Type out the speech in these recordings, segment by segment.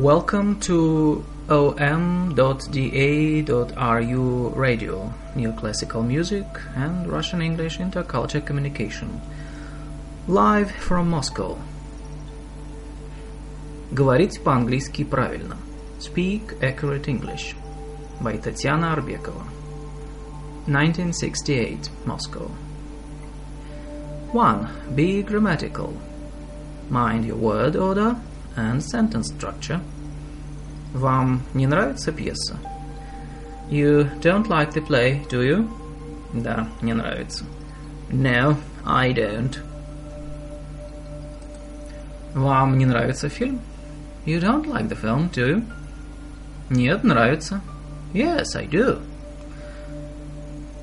Welcome to om.da.ru radio, new classical music and Russian English interculture communication. Live from Moscow. Говорить по-английски правильно. Speak accurate English. By Татьяна Арбекова. 1968, Moscow. 1. Be grammatical. Mind your word order and sentence structure. Вам не нравится пьеса? You don't like the play, do you? Да, не нравится. No, I don't. Вам не нравится фильм? You don't like the film, do you? Нет, нравится. Yes, I do.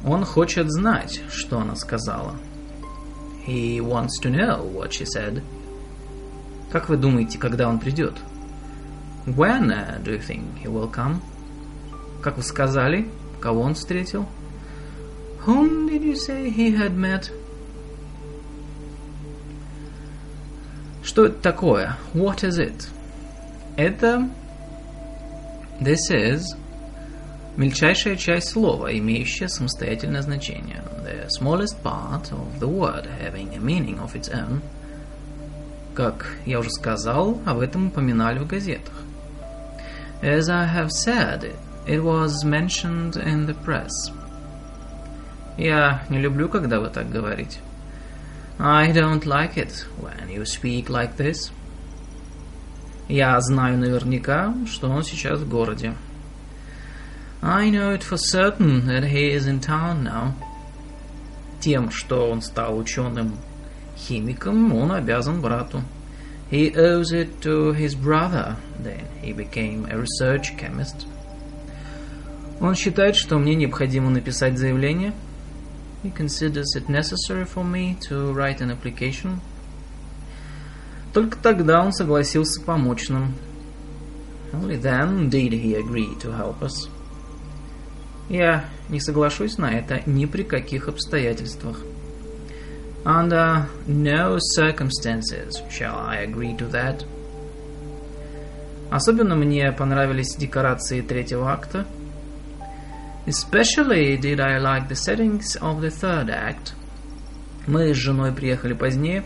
Он хочет знать, что она сказала. He wants to know what she said. Как вы думаете, когда он придет? When uh, do you think he will come? Как вы сказали, кого он встретил? Whom did you say he had met? Что это такое? What is it? Это this is мельчайшая часть слова, имеющая самостоятельное значение. The smallest part of the word having a meaning of its own. Как я уже сказал, об этом упоминали в газетах. As I have said, it was mentioned in the press. Я не люблю, когда вы так говорите. I don't like it when you speak like this. Я знаю наверняка, что он сейчас в городе. I know it for certain that he is in town now. Тем, что он стал ученым химиком, он обязан брату. He owes it to his brother, then he became a research chemist. Он считает, что мне необходимо написать заявление. He considers it necessary for me to write an application. Только тогда он согласился помочь нам. Only then did he agree to help us. Я не соглашусь на это ни при каких обстоятельствах. Under no circumstances shall I agree to that. Особенно мне понравились декорации третьего акта. Especially did I like the settings of the third act. Мы с женой приехали позднее.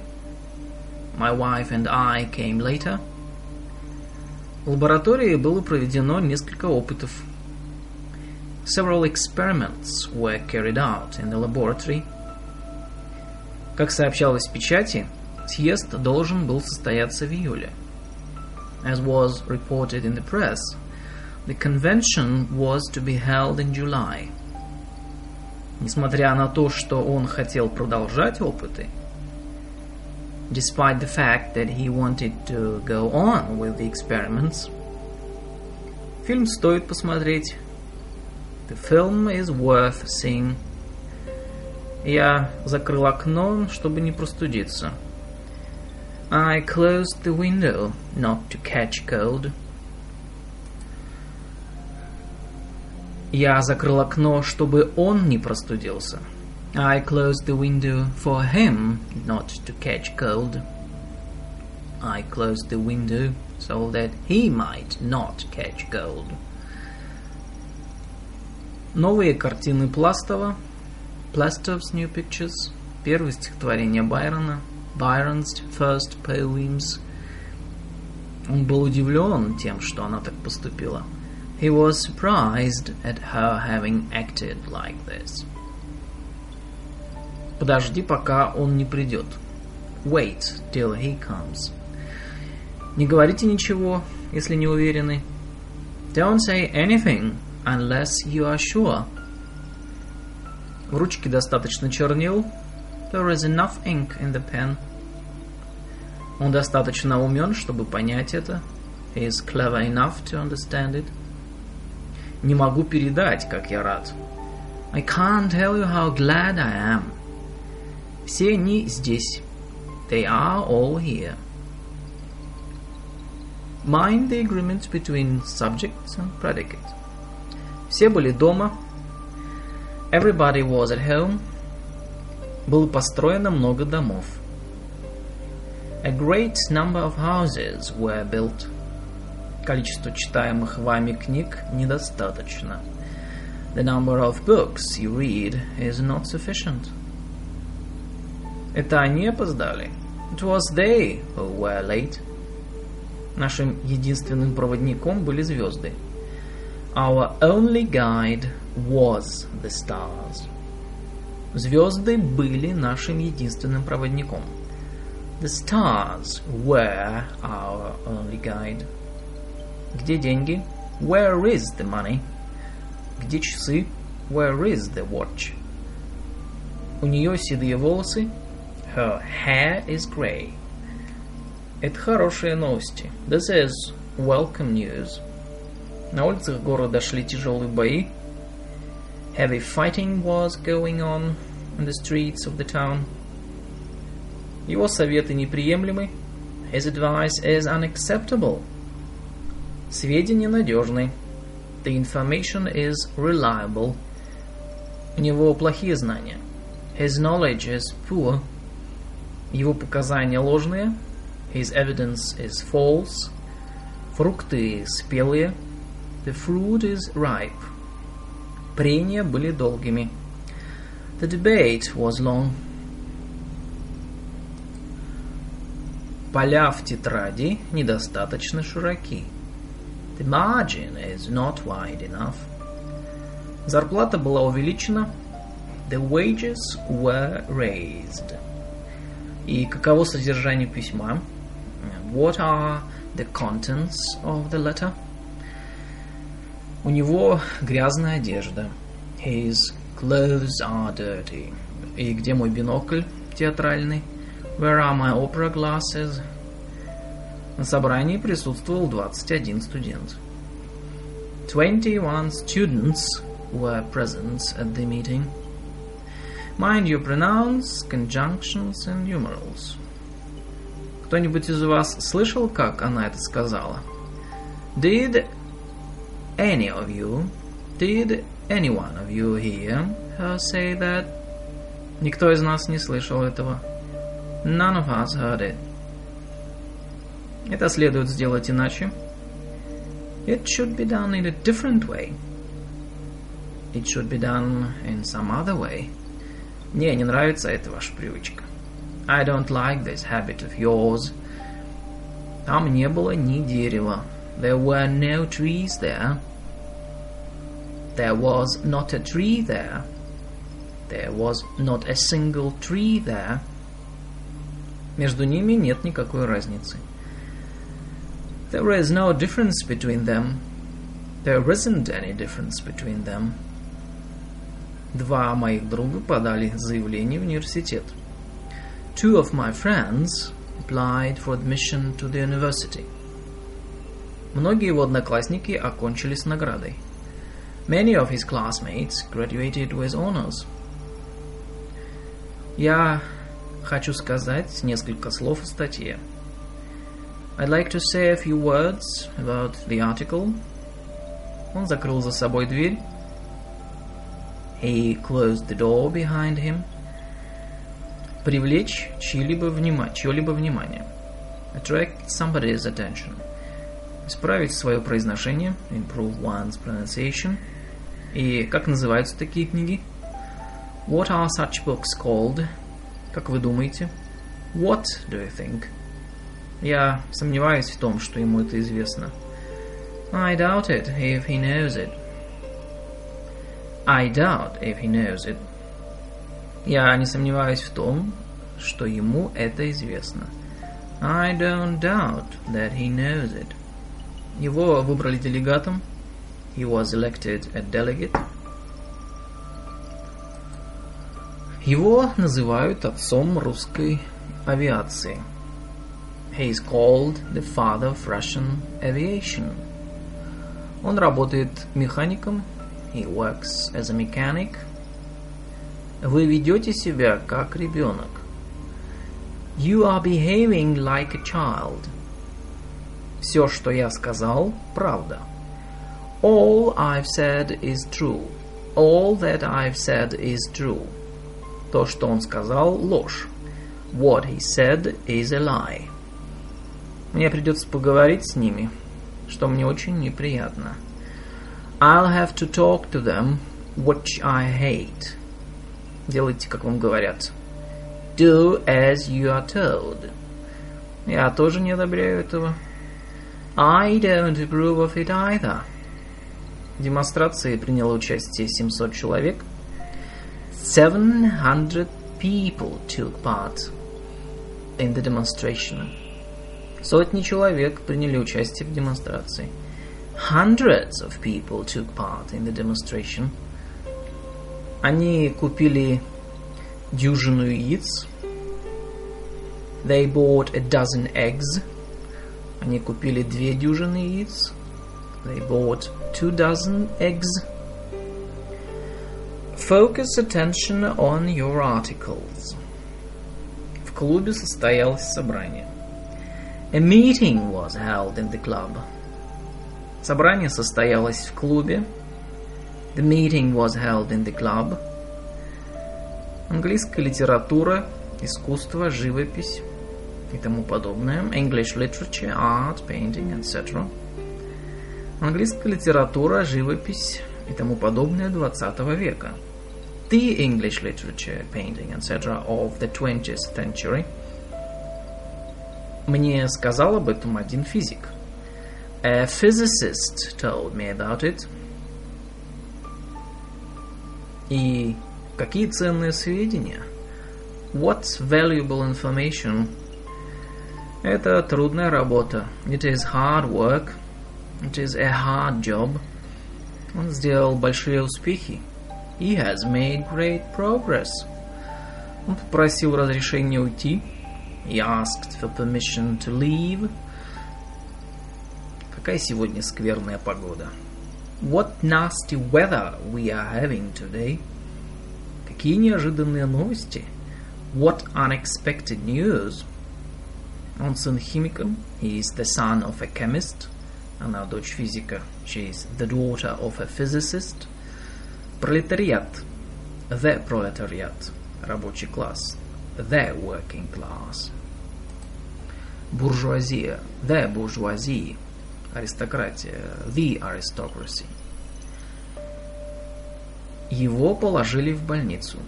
My wife and I came later. В лаборатории было проведено несколько опытов. Several experiments were carried out in the laboratory. Как сообщалось в печати, съезд должен был состояться в июле. As was reported in the press, the convention was to be held in July. Несмотря на то, что он хотел продолжать опыты, despite the fact that he wanted to go on with the experiments, фильм стоит посмотреть. The film is worth seeing. Я закрыл окно, чтобы не простудиться. I closed the window not to catch cold. Я закрыл окно, чтобы он не простудился. I closed the window for him not to catch cold. I closed the window so that he might not catch cold. Новые картины Пластова Plastov's New Pictures, первое стихотворение Байрона, Byron's First Poems. Он был удивлен тем, что она так поступила. He was surprised at her having acted like this. Подожди, пока он не придет. Wait till he comes. Не говорите ничего, если не уверены. Don't say anything unless you are sure. В ручке достаточно чернил. There is enough ink in the pen. Он достаточно умен, чтобы понять это. He is clever enough to understand it. Не могу передать, как я рад. I can't tell you how glad I am. Все они здесь. They are all here. Mind the agreement between subject and predicate. Все были дома. Everybody was at home. Было построено много домов. A great number of houses were built. Количество читаемых вами книг недостаточно. The number of books you read is not sufficient. Это они опоздали. It was they who were late. Нашим единственным проводником были звезды. Our only guide was the stars. Звезды были нашим единственным проводником. The stars were our only guide. Где деньги? Where is the money? Где часы? Where is the watch? У нее седые волосы. Her hair is grey. Это хорошие новости. This is welcome news. На улицах города шли тяжелые бои. Heavy fighting was going on in the streets of the town. Его советы неприемлемы. His advice is unacceptable. Сведения надежны. The information is reliable. У него плохие знания. His knowledge is poor. Его показания ложные. His evidence is false. Фрукты спелые. The fruit is ripe. Прения были долгими. The debate was long. Поля в тетради недостаточно широки. The margin is not wide enough. Зарплата была увеличена. The wages were raised. И каково содержание письма? What are the contents of the letter? У него грязная одежда. His clothes are dirty. И где мой бинокль театральный? Where are my opera glasses? На собрании присутствовал 21 студент. 21 students were present at the meeting. Mind your pronouns, conjunctions and numerals. Кто-нибудь из вас слышал, как она это сказала? Did any of you, did any one of you hear her say that? Никто из нас не слышал этого. None of us heard it. Это следует сделать иначе. It should be done in a different way. It should be done in some other way. Мне не нравится эта ваша привычка. I don't like this habit of yours. Там не было ни дерева. There were no trees there. There was not a tree there. There was not a single tree there. Между ними нет никакой разницы. There is no difference between them. There isn't any difference between them. Два моих друга подали заявление в университет. Two of my friends applied for admission to the university. Многие его одноклассники окончили с наградой. Many of his classmates graduated with honors. Я хочу сказать несколько слов о статье. I'd like to say a few words about the article. Он закрыл за собой дверь. He closed the door behind him. Привлечь чьи-либо внимание, чье-либо внимание. Attract somebody's attention. Исправить свое произношение. Improve one's pronunciation. И как называются такие книги? What are such books called? Как вы думаете? What do you think? Я сомневаюсь в том, что ему это известно. I doubt it if he knows it. I doubt if he knows it. Я не сомневаюсь в том, что ему это известно. I don't doubt that he knows it. Его выбрали делегатом. He was elected a delegate. Его называют отцом русской авиации. He is called the father of Russian aviation. Он работает механиком. He works as a mechanic. Вы ведете себя как ребенок. You are behaving like a child. Все, что я сказал, правда. All I've said is true. All that I've said is true. То, что он сказал, ложь. What he said is a lie. Мне придется поговорить с ними, что мне очень неприятно. I'll have to talk to them, which I hate. Делайте, как вам говорят. Do as you are told. Я тоже не одобряю этого. I don't approve of it either. В демонстрации приняло участие 700 человек. 700 people took part in the demonstration. Сотни человек приняли участие в демонстрации. Hundreds of people took part in the demonstration. Они купили дюжину яиц. They bought a dozen eggs. Они купили две дюжины яиц. They bought two dozen eggs. Focus attention on your articles. В клубе состоялось собрание. A meeting was held in the club. Собрание состоялось в клубе. The meeting was held in the club. Английская литература, искусство, живопись и тому подобное. English literature, art, painting, etc. Английская литература, живопись и тому подобное 20 века. The English literature, painting, etc. of the 20th century. Мне сказал об этом один физик. A physicist told me about it. И какие ценные сведения? What valuable information? Это трудная работа. It is hard work. It is a hard job. Он сделал большие успехи. He has made great progress. Он попросил разрешения уйти. He asked for permission to leave. Какая сегодня скверная погода. What nasty weather we are having today. Какие неожиданные новости. What unexpected news. Он сын химика. He is the son of a chemist. Она дочь физика. She is the daughter of a physicist. Пролетариат. The proletariat. Рабочий класс. The working class. Буржуазия. The bourgeoisie. Аристократия. The aristocracy. Его положили в больницу.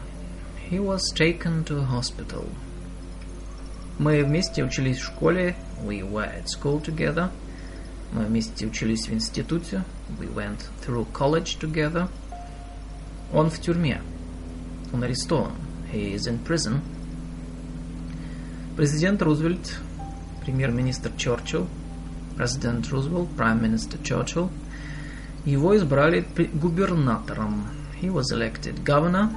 He was taken to a hospital. Мы вместе учились в школе. We were at school together. Мы вместе учились в институте. We went through college together. Он в тюрьме. Он арестован. He is in prison. Президент Рузвельт, премьер-министр Черчилл, президент Рузвельт, Prime Minister Churchill, его избрали губернатором. He was elected governor.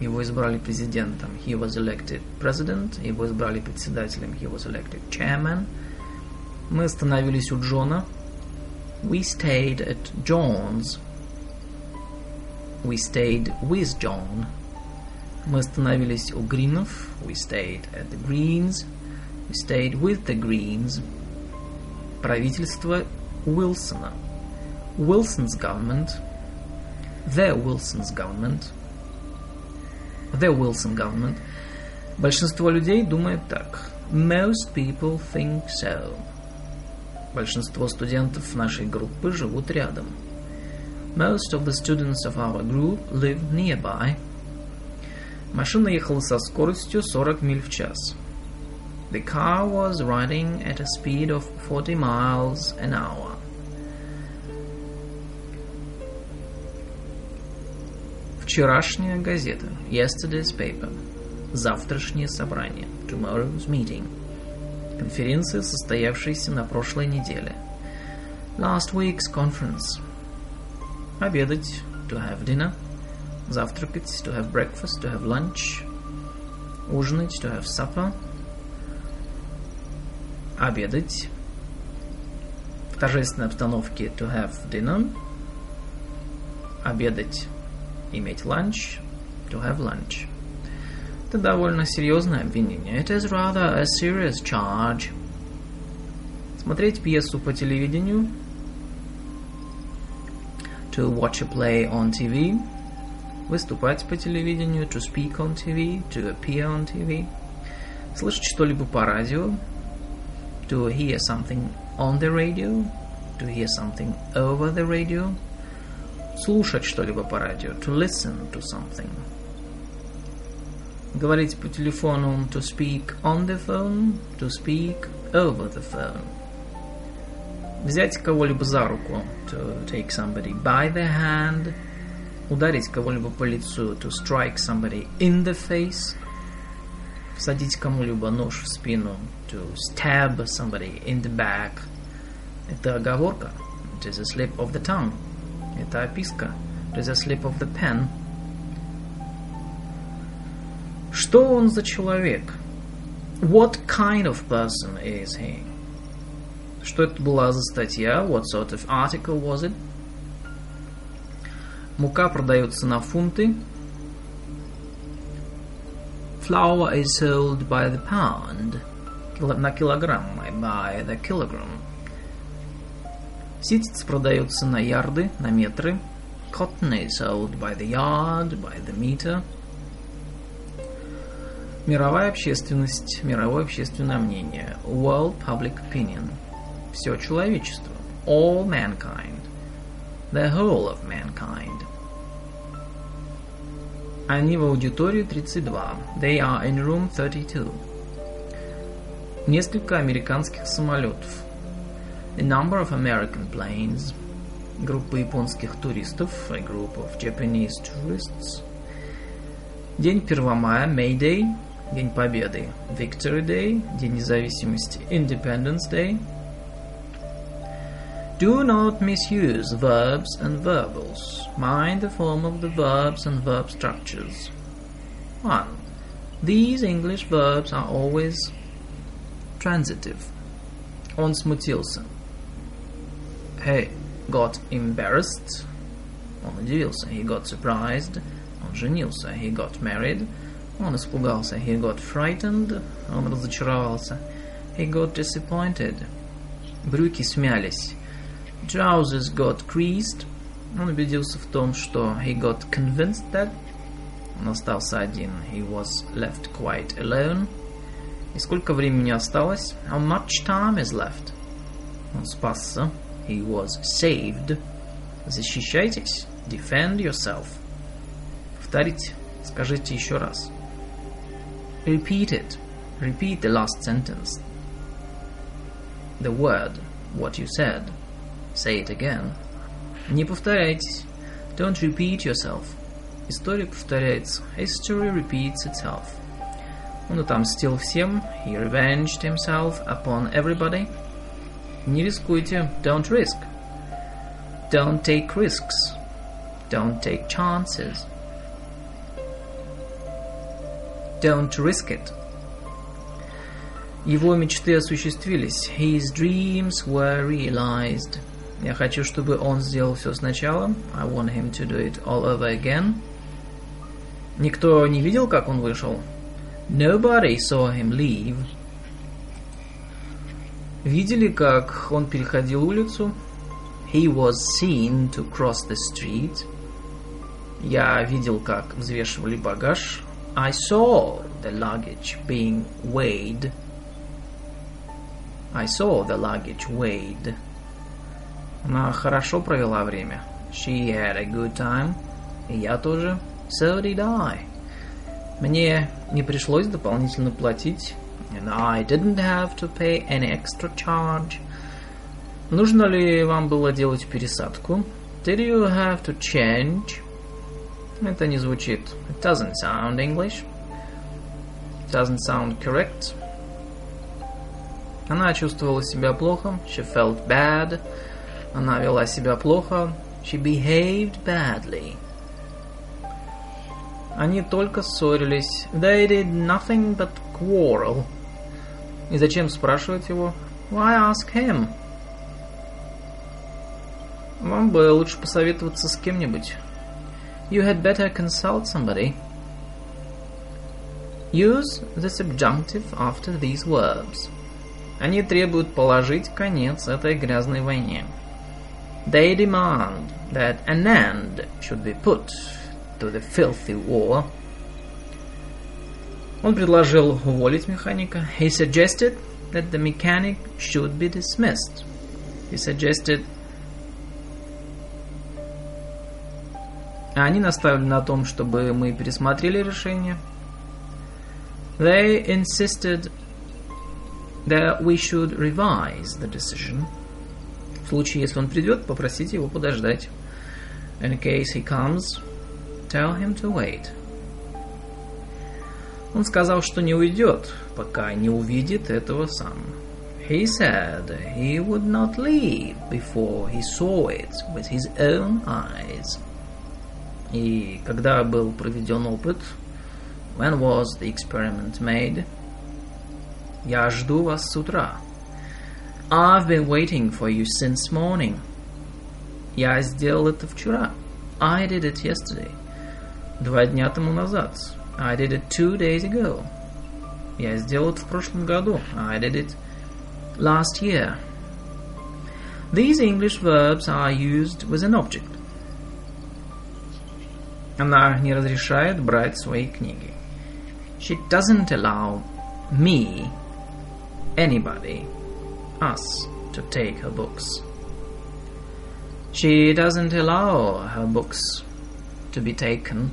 Его избрали президентом. He was elected president. Его избрали председателем. He was elected chairman. Мы остановились у Джона. We stayed at John's. We stayed with John. Мы остановились у Гринов. We stayed at the Greens. We stayed with the Greens. Правительство Уилсона. Wilson's government. The Wilson's government. The Wilson government. Большинство людей думает так. Most people think so. Большинство студентов нашей группы живут рядом. Most of the students of our group live nearby. Машина ехала со скоростью 40 миль в час. The car was riding at a speed of 40 miles an hour. Вчерашняя газета. Yesterday's paper. Завтрашнее собрание. Tomorrow's meeting. Конференция, состоявшаяся на прошлой неделе. Last week's conference. Обедать. To have dinner. Завтракать. To have breakfast. To have lunch. Ужинать. To have supper. Обедать. В торжественной обстановке. To have dinner. Обедать. Иметь lunch. To have lunch. Это довольно серьезное обвинение. It is rather a serious charge. Смотреть пьесу по телевидению. To watch a play on TV. Выступать по телевидению. To speak on TV. To appear on TV. Слышать что-либо по радио. To hear something on the radio. to hear something over the radio. Слушать что-либо по радио. To listen to something. Говорить по телефону. To speak on the phone. To speak over the phone. Взять кого-либо за руку. To take somebody by the hand. Ударить кого-либо по лицу. To strike somebody in the face. Всадить кому-либо нож в спину. To stab somebody in the back. Это оговорка. It is a slip of the tongue. Это описка. It is a slip of the pen. Что он за человек? What kind of person is he? Что это была за статья? What sort of article was it? Мука продается на фунты. Flour is sold by the pound. На килограмм. I buy the kilogram. Ситец продается на ярды, на метры. Cotton is sold by the yard, by the meter. Мировая общественность, мировое общественное мнение. World public opinion. Все человечество. All mankind. The whole of mankind. Они в аудитории 32. They are in room 32. Несколько американских самолетов. A number of American planes. Группа японских туристов. A group of Japanese tourists. День 1 мая. May Day. День Победы. Victory Day. День независимости. Independence Day. Do not misuse verbs and verbals. Mind the form of the verbs and verb structures. 1. These English verbs are always transitive. Он смутился. He got embarrassed. Он удивился. He got surprised. Он женился. He got married. Он испугался. He got frightened. Он разочаровался. He got disappointed. Брюки смялись. Trousers got creased. Он убедился в том, что he got convinced that он остался один. He was left quite alone. И сколько времени осталось? How much time is left? Он спасся. He was saved. Защищайтесь. Defend yourself. Повторите. Скажите еще раз. Repeat it. Repeat the last sentence. The word. What you said. Say it again. Не повторяйтесь. Don't repeat yourself. История повторяется. History repeats itself. Он отомстил всем. He revenged himself upon everybody. Не рискуйте. Don't risk. Don't take risks. Don't take chances. Don't risk it. Его мечты осуществились. His dreams were realized. Я хочу, чтобы он сделал все сначала. I want him to do it all over again. Никто не видел, как он вышел. Nobody saw him leave. Видели, как он переходил улицу? He was seen to cross the street. Я видел, как взвешивали багаж. I saw the luggage being weighed. I saw the luggage weighed. Она хорошо провела время. She had a good time. И я тоже. So did I. Мне не пришлось дополнительно платить. And I didn't have to pay any extra charge. Нужно ли вам было делать пересадку? Did you have to change? Это не звучит. It doesn't sound English. It doesn't sound correct. Она чувствовала себя плохо. She felt bad. Она вела себя плохо. She behaved badly. Они только ссорились. They did nothing but quarrel. И зачем спрашивать его? Why ask him? Вам бы лучше посоветоваться с кем-нибудь. You had better consult somebody. Use the subjunctive after these verbs. Они требуют положить конец этой грязной войне. They demand that an end should be put to the filthy war. Он предложил уволить механика. He suggested that the mechanic should be dismissed. He suggested Они наставили на том, чтобы мы пересмотрели решение. They insisted that we should revise the decision. В случае, если он придет, попросите его подождать. In case he comes, tell him to wait. Он сказал, что не уйдет, пока не увидит этого сам. He said he would not leave before he saw it with his own eyes. И когда был проведен опыт, when was the experiment made? Я жду вас с утра. I've been waiting for you since morning. Я сделал это вчера. I did it yesterday. Два дня тому назад. I did it two days ago. Я сделал это в прошлом году. I did it last year. These English verbs are used with an object. Она не разрешает брать свои книги. She doesn't allow me, anybody, us, to take her books. She doesn't allow her books to be taken.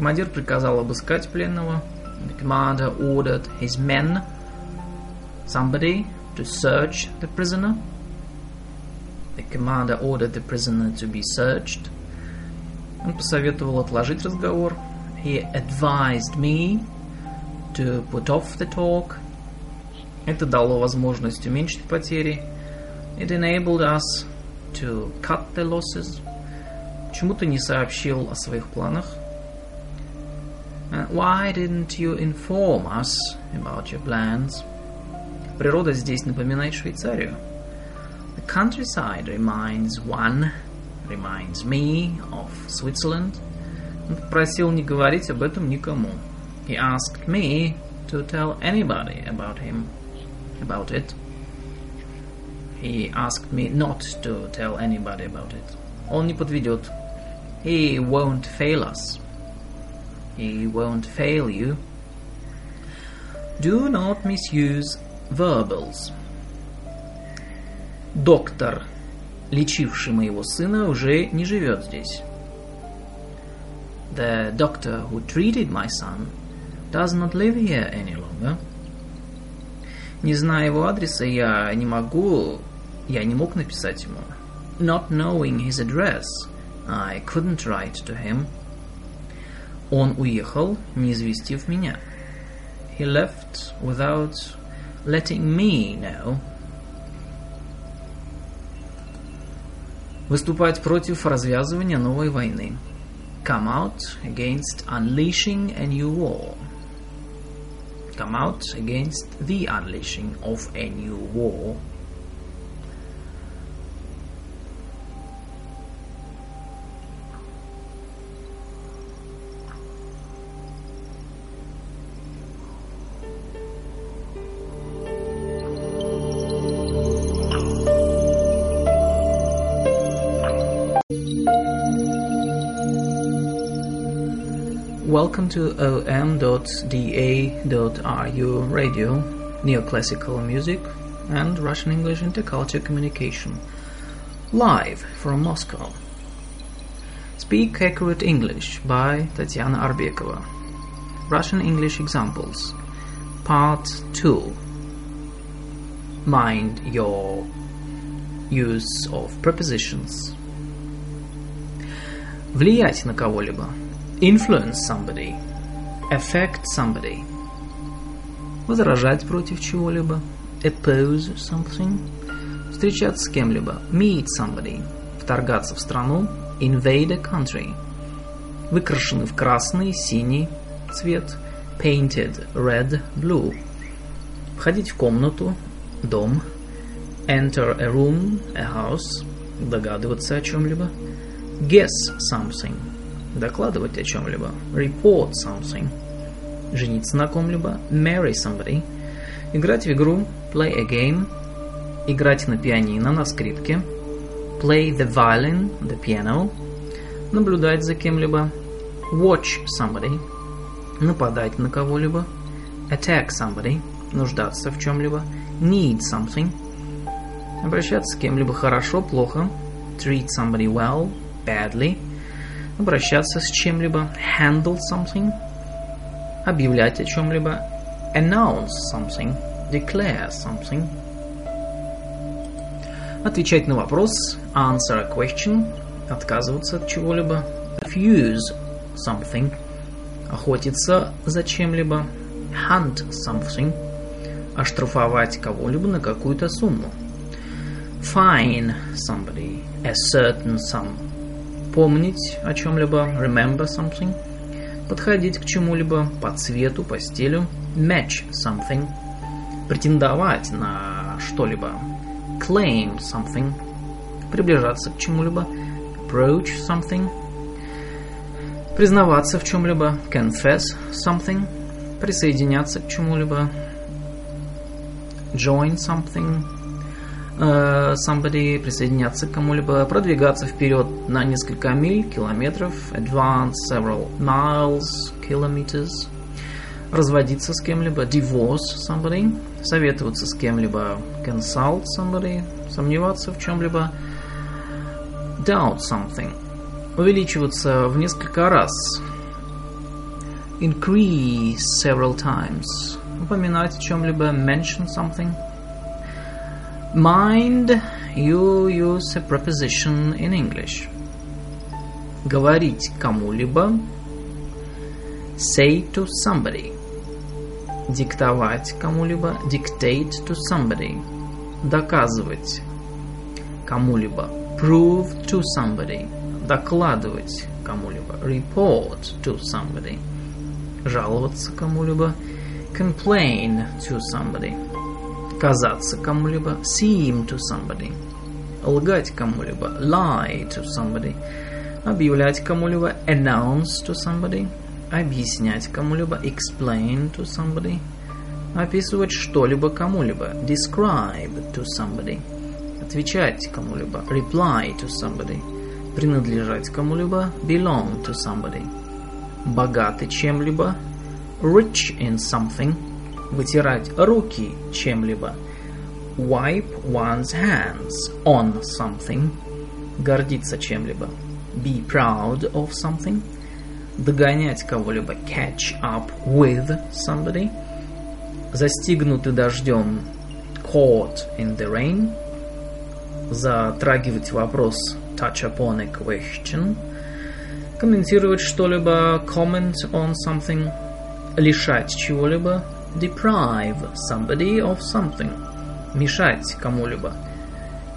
Командир приказал обыскать пленного. The commander ordered his men, somebody, to search the prisoner. The commander ordered the prisoner to be searched. Он посоветовал отложить разговор. He advised me to put off the talk. Это дало возможность уменьшить потери. It enabled us to cut the losses. Почему ты не сообщил о своих планах? why didn't you inform us about your plans? Природа здесь напоминает Швейцарию. The countryside reminds one reminds me of Switzerland. Он попросил не говорить об этом никому. He asked me to tell anybody about him, about it. He asked me not to tell anybody about it. Он не подведет. He won't fail us. He won't fail you. Do not misuse verbals. Доктор лечивший моего сына, уже не живет здесь. The doctor who treated my son does not live here any longer. Не зная его адреса, я не могу, я не мог написать ему. Not knowing his address, I couldn't write to him. Он уехал, не известив меня. He left without letting me know. выступать против развязывания новой войны. Come out against unleashing a new war. Come out against the unleashing of a new war. Welcome to om.da.ru radio, neoclassical music and Russian English interculture communication, live from Moscow. Speak Accurate English by Tatiana Arbekova. Russian English examples. Part 2. Mind your use of prepositions. Влиять на кого-либо. Influence somebody. Affect somebody. Возражать против чего-либо. Oppose something. Встречаться с кем-либо. Meet somebody. Вторгаться в страну. Invade a country. Выкрашены в красный, синий цвет. Painted red, blue. Входить в комнату. Дом. Enter a room, a house. Догадываться о чем-либо. Guess something докладывать о чем-либо, report something, жениться на ком-либо, marry somebody, играть в игру, play a game, играть на пианино, на скрипке, play the violin, the piano, наблюдать за кем-либо, watch somebody, нападать на кого-либо, attack somebody, нуждаться в чем-либо, need something, Обращаться с кем-либо хорошо, плохо. Treat somebody well, badly. Обращаться с чем-либо. Handle something. Объявлять о чем-либо. Announce something. Declare something. Отвечать на вопрос. Answer a question. Отказываться от чего-либо. Refuse something. Охотиться за чем-либо. Hunt something. Оштрафовать кого-либо на какую-то сумму. Fine somebody a certain sum. Помнить о чем-либо. Remember something. Подходить к чему-либо по цвету, по стилю. Match something. Претендовать на что-либо. Claim something. Приближаться к чему-либо. Approach something. Признаваться в чем-либо. Confess something. Присоединяться к чему-либо. Join something. Uh, somebody, присоединяться к кому-либо, продвигаться вперед на несколько миль, километров, advance several miles, kilometers, разводиться с кем-либо, divorce somebody, советоваться с кем-либо, consult somebody, сомневаться в чем-либо, doubt something, увеличиваться в несколько раз, increase several times, упоминать о чем-либо, mention something, Mind, you use a preposition in English. Говорить кому-либо. Say to somebody. Диктовать кому-либо. Dictate to somebody. Доказывать кому-либо. Prove to somebody. Докладывать кому-либо. Report to somebody. Жаловаться кому-либо. Complain to somebody Казаться кому-либо, seem to somebody, лгать кому-либо, lie to somebody, объявлять кому-либо, announce to somebody, объяснять кому-либо, explain to somebody, описывать что-либо кому-либо, describe to somebody, отвечать кому-либо, reply to somebody, принадлежать кому-либо, belong to somebody, богатый чем-либо, rich in something – вытирать руки чем-либо. Wipe one's hands on something. Гордиться чем-либо. Be proud of something. Догонять кого-либо. Catch up with somebody. Застигнутый дождем. Caught in the rain. Затрагивать вопрос. Touch upon a question. Комментировать что-либо. Comment on something. Лишать чего-либо deprive somebody of something, мешать кому-либо,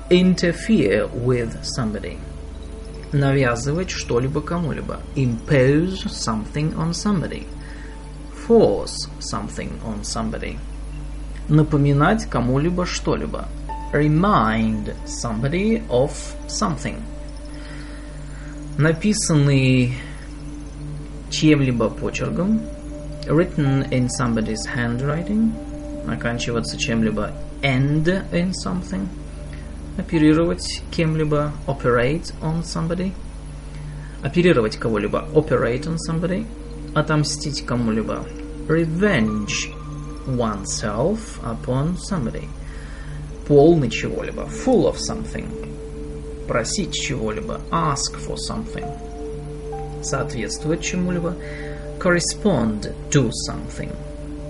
interfere with somebody, навязывать что-либо кому-либо, impose something on somebody, force something on somebody, напоминать кому-либо что-либо, remind somebody of something, написанный чьим-либо почерком, written in somebody's handwriting, оканчиваться чем-либо end in something, оперировать кем-либо operate on somebody, оперировать кого-либо operate on somebody, отомстить кому-либо revenge oneself upon somebody, полный чего-либо full of something, просить чего-либо ask for something, соответствовать чему-либо correspond to something.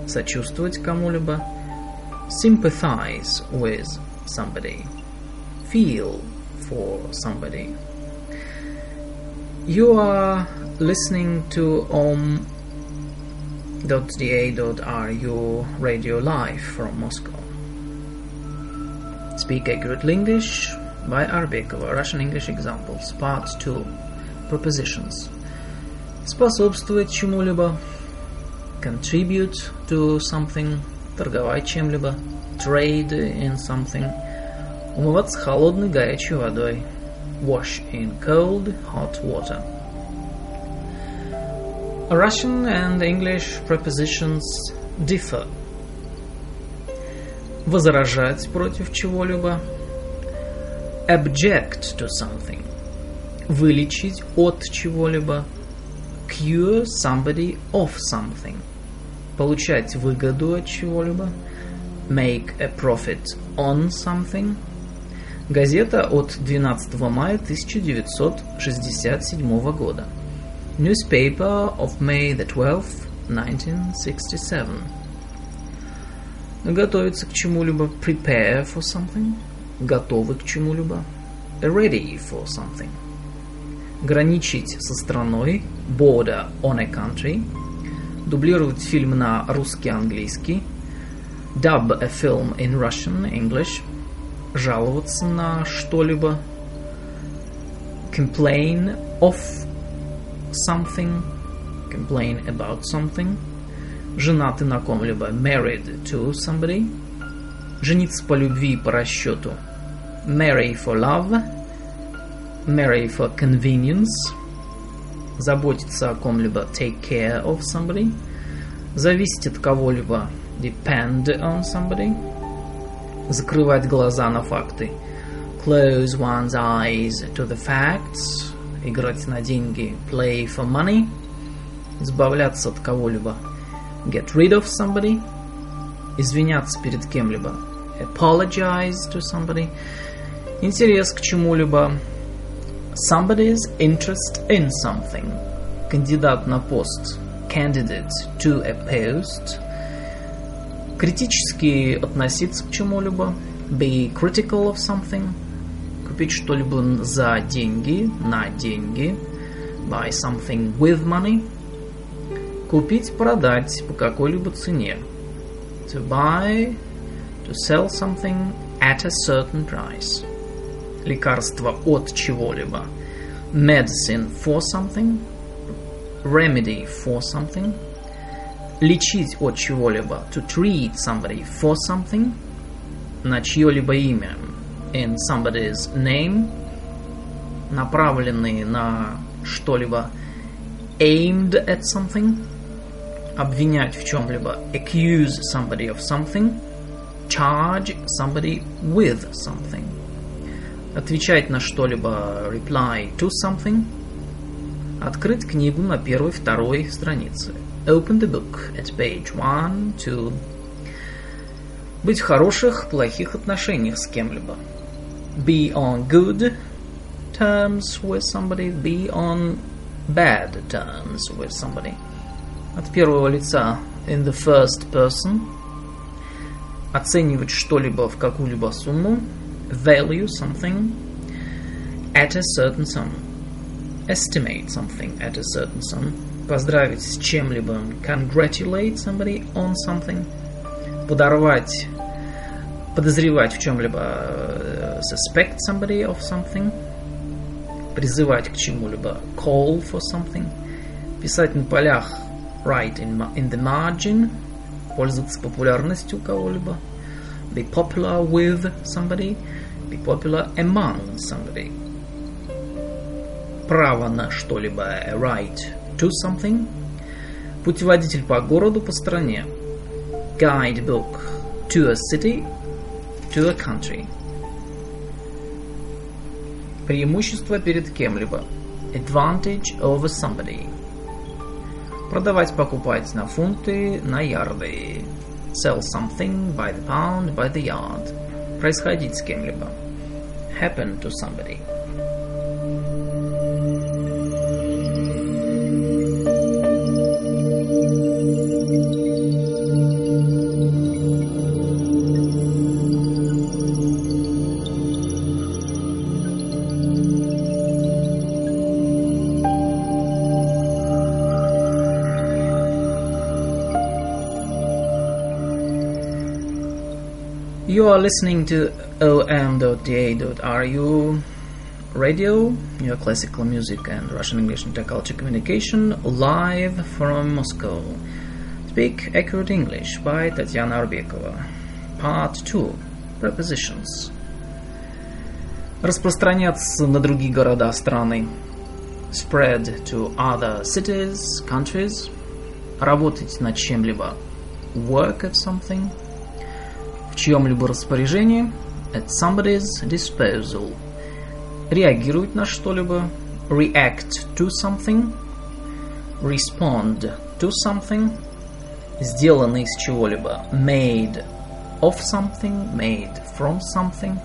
Сочувствовать кому-либо. Sympathize with somebody. Feel for somebody. You are listening to om.da.ru radio live from Moscow. Speak accurately English by Arbekova, Russian English Examples, Part 2, Propositions Способствовать чему-либо, contribute to something, торговать чем-либо, trade in something, умываться холодной горячей водой, wash in cold hot water. Russian and English prepositions differ. Возражать против чего-либо, object to something, вылечить от чего-либо, cure somebody of something. Получать выгоду от чего-либо. Make a profit on something. Газета от 12 мая 1967 года. Newspaper of May the 12th, 1967. Готовиться к чему-либо. Prepare for something. Готовы к чему-либо. Ready for something. Граничить со страной. Border on a country. Дублировать фильм на русский-английский. Dub a film in Russian, English. Жаловаться на что-либо. Complain of something. Complain about something. Женаты на ком-либо. Married to somebody. Жениться по любви и по расчету. Marry for love. Marry for convenience. Заботиться о ком-либо. Take care of somebody. Зависеть от кого-либо. Depend on somebody. Закрывать глаза на факты. Close one's eyes to the facts. Играть на деньги. Play for money. Избавляться от кого-либо. Get rid of somebody. Извиняться перед кем-либо. Apologize to somebody. Интерес к чему-либо. Somebody's interest in something. Кандидат на пост. Candidate to a post. Критически относиться к чему-либо. Be critical of something. Купить что-либо за деньги, на деньги. Buy something with money. Купить, продать по какой-либо цене. To buy, to sell something at a certain price. Лекарство от чего-либо. Medicine for something. Remedy for something. Лечить от чего-либо. To treat somebody for something. На чье-либо имя. In somebody's name. Направленный на что-либо. Aimed at something. Обвинять в чем-либо. Accuse somebody of something. Charge somebody with something. Отвечать на что-либо. Reply to something. Открыть книгу на первой, второй странице. Open the book at page one, two. Быть в хороших, плохих отношениях с кем-либо. Be on good terms with somebody. Be on bad terms with somebody. От первого лица in the first person. Оценивать что-либо в какую-либо сумму. Value something at a certain sum. Estimate something at a certain sum. Поздравить с чем-либо. Congratulate somebody on something. Подорвать. Подозревать в чем-либо. Suspect somebody of something. Призывать к чему-либо. Call for something. Писать на полях. Write in, in the margin. Пользоваться популярностью кого-либо. Be popular with somebody. Be popular among somebody. Право на что-либо. A right to something. Путеводитель по городу, по стране. Guidebook to a city, to a country. Преимущество перед кем-либо. Advantage over somebody. Продавать, покупать на фунты, на ярды. Sell something by the pound, by the yard. Происходить с кем-либо. Happen to somebody. You are listening to om.da.ru radio, your classical music and Russian English and culture communication live from Moscow. Speak Accurate English by Tatiana Arbekova. Part 2. Prepositions. Распространяться на другие города страны. Spread to other cities, countries. Работать над чем-либо. Work at something. Чьем-либо распоряжении. At somebody's disposal. Реагировать на что-либо. React to something. Respond to something. Сделано из чего-либо. Made of something. Made from something.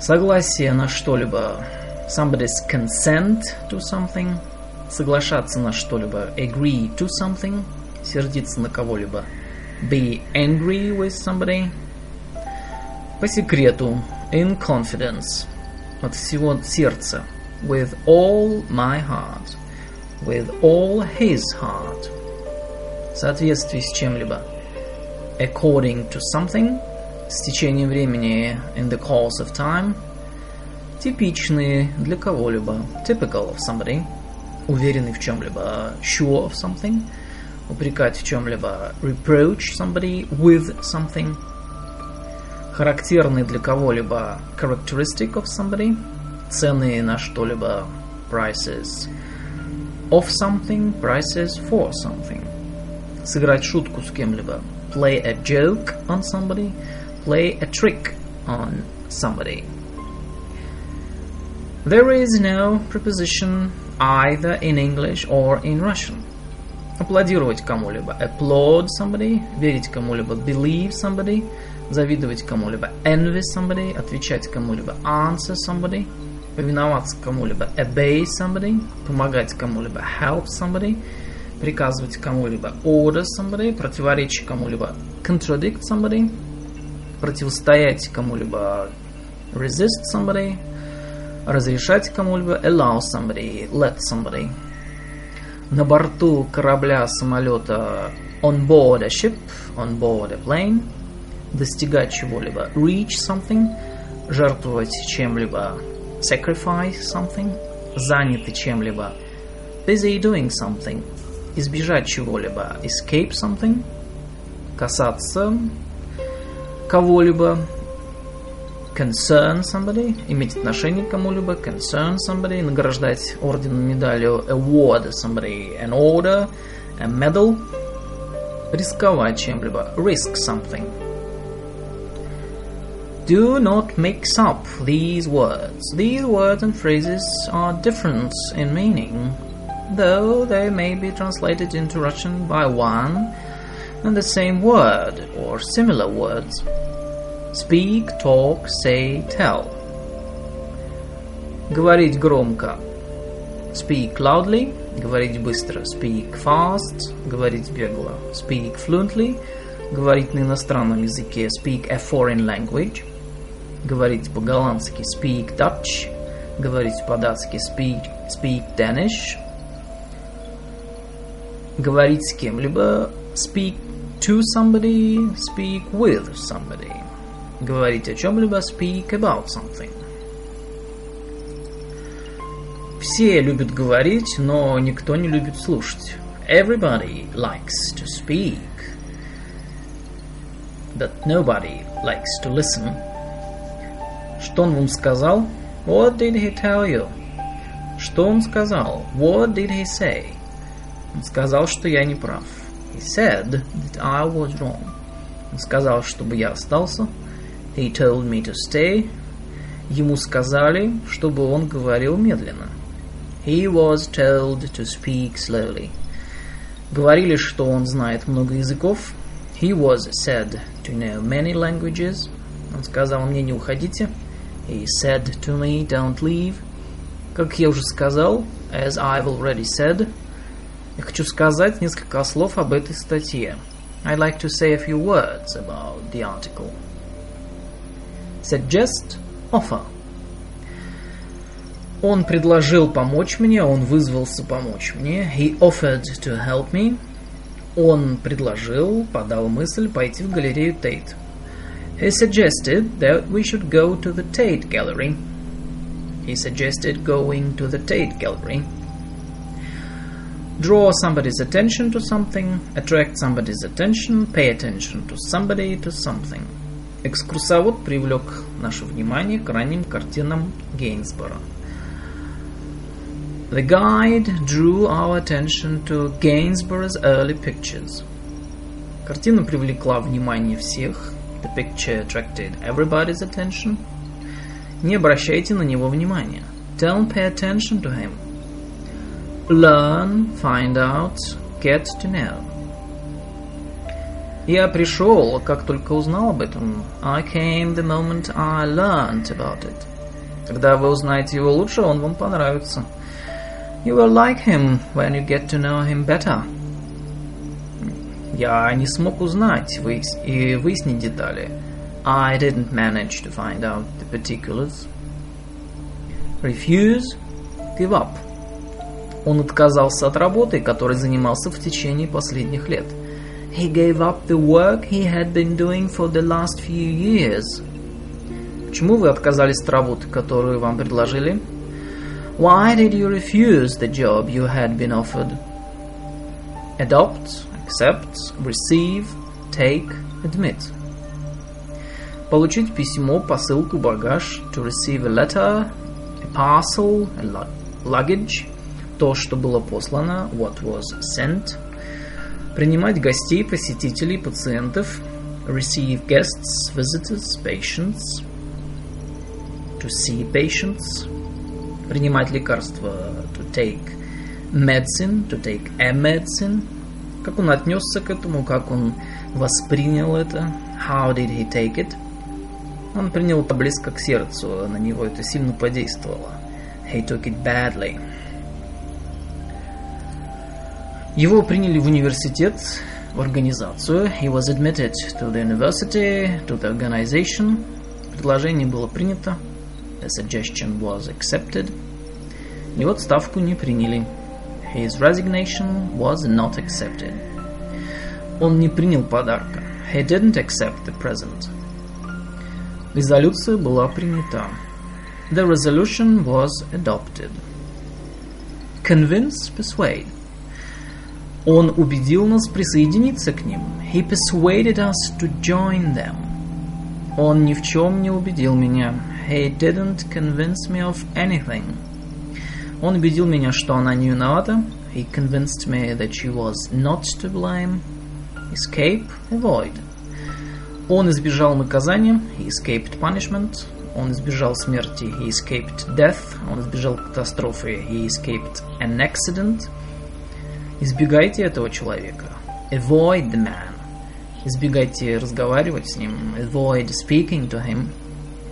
Согласие на что-либо. Somebody's consent to something. Соглашаться на что-либо. Agree to something. Сердиться на кого-либо. Be angry with somebody. По секрету. In confidence. От всего сердца. With all my heart. With all his heart. В соответствии с чем-либо. According to something – с течением времени in the course of time, типичные для кого-либо, typical of somebody, уверенный в чем-либо, sure of something, упрекать в чем-либо, reproach somebody with something, характерный для кого-либо, characteristic of somebody, цены на что-либо, prices of something, prices for something, сыграть шутку с кем-либо, play a joke on somebody, play a trick on somebody. There is no preposition either in English or in Russian. Аплодировать кому-либо. Applaud somebody. Верить кому-либо. Believe somebody. Завидовать кому-либо. Envy somebody. Отвечать кому-либо. Answer somebody. Повиноваться кому-либо. Obey somebody. Помогать кому-либо. Help somebody. Приказывать кому-либо. Order somebody. Противоречить кому-либо. Contradict somebody противостоять кому-либо resist somebody, разрешать кому-либо allow somebody, let somebody. На борту корабля, самолета on board a ship, on board a plane, достигать чего-либо reach something, жертвовать чем-либо sacrifice something, заняты чем-либо. Busy doing something, избежать чего-либо escape something, касаться кого-либо, concern somebody, иметь отношение к кому-либо, concern somebody, награждать орденом, медалью, award somebody an order, a medal, рисковать чем-либо, risk something. Do not mix up these words. These words and phrases are different in meaning, though they may be translated into Russian by one and the same word or similar words. Speak, talk, say, tell. Говорить громко. Speak loudly. Говорить быстро. Speak fast. Говорить бегло. Speak fluently. Говорить на иностранном языке. Speak a foreign language. Говорить по-голландски. Speak Dutch. Говорить по-датски. Speak, speak Danish. Говорить с кем-либо. Speak to somebody, speak with somebody. Говорить о чем-либо, speak about something. Все любят говорить, но никто не любит слушать. Everybody likes to speak, but nobody likes to listen. Что он вам сказал? What did he tell you? Что он сказал? What did he say? Он сказал, что я не прав. He said that I was wrong. Он сказал, чтобы я остался. He told me to stay. Ему сказали, чтобы он говорил медленно. He was told to speak slowly. Говорили, что он знает много языков. He was said to know many languages. Он сказал мне, не уходите. He said to me, don't leave. Как я уже сказал, as I've already said, я хочу сказать несколько слов об этой статье. I'd like to say a few words about the article. Suggest, offer. Он предложил помочь мне, он вызвался помочь мне. He offered to help me. Он предложил, подал мысль пойти в галерею Тейт. He suggested that we should go to the Tate Gallery. He suggested going to the Tate Gallery. Draw somebody's attention to something, attract somebody's attention, pay attention to somebody, to something. Экскурсовод привлек наше внимание к ранним картинам Гейнсбора. The guide drew our attention to Gainsborough's early pictures. Картина привлекла внимание всех. The picture attracted everybody's attention. Не обращайте на него внимания. Don't pay attention to him. Learn, find out, get to know. Я пришел, как только узнал об этом. I came the moment I learned about it. Когда вы узнаете его лучше, он вам понравится. You will like him when you get to know him better. Я не смог узнать выяс... и выяснить детали. I didn't manage to find out the particulars. Refuse, give up. Он отказался от работы, которой занимался в течение последних лет. He gave up the work he had been doing for the last few years. Почему вы отказались от работы, которую вам предложили? Why did you refuse the job you had been offered? Adopt, accept, receive, take, admit. Получить письмо, посылку, багаж. To receive a letter, a parcel, a luggage. То, что было послано, what was sent. Принимать гостей, посетителей, пациентов. Receive guests, visitors, patients. To see patients. Принимать лекарства. To take medicine, to take a medicine. Как он отнесся к этому, как он воспринял это. How did he take it? Он принял это близко к сердцу, на него это сильно подействовало. He took it badly. Его приняли в университет, в организацию. He was admitted to the university, to the organization. Предложение было принято. The suggestion was accepted. Его отставку не приняли. His resignation was not accepted. Он не принял подарка. He didn't accept the present. Резолюция была принята. The resolution was adopted. Convince, persuade. Он убедил нас присоединиться к ним. He persuaded us to join them. Он ни в чем не убедил меня. He didn't convince me of anything. Он убедил меня, что она не виновата. He convinced me that she was not to blame. Escape, avoid. Он избежал наказания. He escaped punishment. Он избежал смерти. He escaped death. Он избежал катастрофы. He escaped an accident. Избегайте этого человека. Avoid the man. Избегайте разговаривать с ним. Avoid speaking to him.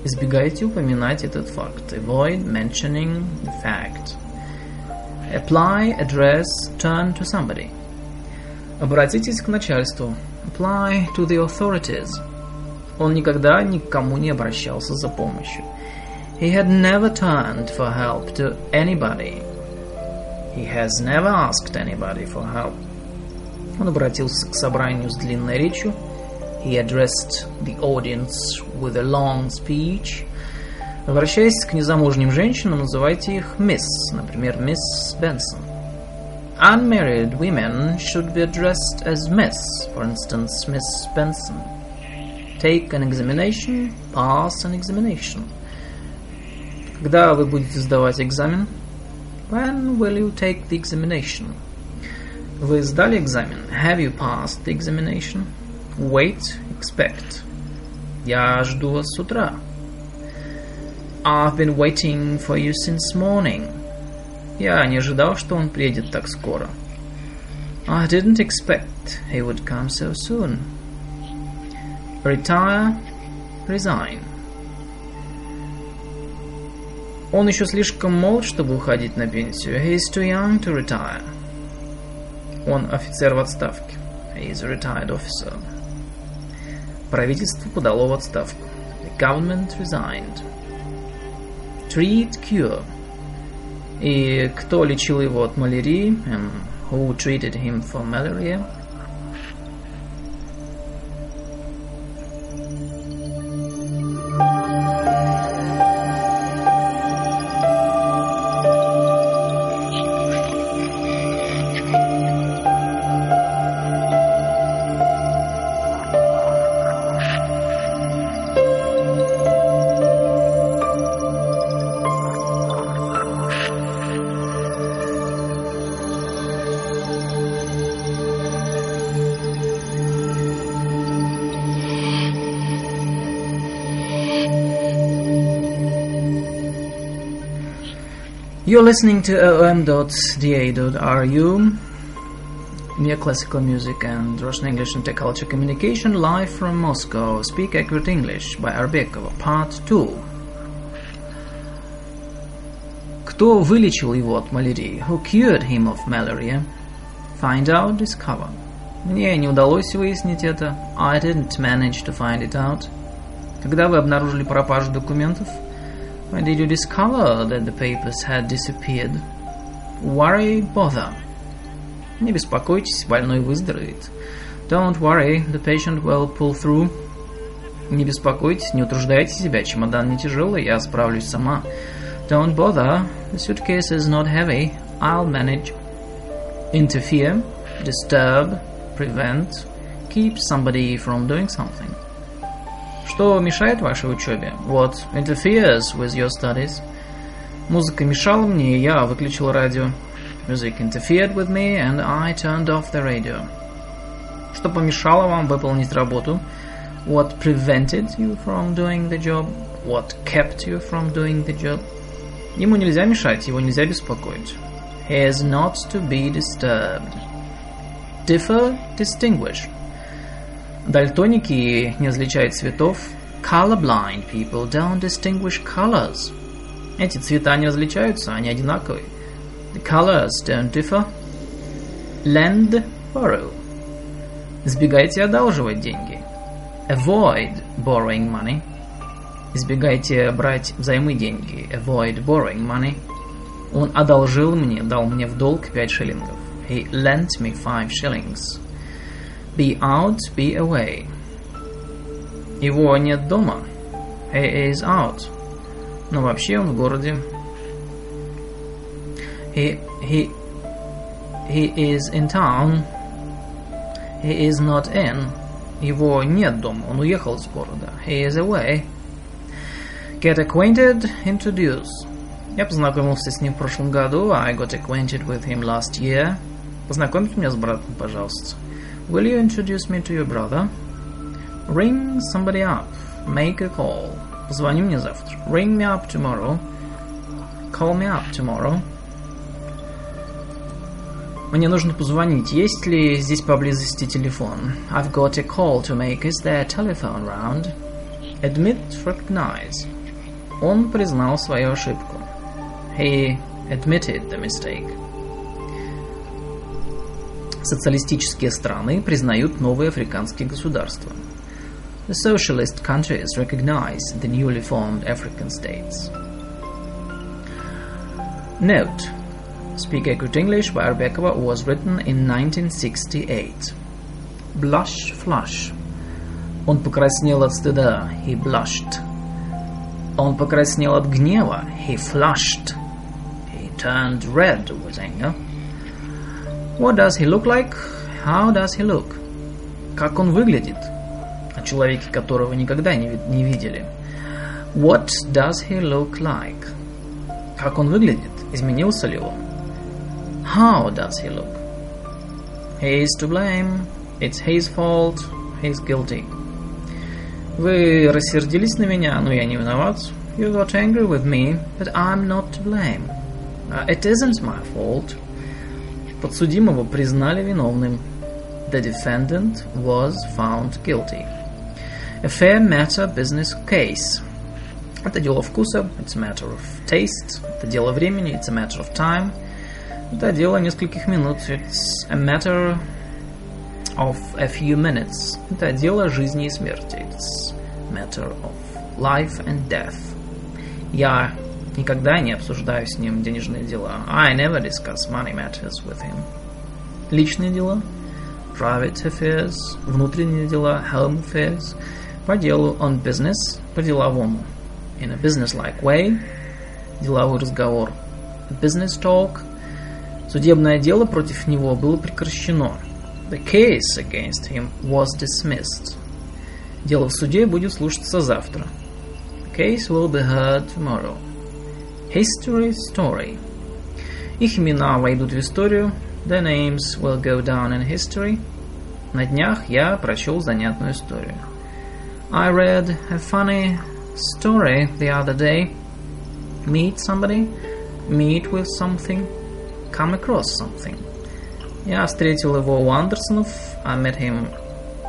Избегайте упоминать этот факт. Avoid mentioning the fact. Apply, address, turn to somebody. Обратитесь к начальству. Apply to the authorities. Он никогда никому не обращался за помощью. He had never turned for help to anybody. He has never asked anybody for help. Он обратился к собранию с длинной речью. He addressed the audience with a long speech. Обращаясь к незамужним женщинам, называйте их мисс, например, мисс Бенсон. Unmarried women should be addressed as miss, for instance, Miss Benson. Take an examination, pass an examination. Когда вы будете сдавать экзамен? When will you take the examination? Вы сдали экзамен? Have you passed the examination? Wait, expect. Я жду вас с утра. I've been waiting for you since morning. Я не ожидал, что он приедет так скоро. I didn't expect he would come so soon. Retire, resign. Он еще слишком молод, чтобы уходить на пенсию. He is too young to retire. Он офицер в отставке. He is a retired officer. Правительство подало в отставку. The government resigned. Treat, cure. И кто лечил его от малярии? And who treated him for malaria? You're listening to om.da.ru Neoclassical Music and Russian English and Tech Culture Communication live from Moscow. Speak Accurate English by Arbekova, Part 2. Кто вылечил его от малярии? Who cured him of malaria? Find out, discover. Мне не удалось выяснить это. I didn't manage to find it out. Когда вы обнаружили пропажу документов? When did you discover that the papers had disappeared? Worry, bother. Не беспокойтесь, больной выздоровеет. Don't worry, the patient will pull through. Не беспокойтесь, не утруждайте себя, чемодан не тяжелый, я справлюсь сама. Don't bother, the suitcase is not heavy, I'll manage. Interfere, disturb, prevent, keep somebody from doing something. Что мешает вашей учебе? What interferes with your studies? Музыка мешала мне, и я выключил радио. Music interfered with me, and I turned off the radio. Что помешало вам выполнить работу? What prevented you from doing the job? What kept you from doing the job? Ему нельзя мешать, его нельзя беспокоить. He is not to be disturbed. Differ, distinguish. Дальтоники не различают цветов. Colorblind people don't distinguish colors. Эти цвета не различаются, они одинаковые. The colors don't differ. Lend, borrow. Избегайте одалживать деньги. Avoid borrowing money. Избегайте брать взаймы деньги. Avoid borrowing money. Он одолжил мне, дал мне в долг пять шиллингов. He lent me five shillings. Be out, be away. Его нет дома. He is out. Но вообще он в городе. He, he, he is in town. He is not in. Его нет дома, он уехал из города. He is away. Get acquainted, introduce. Я познакомился с ним в прошлом году. I got acquainted with him last year. Познакомьте меня с братом, пожалуйста. Will you introduce me to your brother? Ring somebody up. Make a call. Позвони мне завтра. Ring me up tomorrow. Call me up tomorrow. Мне нужно позвонить. Есть ли здесь поблизости телефон? I've got a call to make. Is there a telephone round? Admit, recognize. Он признал свою ошибку. He admitted the mistake. Социалистические страны признают новые африканские государства. The socialist countries recognize the newly formed African states. Note: Speak a Good English by Rebekova was written in 1968. Blush, flush. Он покраснел от стыда. He blushed. Он покраснел от гнева. He flushed. He turned red with anger. What does he look like? How does he look? Как он выглядит? О человеке, которого никогда не, не видели. What does he look like? Как он выглядит? Изменился ли он? How does he look? He is to blame. It's his fault. He's guilty. Вы рассердились на меня, но я не виноват. You got angry with me, but I'm not to blame. Uh, it isn't my fault. Подсудимого признали виновным. The defendant was found guilty. A fair matter business case. Это дело вкуса, it's a matter of taste. Это дело времени, it's a matter of time. Это дело нескольких минут, it's a matter of a few minutes. Это дело жизни и смерти, it's a matter of life and death. Я никогда не обсуждаю с ним денежные дела. I never discuss money matters with him. Личные дела, private affairs, внутренние дела, home affairs, по делу on business, по-деловому. In a business-like way, деловой разговор. Business talk. Судебное дело против него было прекращено. The case against him was dismissed. Дело в суде будет слушаться завтра. The case will be heard tomorrow. History story. Их имена войдут в историю. Their names will go down in history. На днях я прочел занятную историю. I read a funny story the other day. Meet somebody, meet with something, come across something. Я встретил его у Андерсонов. I met him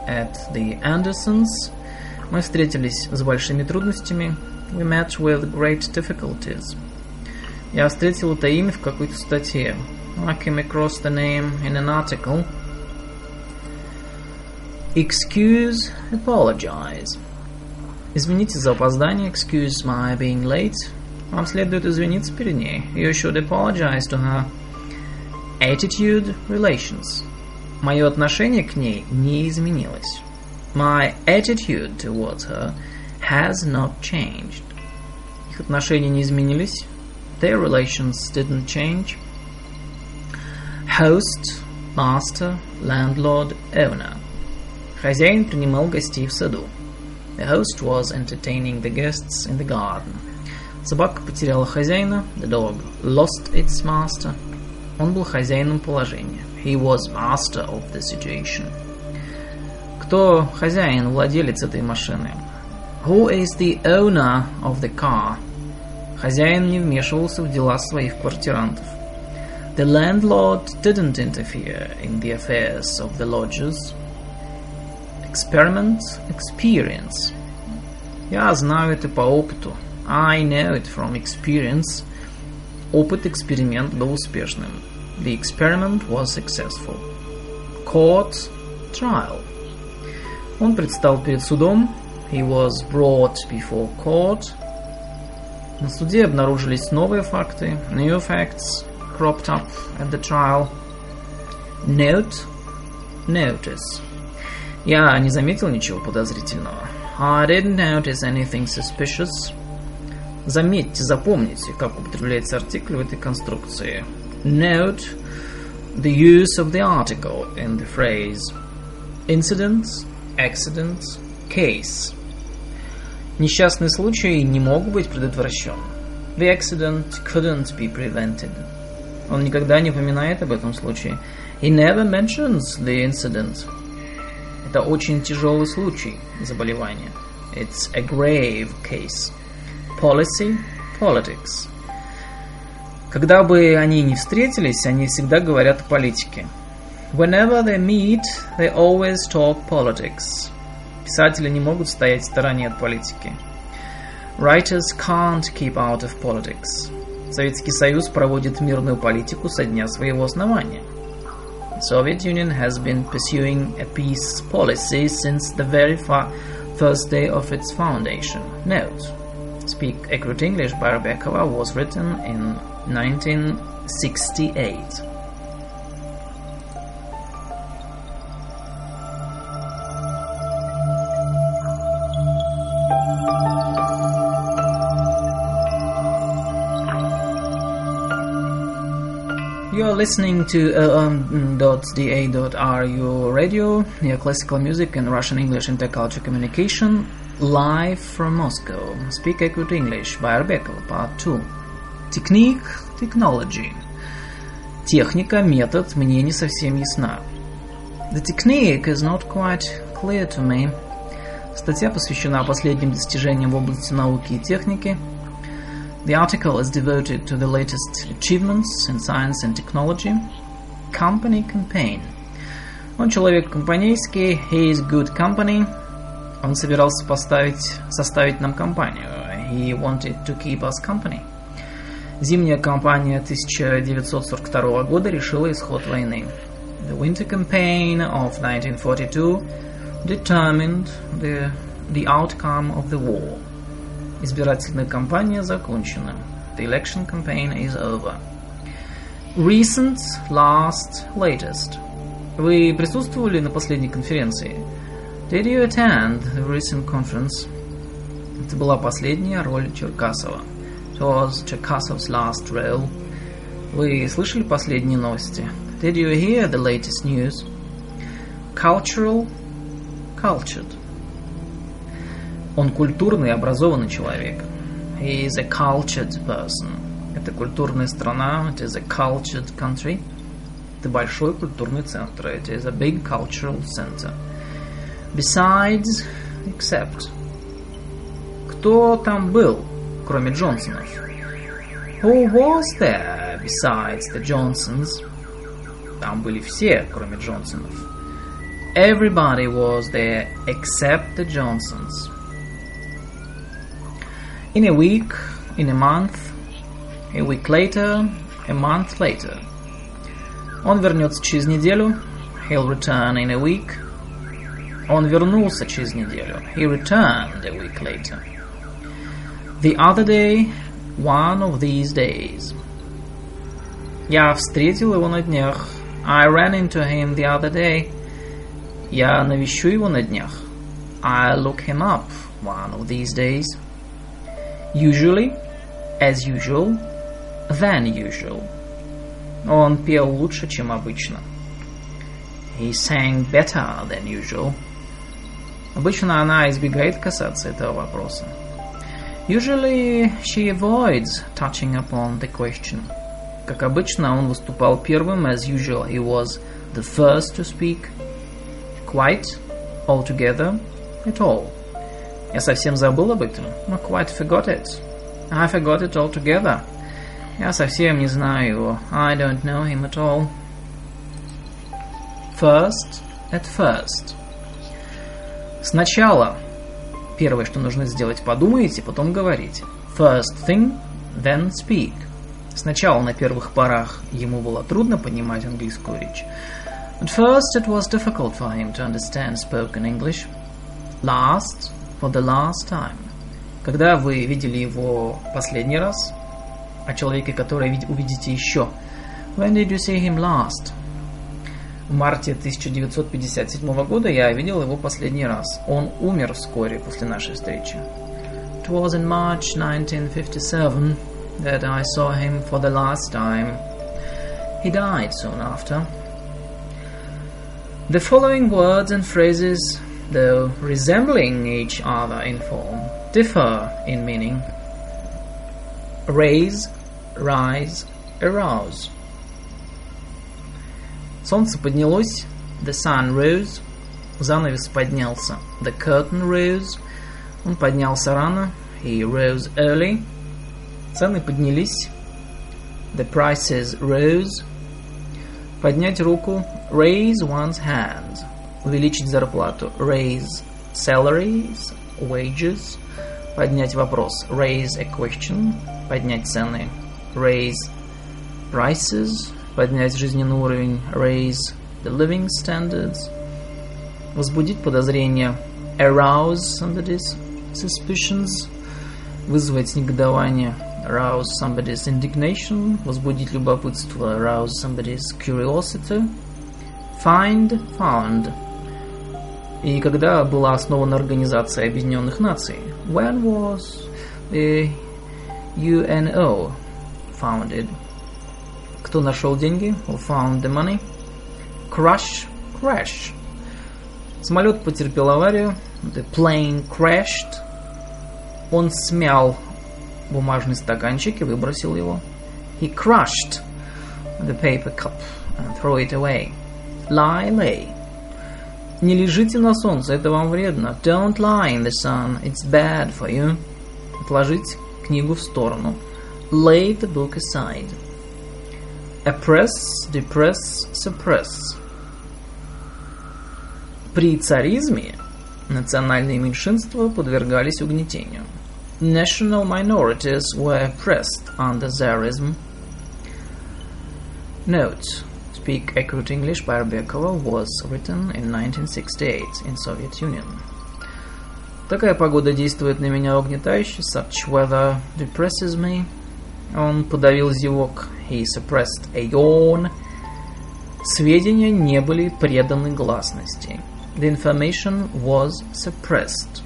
at the Andersons. Мы встретились с большими трудностями. We met with great difficulties. Я встретил это имя в какой-то статье. I came across the name in an article. Excuse, apologize. Извините за опоздание. Excuse my being late. Вам следует извиниться перед ней. You should apologize to her. Attitude, relations. Мое отношение к ней не изменилось. My attitude towards her has not changed. Их отношения не изменились. Their relations didn't change. Host, master, landlord, owner. Хозяин принимал гостей в саду. The host was entertaining the guests in the garden. Собака потеряла хозяина. The dog lost its master. Он был хозяином положения. He was master of the situation. Кто хозяин, владелец этой машины? Who is the owner of the car? Хозяин не вмешивался в дела своих квартирантов. The landlord didn't interfere in the affairs of the lodgers. Experiment, experience. Я знаю это по опыту. I know it from experience. Опыт эксперимент был успешным. The experiment was successful. Court, trial. Он предстал перед судом. He was brought before court. На суде обнаружились новые факты. New facts cropped up at the trial. Note, notice. Я не заметил ничего подозрительного. I didn't notice anything suspicious. Заметьте, запомните, как употребляется артикль в этой конструкции. Note the use of the article in the phrase incident, accident, case. Несчастный случай не мог быть предотвращен. The accident couldn't be prevented. Он никогда не упоминает об этом случае. He never mentions the incident. Это очень тяжелый случай заболевания. It's a grave case. Policy, politics. Когда бы они ни встретились, они всегда говорят о политике. Whenever they meet, they always talk politics. Писатели не могут стоять в стороне от политики. Writers can't keep out of politics. Советский Союз проводит мирную политику со дня своего основания. The Soviet Union has been pursuing a peace policy since the very first day of its foundation. Note: Speak Accurate English by Rebekova was written in 1968. You're listening to lm.da.ru radio, your classical music and Russian English intercultural communication, live from Moscow. Speak Accurate English by Rebekova, Part 2. Technique, technology. Техника, метод мне не совсем ясна. The technique is not quite clear to me. Статья посвящена последним достижениям в области науки и техники – The article is devoted to the latest achievements in science and technology. Company campaign. Он человек компанейский, he is good company. Он собирался поставить, составить нам компанию. He wanted to keep us company. Зимняя кампания 1942 года решила исход войны. The winter campaign of 1942 determined the, the outcome of the war. Избирательная кампания закончена. The election campaign is over. Recent, last, latest. Вы присутствовали на последней конференции? Did you attend the recent conference? Это была последняя роль Черкасова. It was Cherkasov's last role. Вы слышали последние новости? Did you hear the latest news? Cultural, cultured. Он культурный образованный человек. He is a cultured person. Это культурная страна. It is a cultured country. Это большой культурный центр. It is a big cultural center. Besides, except. Кто там был, кроме Джонсонов? Who was there besides the Johnsons? Там были все, кроме Джонсонов. Everybody was there except the Johnsons. In a week, in a month, a week later, a month later. Он вернется через неделю. He'll return in a week. Он вернулся через неделю. He returned a week later. The other day, one of these days. Я встретил его на днях. I ran into him the other day. Я навещу его на днях. I'll look him up one of these days. Usually, as usual, than usual. Он пел лучше, чем обычно. He sang better than usual. Обычно она избегает касаться этого вопроса. Usually she avoids touching upon the question. Как обычно, он выступал первым, as usual he was the first to speak. Quite, altogether, at all. Я совсем забыл об этом. I quite forgot it. I forgot it altogether. Я совсем не знаю его. I don't know him at all. First, at first. Сначала. Первое, что нужно сделать, подумайте, потом говорите. First thing, then speak. Сначала на первых порах ему было трудно понимать английскую речь. At first it was difficult for him to understand spoken English. Last, for the last time. Когда вы видели его последний раз, о человеке, который увидите еще. When did you see him last? В марте 1957 года я видел его последний раз. Он умер вскоре после нашей встречи. It was in March 1957 that I saw him for the last time. He died soon after. The following words and phrases, though resembling each other in form, differ in meaning. Raise, rise, arouse. Солнце поднялось, the sun rose, занавес поднялся, the curtain rose, он поднялся рано, he rose early, цены поднялись, the prices rose, поднять руку, raise one's hand, увеличить зарплату, raise salaries, wages, поднять вопрос, raise a question, поднять цены, raise prices, поднять жизненный уровень, raise the living standards, возбудить подозрения, arouse somebody's suspicions, вызвать негодование, arouse somebody's indignation, возбудить любопытство, arouse somebody's curiosity, find, found. И когда была основана Организация Объединенных Наций? When was the UNO founded? Кто нашел деньги? Who found the money? Crush, crash. Самолет потерпел аварию. The plane crashed. Он смял бумажный стаканчик и выбросил его. He crushed the paper cup and threw it away. Lie, lay. Не лежите на солнце, это вам вредно. Don't lie in the sun, it's bad for you. Отложить книгу в сторону. Lay the book aside. Oppress, depress, suppress. При царизме национальные меньшинства подвергались угнетению. National minorities were oppressed under Tsarism. Note. Speak Accurate English by Rebekova was written in 1968 in Soviet Union. Такая погода действует на меня угнетающе. Such weather depresses me. Он подавил зевок. He suppressed a yawn. Сведения не были преданы гласности. The information was suppressed.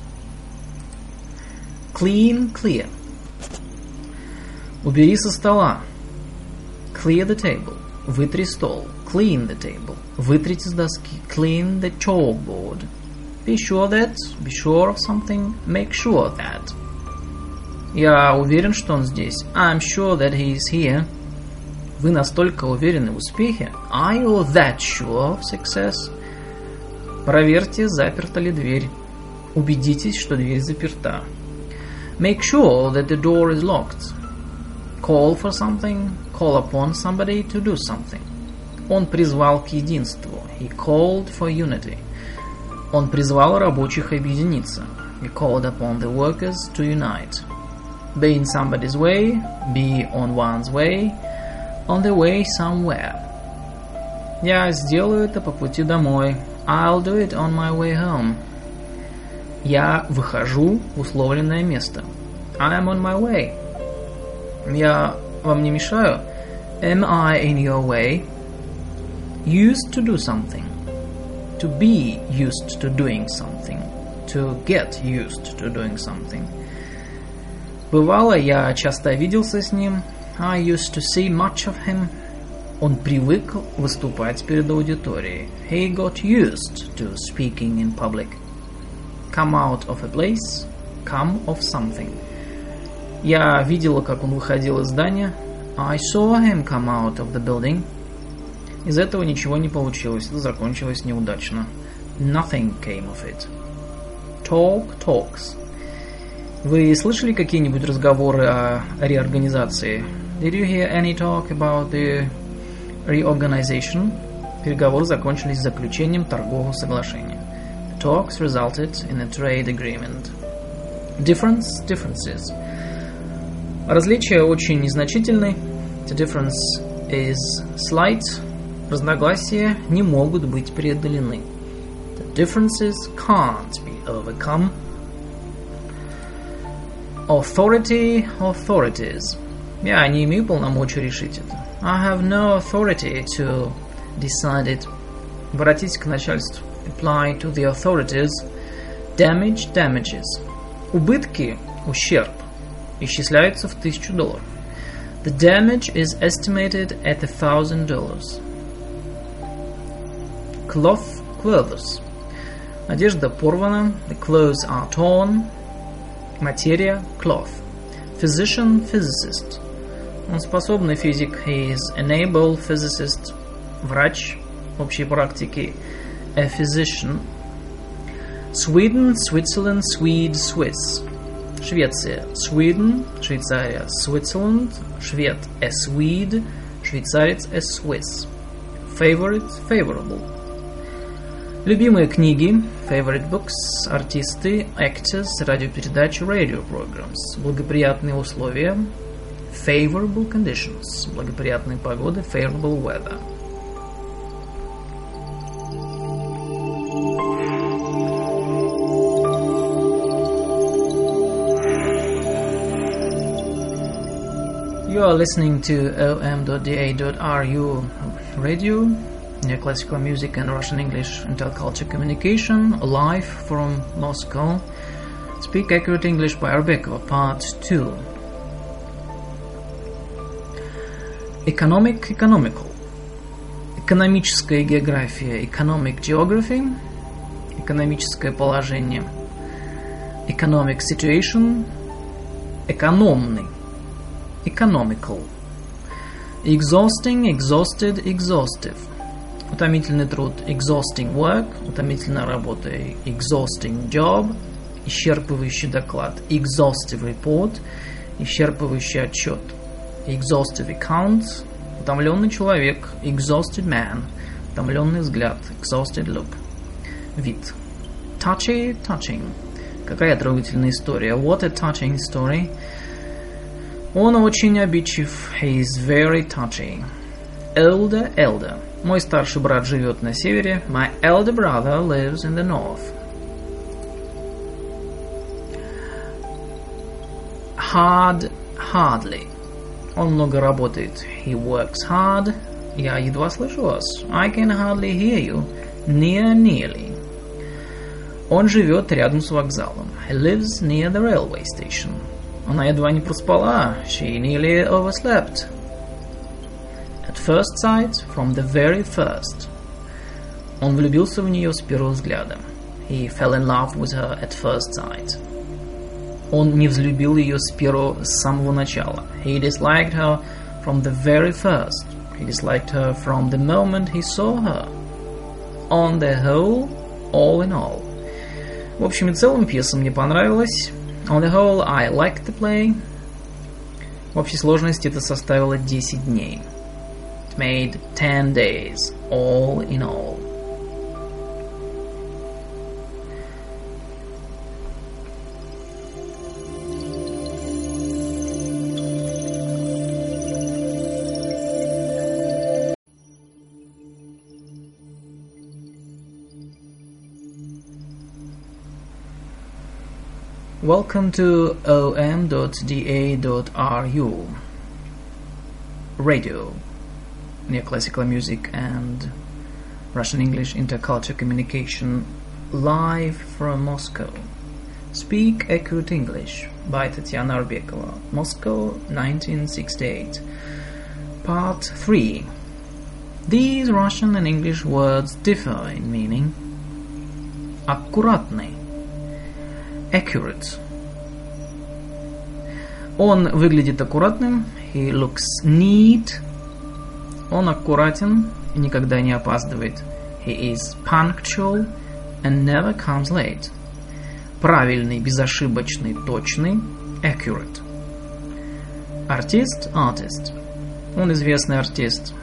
Clean, clear. Убери со стола. Clear the table. Вытри стол. Clean the table. Вытрите с доски. Clean the chalkboard. Be sure that. Be sure of something. Make sure that. Я уверен, что он здесь. I'm sure that he is here. Вы настолько уверены в успехе? Are you that sure of success? Проверьте, заперта ли дверь. Убедитесь, что дверь заперта. Make sure that the door is locked. Call for something. Call upon somebody to do something. Он призвал к единству. He called for unity. Он призвал рабочих объединиться. He called upon the workers to unite. Be in somebody's way, be on one's way, on the way somewhere. Я сделаю это по пути домой. I'll do it on my way home. Я выхожу в условленное место. I'm on my way. Я вам не мешаю? Am I in your way? Used to do something. To be used to doing something. To get used to doing something. Бывало, я часто виделся с ним. I used to see much of him. Он привык выступать перед аудиторией. He got used to speaking in public. Come out of a place, come of something. Я видела, как он выходил из здания. I saw him come out of the building. Из этого ничего не получилось, это закончилось неудачно. Nothing came of it. Talk talks. Вы слышали какие-нибудь разговоры о реорганизации? Did you hear any talk about the reorganization? Переговоры закончились заключением торгового соглашения. The talks resulted in a trade agreement. Difference, differences. Различия очень незначительны. The difference is slight. Разногласия не могут быть преодолены. The differences can't be overcome. Authority, authorities. Я не имею полномочий решить это. I have no authority to decide it. Обратитесь к начальству. Apply to the authorities. Damage, damages. Убытки, ущерб, исчисляются в тысячу долларов. The damage is estimated at a thousand dollars. Cloth, clothes. Одежда порвана. The clothes are torn. Материя, cloth. Physician, physicist. Он способный физик. He is an able physicist. Врач общей практики. A physician. Sweden, Switzerland, Swede, Swiss. Швеция. Sweden, Швейцария. Switzerland, швед. A Swede, швейцарец. A Swiss. Favorite, favorable. Любимые книги, favorite books, артисты, actors, радиопередачи, radio programs, благоприятные условия, favorable conditions, благоприятные погоды, favorable weather. You are listening to om.da.ru radio, neoclassical music and Russian English interculture communication, live from Moscow. Speak accurate English by Arbekova, part 2. Economic, economical. Экономическая география, economic geography. Экономическое положение. Economic situation. Экономный. Economical. Exhausting, exhausted, exhaustive. Утомительный труд. Exhausting work. Утомительная работа. Exhausting job. Исчерпывающий доклад. Exhaustive report. Исчерпывающий отчет. Exhaustive account. Утомленный человек. Exhausted man. Утомленный взгляд. Exhausted look. Вид. Touchy, touching. Какая трогательная история. What a touching story. Он очень обидчив. He is very touchy. Elder, elder. Мой старший брат живет на севере. My elder brother lives in the north. Hard, hardly. Он много работает. He works hard. Я едва слышу вас. I can hardly hear you. Near, nearly. Он живет рядом с вокзалом. He lives near the railway station. Она едва не проспала. She nearly overslept. At first sight, from the very first. Он влюбился в нее с первого взгляда. He fell in love with her at first sight. Он не взлюбил ее с первого, с самого начала. He disliked her from the very first. He disliked her from the moment he saw her. On the whole, all in all. В общем и целом, пьеса мне понравилась. On the whole, I liked the play. В общей сложности это составило 10 дней. It made 10 days, all in all. Welcome to om.da.ru Radio, Neoclassical Music and Russian English Intercultural Communication live from Moscow. Speak Accurate English by Tatiana Arbekova, Moscow 1968. Part 3. These Russian and English words differ in meaning. Аккуратный. Accurate. Он выглядит аккуратным. He looks neat. Он аккуратен и никогда не опаздывает. He is punctual and never comes late. Правильный, безошибочный, точный. Accurate. Артист, artist. Он известный артист.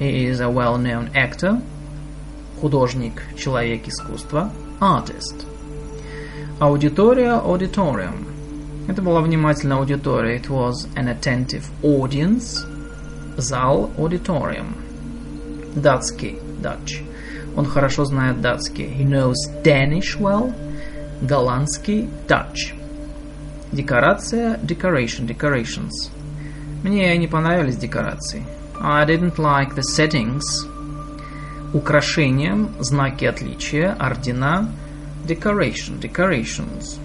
He is a well-known actor. Художник, человек искусства. Artist. Аудитория, auditorium. Это была внимательная аудитория. It was an attentive audience. Зал, auditorium. Датский, Dutch. Он хорошо знает датский. He knows Danish well. Голландский, Dutch. Декорация, decoration, decorations. Мне не понравились декорации. I didn't like the settings. Украшением, знаки отличия, ордена, decoration, decorations.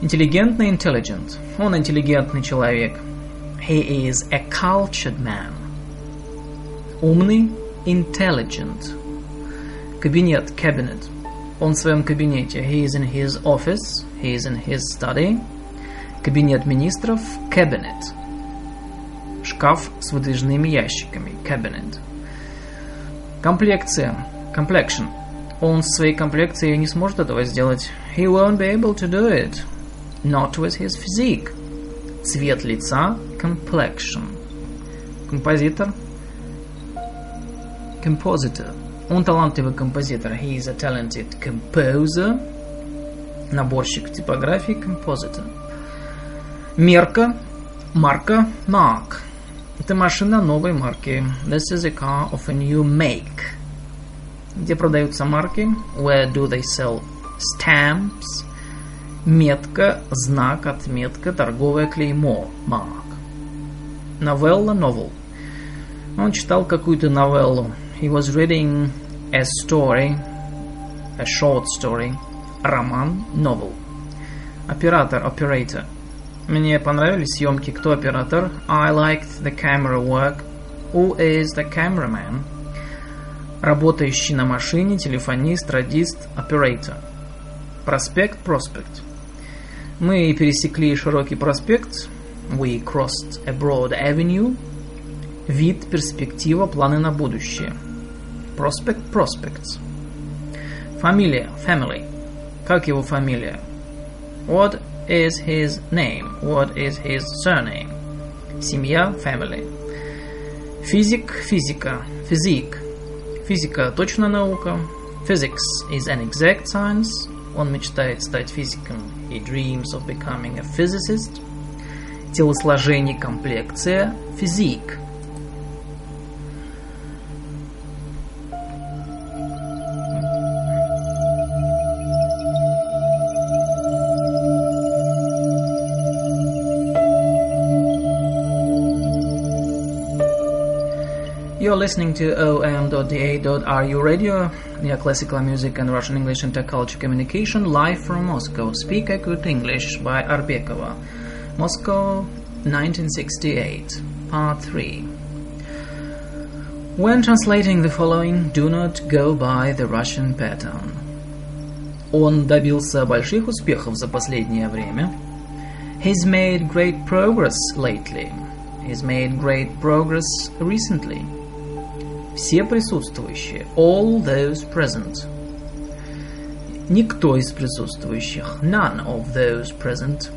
Интеллигентный, intelligent. Он интеллигентный человек. He is a cultured man. Умный, intelligent. Кабинет, cabinet. Он в своем кабинете. He is in his office. He is in his study. Кабинет министров, cabinet. Шкаф с выдвижными ящиками, cabinet. Комплекция, complexion. Он с своей комплекцией не сможет этого сделать. He won't be able to do it. Not with his physique. Цвет лица, complexion. Композитор, compositor. Он талантливый композитор. He is a talented composer. Наборщик типографии, compositor. Мерка, марка, mark. Это машина новой марки. This is a car of a new make. Где продаются марки? Where do they sell stamps? Метка, знак, отметка, торговое клеймо. Mark. Новелла, novel. Он читал какую-то новеллу. He was reading a story, a short story, роман, novel. Оператор, operator. Мне понравились съемки. Кто оператор? I liked the camera work. Who is the cameraman? Работающий на машине, телефонист, радист, operator. Проспект, prospect. Мы пересекли широкий проспект. We crossed a broad avenue. Вид, перспектива, планы на будущее. Prospect, prospects. Фамилия, family. Как его фамилия? What is his name? What is his surname? Семья, family. Физик, физика, физик. Физика – точная наука. Physics is an exact science. Он мечтает стать физиком. He dreams of becoming a physicist. Телосложение, комплекция, физик. You're listening to om.da.ru radio, neoclassical music and Russian English intercultural communication live from Moscow. Speak Accurate English by Arbekova. Moscow, 1968, Part 3. When translating the following, do not go by the Russian pattern. Он добился больших успехов за последнее время. He's made great progress lately. He's made great progress recently. Все присутствующие. All those present. Никто из присутствующих. None of those present.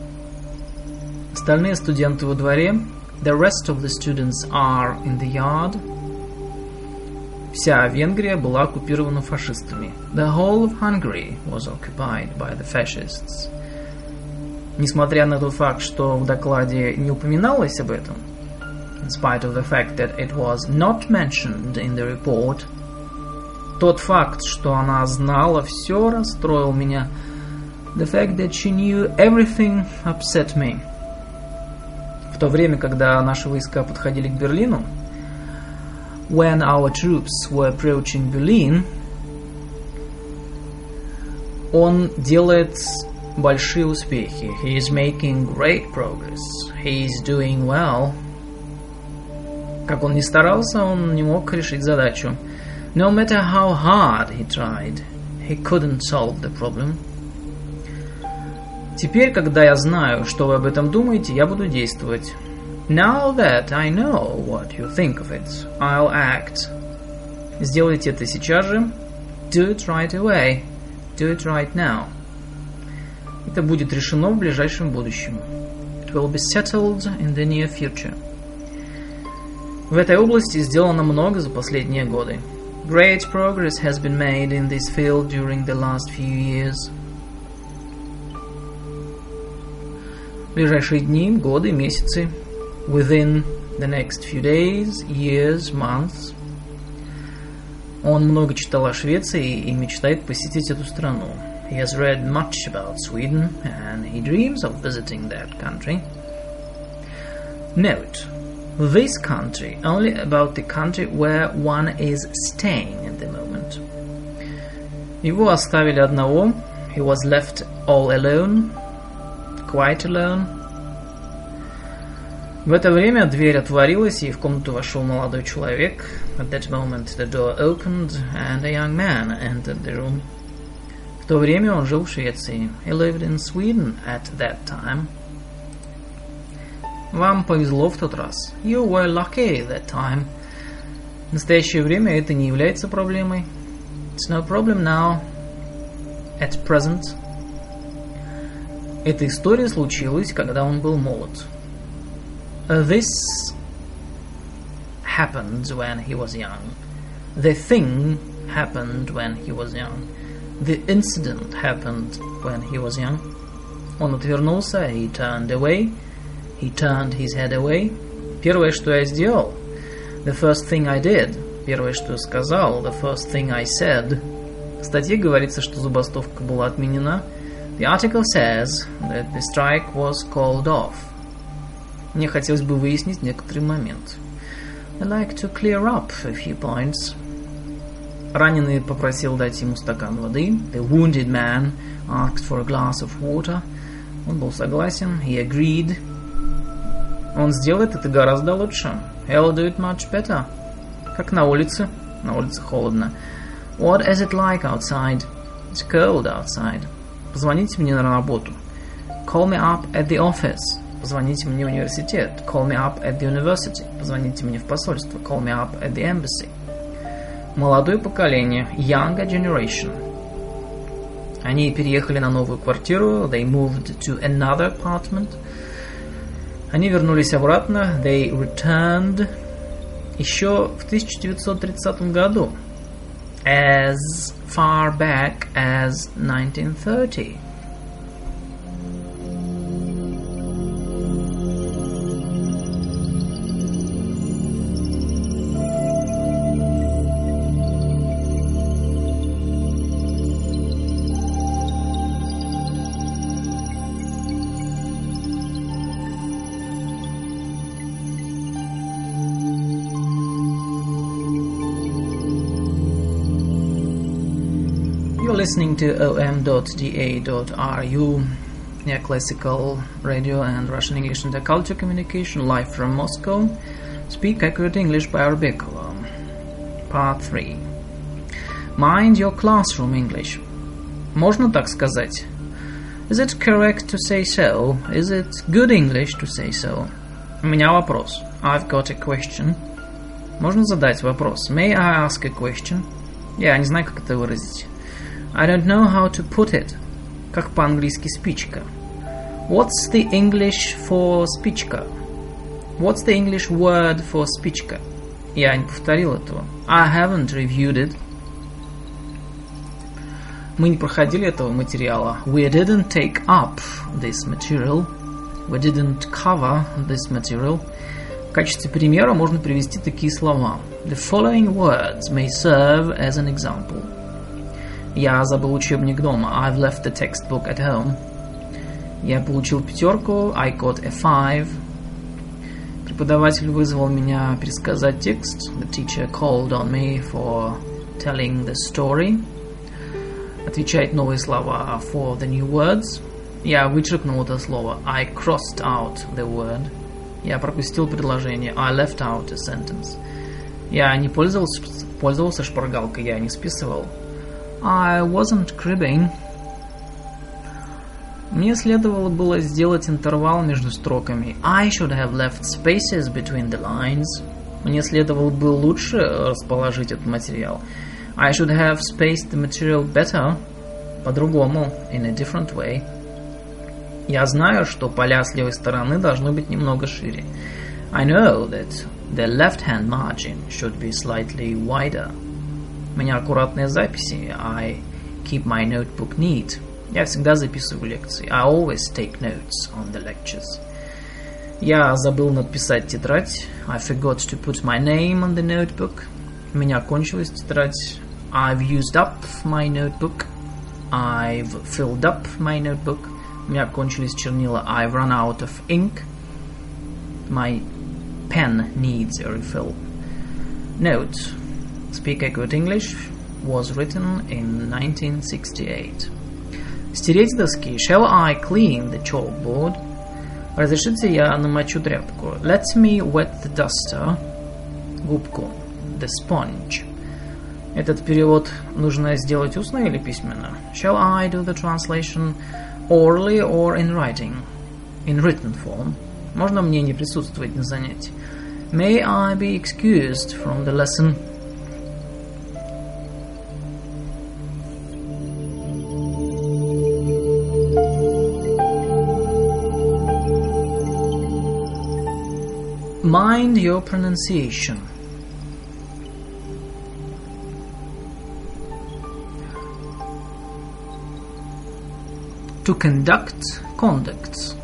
Остальные студенты во дворе. The rest of the students are in the yard. Вся Венгрия была оккупирована фашистами. The whole of Hungary was occupied by the fascists. Несмотря на тот факт, что в докладе не упоминалось об этом, in spite of the fact that it was not mentioned in the report. Тот факт, что она знала все, расстроил меня. The fact that she knew everything upset me. В то время, когда наши войска подходили к Берлину, when our troops were approaching Berlin, он делает большие успехи. He is making great progress. He is doing well. Как он ни старался, он не мог решить задачу. No matter how hard he tried, he couldn't solve the problem. Теперь, когда я знаю, что вы об этом думаете, я буду действовать. Now that I know what you think of it, I'll act. Сделайте это сейчас же. Do it right away. Do it right now. Это будет решено в ближайшем будущем. It will be settled in the near future. В этой области сделано много за последние годы. Great progress has been made in this field during the last few years. В ближайшие дни, годы, месяцы. Within the next few days, years, months. Он много читал о Швеции и мечтает посетить эту страну. He has read much about Sweden and he dreams of visiting that country. Note, this country only about the country where one is staying at the moment. Его оставили одного. He was left all alone, quite alone. В это время дверь отворилась, и в комнату вошел молодой человек. At that moment the door opened, and a young man entered the room. В то время он жил в Швеции. He lived in Sweden at that time. Вам повезло в тот раз. You were lucky that time. В настоящее время это не является проблемой. It's no problem now. At present. Эта история случилась, когда он был молод. This happened when he was young. The thing happened when he was young. The incident happened when he was young. Он отвернулся, he turned away. He turned his head away. Первое, что я сделал, the first thing I did. Первое, что я сказал, the first thing I said. В статье говорится, что забастовка была отменена. The article says that the strike was called off. Мне хотелось бы выяснить некоторый момент. I'd like to clear up a few points. Раненый попросил дать ему стакан воды. The wounded man asked for a glass of water. Он был согласен. He agreed. Он сделает это гораздо лучше. He'll do it much better. Как на улице. На улице холодно. What is it like outside? It's cold outside. Позвоните мне на работу. Call me up at the office. Позвоните мне в университет. Call me up at the university. Позвоните мне в посольство. Call me up at the embassy. Молодое поколение. Younger generation. Они переехали на новую квартиру. They moved to another apartment. Они вернулись обратно. They returned еще в 1930 году. As far back as 1930. You're listening to om.da.ru, classical radio and Russian English interculture communication live from Moscow. Speak accurate English by Arbekova. Part 3. Mind your classroom English. Можно так сказать? Is it correct to say so? Is it good English to say so? У меня вопрос. I've got a question. Можно задать вопрос. May I ask a question? Я не знаю, как это выразить. I don't know how to put it. Как по-английски спичка. What's the English for спичка? What's the English word for спичка? Я не повторил этого. I haven't reviewed it. Мы не проходили этого материала. We didn't take up this material. We didn't cover this material. В качестве примера можно привести такие слова. The following words may serve as an example. Я забыл учебник дома. I've left the textbook at home. Я получил пятерку. I got a five. Преподаватель вызвал меня пересказать текст. The teacher called on me for telling the story. Отвечать новые слова for the new words. Я вычеркнул это слово. I crossed out the word. Я пропустил предложение. I left out a sentence. Я не пользовался, пользовался шпаргалкой, я не списывал. I wasn't cribbing. Мне следовало было сделать интервал между строками. I should have left spaces between the lines. Мне следовало бы лучше расположить этот материал. I should have spaced the material better. По-другому, in a different way. Я знаю, что поля с левой стороны должны быть немного шире. I know that the left-hand margin should be slightly wider. У меня аккуратные записи. I keep my notebook neat. Я всегда записываю лекции. I always take notes on the lectures. Я забыл написать тетрадь. I forgot to put my name on the notebook. У меня кончилась тетрадь. I've used up my notebook. I've filled up my notebook. У меня кончились чернила. I've run out of ink. My pen needs a refill. Note. Speak a Good English was written in 1968. Стереть доски. Shall I clean the chalkboard? Разрешите я намочу тряпку. Let me wet the duster. Губку. The sponge. Этот перевод нужно сделать устно или письменно? Shall I do the translation orally or in writing? In written form. Можно мне не присутствовать на занятии? May I be excused from the lesson? Mind your pronunciation. To conduct, conduct.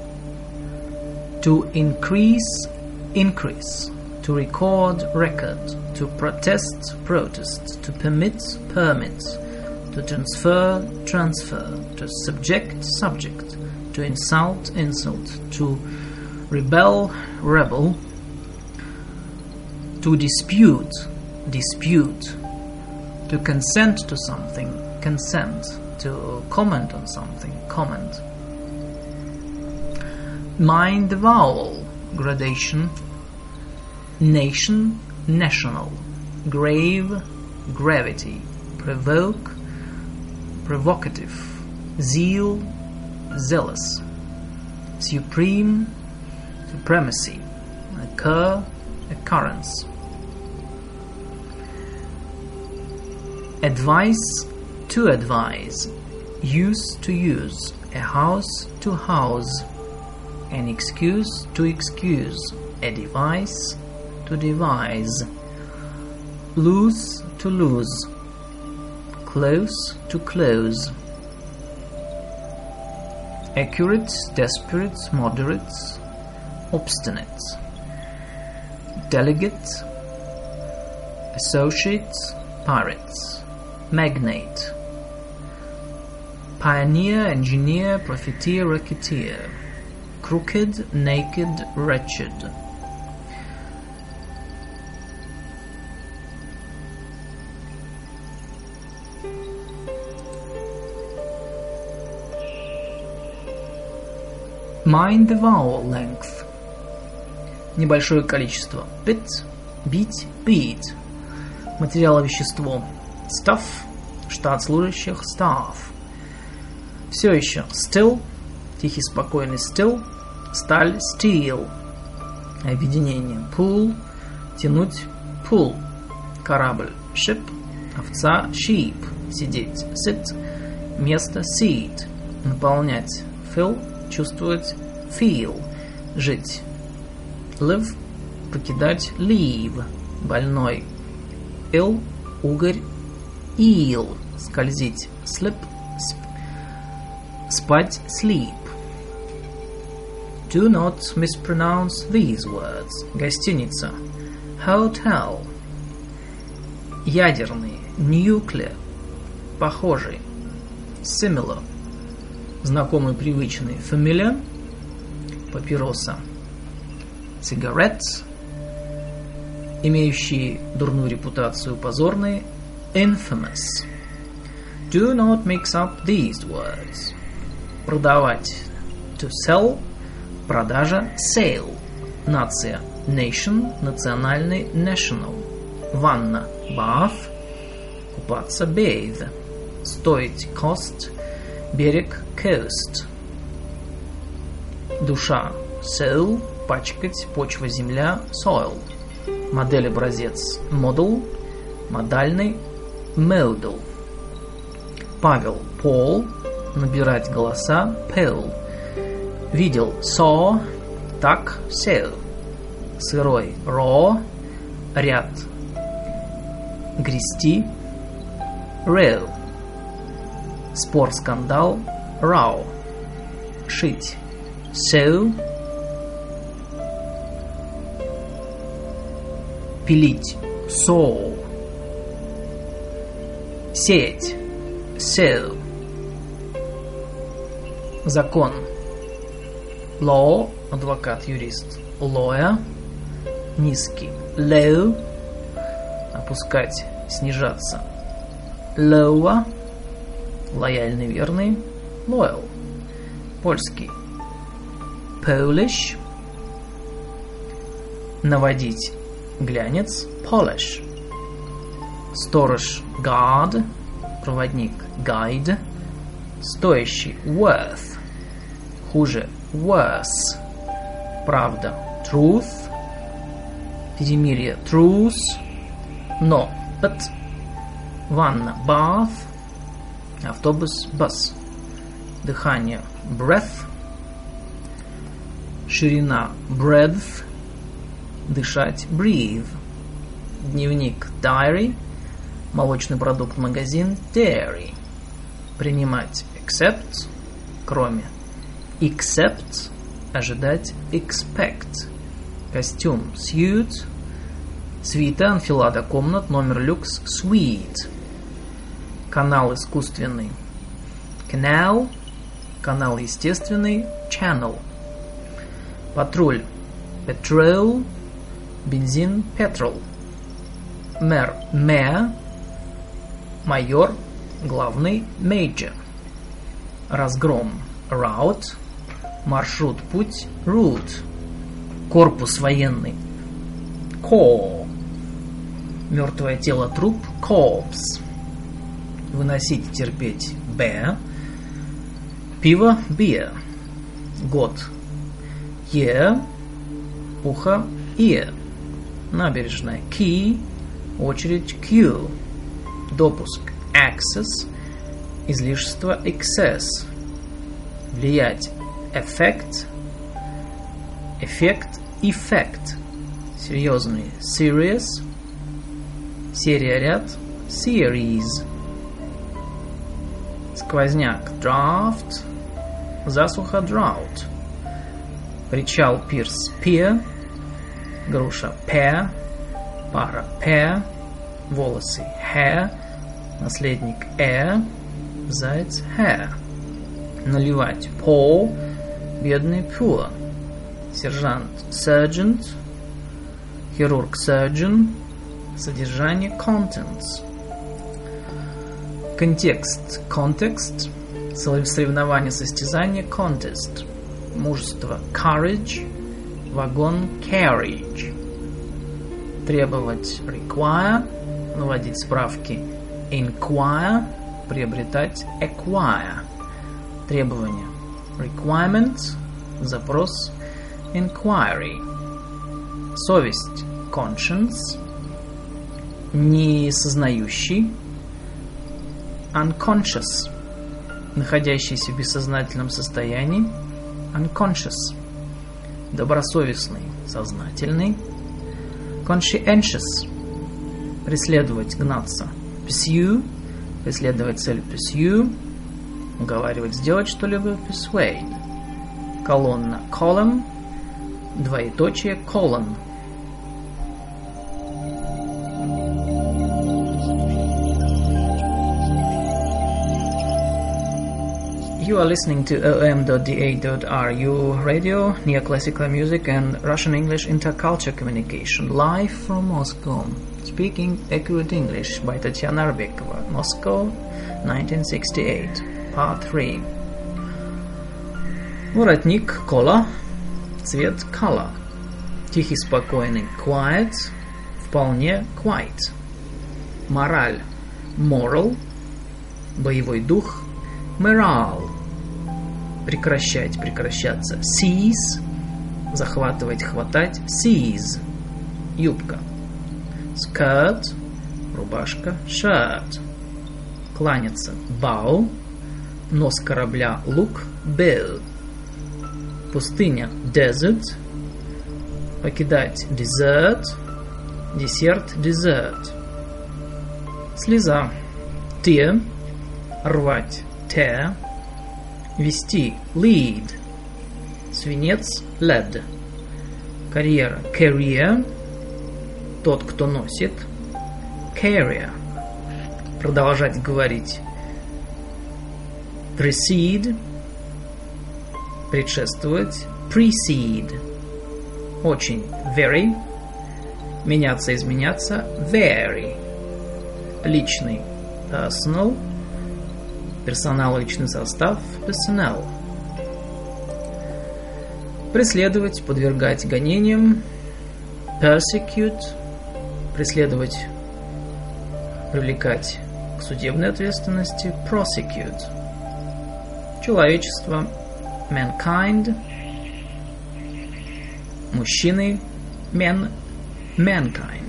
To increase, increase. To record, record. To protest, protest. To permit, permit. To transfer, transfer. To subject, subject. To insult, insult. To rebel, rebel. To dispute, dispute. To consent to something, consent. To comment on something, comment. Mind the vowel, gradation. Nation, national. Grave, gravity. Provoke, provocative. Zeal, zealous. Supreme, supremacy. Occur, occurrence. Advice to advise. Use to use. A house to house. An excuse to excuse. A device to devise. Lose to lose. Close to close. Accurate, desperate, moderate, obstinate. Delegate, associate, pirates. Magnate. Pioneer, engineer, profiteer, racketeer. Crooked, naked, wretched. Mind the vowel length. Небольшое количество. Bit, бить, beat. Материал вещество. Stuff, штат служащих, staff. Все еще. Still, тихий, спокойный still. Сталь, steel. Объединение. Pull, тянуть, pull. Корабль, ship. Овца, sheep. Сидеть, sit. Место, seat. Наполнять, fill. Чувствовать, feel. Жить, live. Покидать, leave. Больной, ill. Угорь, eel. Скользить, slip. Спать, sleep. Do not mispronounce these words. Гостиница. Hotel. Ядерный. Nuclear. похожий. Similar. Знакомый, привычный. Familiar. Папироса. Cigarettes. Имеющие дурную репутацию, позорные. Infamous. Do not mix up these words. Продавать. To sell. Продажа. Sale. Нация. Nation. Национальный. National. Ванна. Bath. Купаться. Bathe. Стоить. Cost. Берег. Coast. Душа. Soul. Пачкать. Почва. Земля. Soil. Модель. Образец. Model. Модальный. Modal. Павел. Пол. Набирать голоса. Pale. Видел. Saw. Так. Saw. Сырой. Raw. Ряд. Грести. Rail. Спор, скандал. Row. Шить. Sew. Пилить. Sow. Сеять. Sow. Закон. Law. Адвокат, юрист. Lawyer. Низкий. Low. Опускать, снижаться. Lower. Лояльный, верный. Loyal. Польский. Polish. Наводить. Глянец. Polish. Сторож. Guard. Проводник. Guide. Стоящий. Worth. Хуже. Worse. Правда. Truth. Перемирие. Truth. Но. But. Ванна. Bath. Автобус. Bus. Дыхание. Breath. Ширина. Breadth. Дышать. Breathe. Дневник. Diary. Молочный продукт. Магазин. Dairy. Принимать. Accept. Кроме. Except. Ожидать. Expect. Костюм. Suit. Свита. Анфилада. Комнат. Номер люкс. Suite. Канал искусственный. Canal. Канал естественный. Channel. Патруль. Patrol. Бензин. Petrol. Мэр. Mayor. Майор. Главный. Major. Разгром. Route. Маршрут. Путь. Route. Корпус военный. Corps. Мертвое тело. Труп. Corpse. Выносить. Терпеть. Bear. Пиво. Beer. Год. Year. Ухо. Ear. Набережная. Key. Очередь. Queue. Допуск. Access. Излишество. Excess. Влиять. Effect. Эффект. Effect. Серьезный. Serious. Серия ряд. Series. Сквозняк. Draft. Засуха. Drought. Причал. Пирс. Pier. Груша. Pear. Пара. Pear. Волосы. Hair. Наследник. Air. Заяц. Hair. Наливать. Pour. Бедный. Poor. Сержант. Sergeant. Хирург. Surgeon. Содержание. Contents. Контекст. Context. Соревнование, состязание. Contest. Мужество. Courage. Вагон. Carriage. Требовать. Require. Наводить справки. Inquire. Приобретать. Acquire. Требования. Requirement. Запрос. Inquiry. Совесть. Conscience. Несознающий. Unconscious. Находящийся в бессознательном состоянии. Unconscious. Добросовестный. Сознательный. Conscientious. Преследовать, гнаться. Pursue. Преследовать цель. Pursue. Уговаривать сделать что-либо. Persuade. Колонна. Column. Двоеточие. Colon. You are listening to om.da.ru radio, neoclassical music and Russian English interculture communication, live from Moscow. Speaking accurate English by Tatiana Arbekova, Moscow, 1968, part 3. Воротник кола, цвет color. Тихий, спокойный quiet, вполне quite. Мораль moral, боевой дух morale, прекращать, прекращаться. Seize, захватывать, хватать. Seize, юбка. Skirt, рубашка. Shirt, кланяться. Bow, нос корабля. Look bill, пустыня. Desert, покидать. Desert, десерт. Dessert, слеза. Tear, рвать. Tear, вести lead, свинец lead, карьера career, тот, кто носит carrier, продолжать говорить. Precede, предшествовать. Precede, очень very, меняться, изменяться. Very, личный personal, персонал, личный состав personnel, преследовать, подвергать гонениям. Persecute, преследовать, привлекать к судебной ответственности. Prosecute, человечество. Mankind, мужчины. Men, mankind.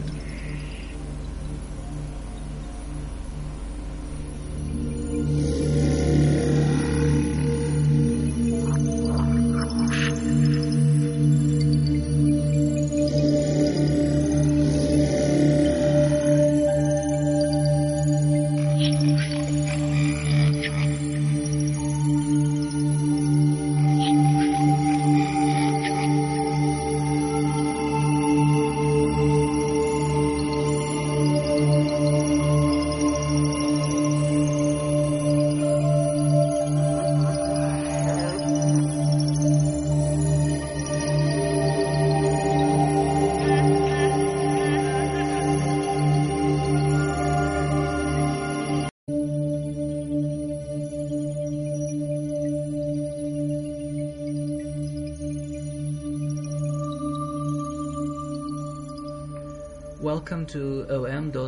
Welcome to om.da.ru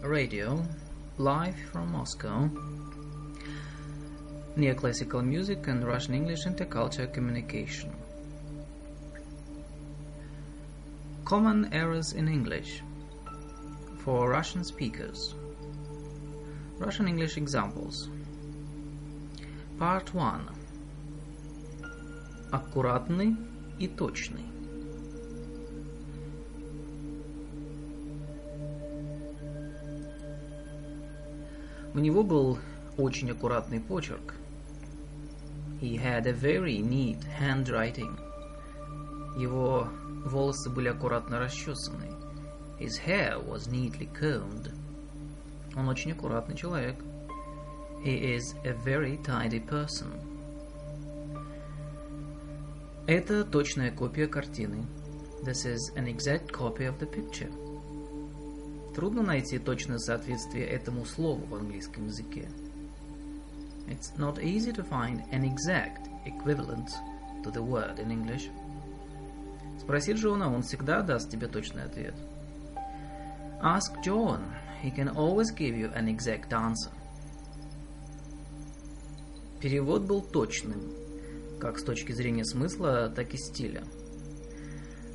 radio, live from Moscow. Neoclassical music and Russian English interculture communication. Common errors in English for Russian speakers. Russian English examples. Part 1. Аккуратный и точный. У него был очень аккуратный почерк. He had a very neat handwriting. Его волосы были аккуратно расчесаны. His hair was neatly combed. Он очень аккуратный человек. He is a very tidy person. Это точная копия картины. This is an exact copy of the picture. Трудно найти точное соответствие этому слову в английском языке. It's not easy to find an exact equivalent to the word in English. Спроси Джона, он всегда даст тебе точный ответ. Ask John, he can always give you an exact answer. Перевод был точным, как с точки зрения смысла, так и стиля.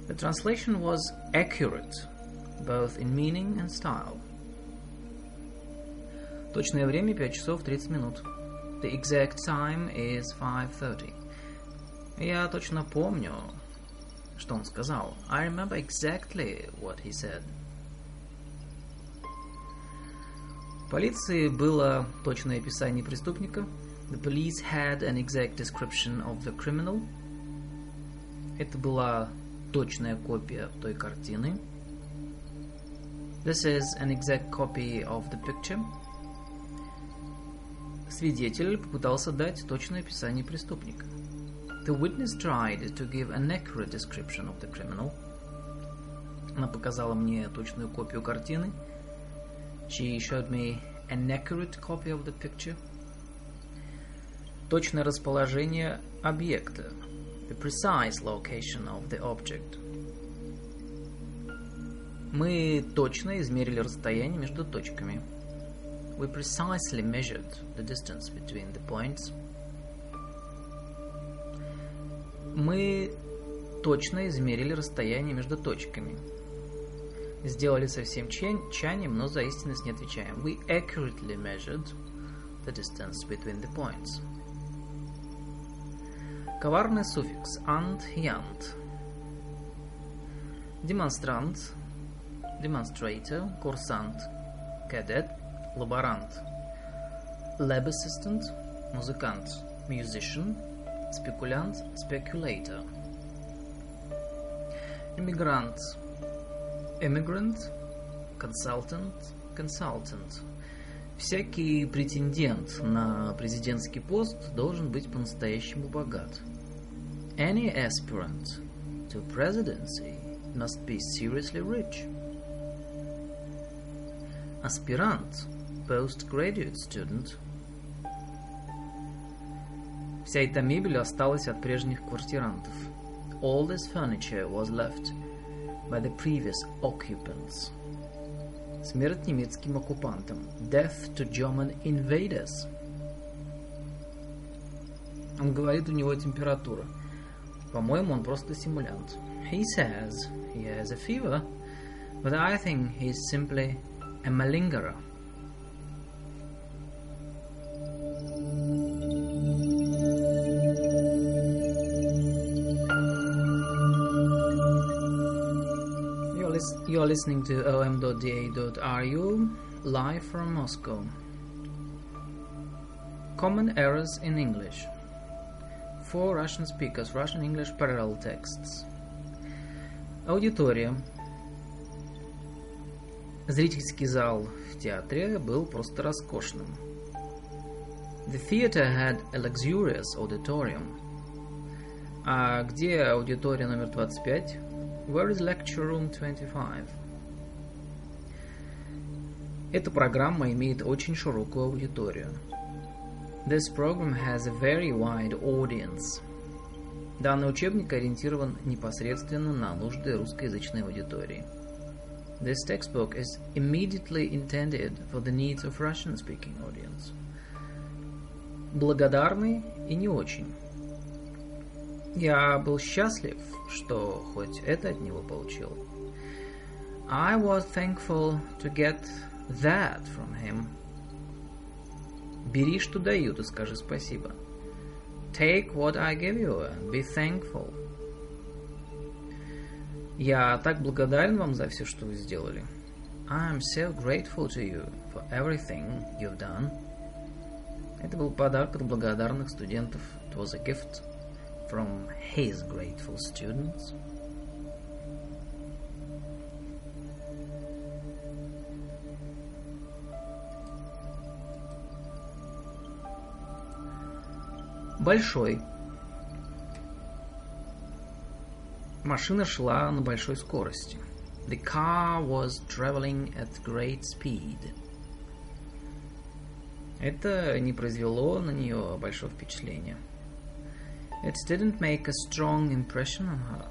The translation was accurate both in meaning and style. Точное время 5 часов 30 минут. The exact time is 5.30. Я точно помню, что он сказал. I remember exactly what he said. Полиции было точное описание преступника. The police had an exact description of the criminal. Это была точная копия той картины. This is an exact copy of the picture. Свидетель попытался дать точное описание преступника. The witness tried to give an accurate description of the criminal. Она показала мне точную копию картины. She showed me an accurate copy of the picture. Точное расположение объекта. The precise location of the object. Мы точно измерили расстояние между точками. We precisely measured the distance between the points. Мы точно измерили расстояние между точками. Сделали совсем чанем, но за истинность не отвечаем. We accurately measured the distance between the points. Коварный суффикс ant и ant. Демонстрант, demonstrator, курсант, кадет, лаборант. Lab assistant, музыкант, musician, спекулянт, speculator. Иммигрант, immigrant, consultant, consultant. Всякий претендент на президентский пост должен быть по-настоящему богат. Any aspirant to presidency must be seriously rich. Аспирант, postgraduate student. Вся эта мебель осталась от прежних квартирантов. All this furniture was left by the previous occupants. Смерть немецким оккупантам. Death to German invaders. Он говорит, у него температура. По-моему, он просто симулянт. He says he has a fever, but I think he's simply a malingerer. You are listening to om.da.ru live from Moscow. Common errors in English. For Russian speakers, Russian English parallel texts. Аудитория. Зрительский зал в театре был просто роскошным. The theater had a luxurious auditorium. А где аудитория номер 25? Where is lecture room 25? Эта программа имеет очень широкую аудиторию. This program has a very wide audience. Данный учебник ориентирован непосредственно на нужды русскоязычной аудитории. This textbook is immediately intended for the needs of Russian-speaking audience. Благодарный и не очень. Я был счастлив, что хоть это от него получил. I was thankful to get that from him. Бери, что дают, и скажи спасибо. Take what I give you and be thankful. Я так благодарен вам за все, что вы сделали. I'm so grateful to you for everything you've done. Это был подарок от благодарных студентов. It was a gift from his grateful students. Большой. Машина шла на большой скорости. The car was traveling at great speed. Это не произвело на нее большого впечатления. It didn't make a strong impression on her.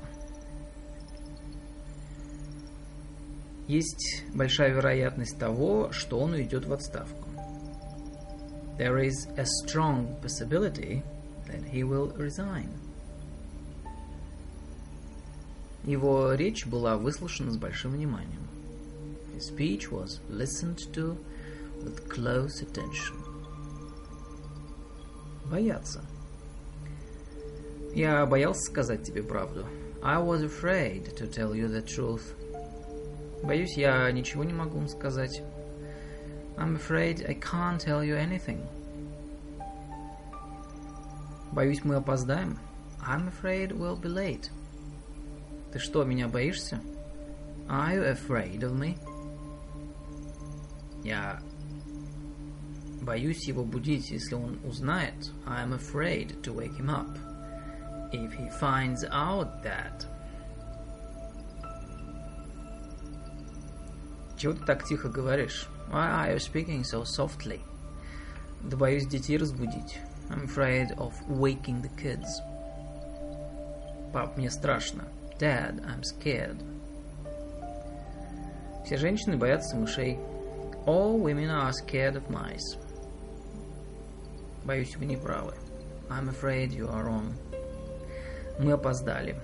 Есть большая вероятность того, что он уйдет в отставку. There is a strong possibility that he will resign. Его речь была выслушана с большим вниманием. His speech was listened to with close attention. Бояться – я боялся сказать тебе правду. I was afraid to tell you the truth. Боюсь, я ничего не могу вам сказать. I'm afraid I can't tell you anything. Боюсь, мы опоздаем. I'm afraid we'll be late. Ты что, меня боишься? Are you afraid of me? Я... Боюсь его будить, если он узнает. I'm afraid to wake him up. If he finds out that. Чего ты так тихо говоришь? Why are you speaking so softly? Да боюсь детей разбудить. I'm afraid of waking the kids. Пап, мне страшно. Dad, I'm scared. Все женщины боятся мышей. All women are scared of mice. Боюсь, вы не правы. I'm afraid you are wrong. Мы опоздали.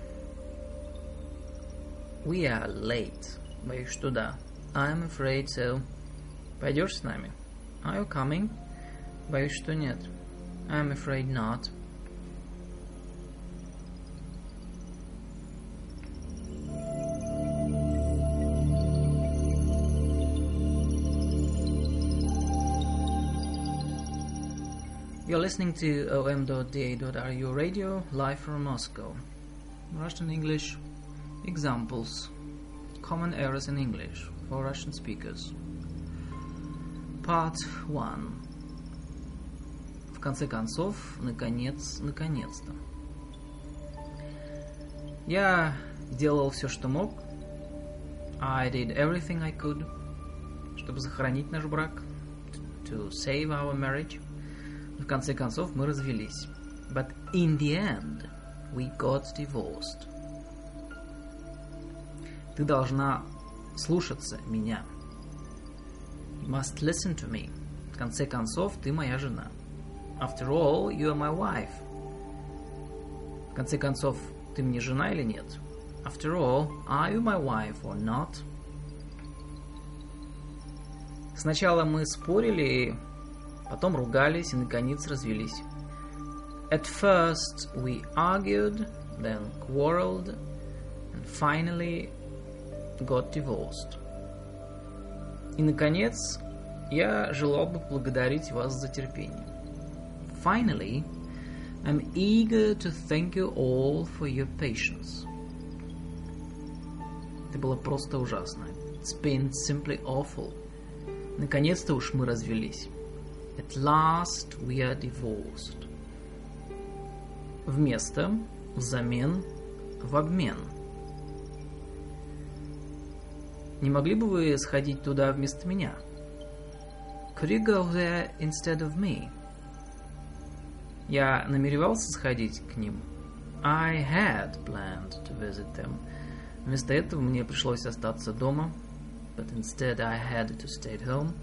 We are late. Боюсь, что да. I'm afraid so. Пойдешь с нами? Are you coming? Боюсь, что нет. I'm afraid not. You're listening to om.da.ru radio live from Moscow. Russian English examples. Common errors in English for Russian speakers. Part 1. В конце концов, наконец, наконец-то. Я делал все, что мог. I did everything I could, чтобы сохранить наш брак. To save our marriage. В конце концов, мы развелись. But in the end, we got divorced. Ты должна слушаться меня. You must listen to me. В конце концов, ты моя жена. After all, you are my wife. В конце концов, ты мне жена или нет? After all, are you my wife or not? Сначала мы спорили, потом ругались и наконец развелись. At first we argued, then quarreled, and finally got divorced. И, наконец, я желал бы благодарить вас за терпение. Finally, I'm eager to thank you all for your patience. Это было просто ужасно. It's been simply awful. Наконец-то уж мы развелись. At last we are divorced. Вместо, взамен, в обмен. Не могли бы вы сходить туда вместо меня? Could you go there instead of me? Я намеревался сходить к ним. I had planned to visit them. Вместо этого мне пришлось остаться дома. But instead I had to stay at home.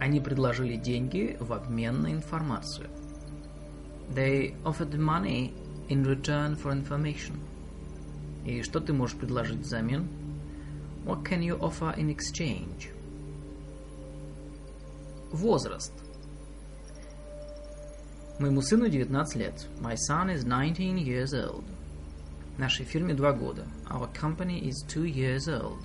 Они предложили деньги в обмен на информацию. They offered money in return for information. И что ты можешь предложить взамен? What can you offer in exchange? Возраст. Моему сыну 19 лет. My son is 19 years old. Нашей фирме два года. Our company is two years old.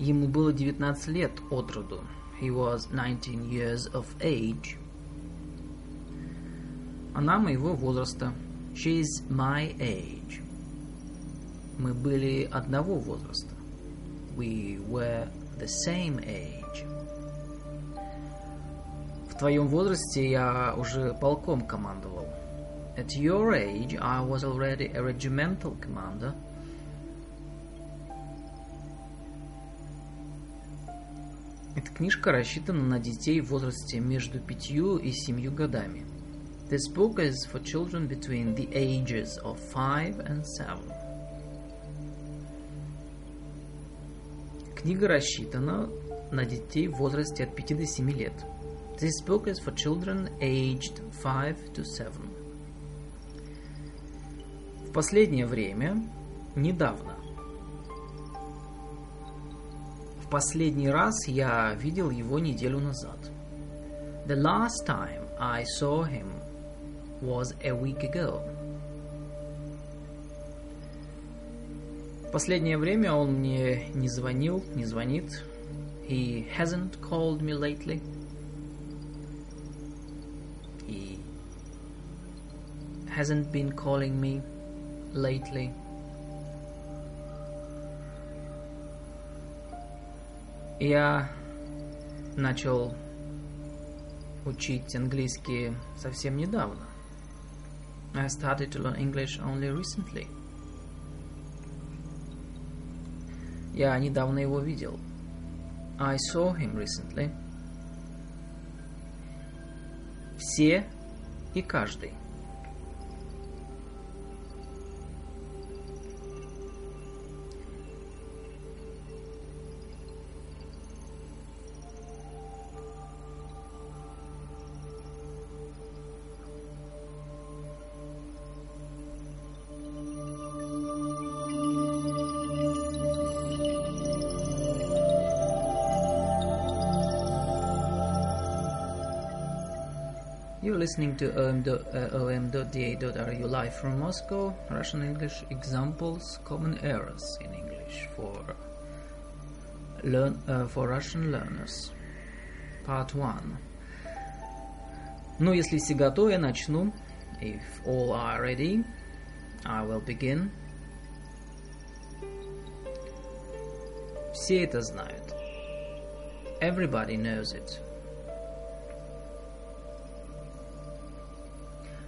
Ему было 19 лет от роду. He was 19 years of age. Она моего возраста. She is my age. Мы были одного возраста. We were the same age. В твоем возрасте я уже полком командовал. At your age, I was already a regimental commander. Эта книжка рассчитана на детей в возрасте между пятью и семью годами. This book is for children between the ages of 5 and 7. Книга рассчитана на детей в возрасте от 5 до 7 лет. This book is for children aged 5 to 7. В последнее время, недавно. Последний раз я видел его неделю назад. The last time I saw him was a week ago. Последнее время он мне не звонил, не звонит. He hasn't called me lately. He hasn't been calling me lately. Я начал учить английский совсем недавно. I started to learn English only recently. Я недавно его видел. I saw him recently. Все и каждый. listening to om.da.ru live from Moscow, Russian English examples, common errors in English for learn uh, for Russian learners. Part 1. Ну, если все готовы, я начну. If all are ready, I will begin. Все это знают. Everybody knows it.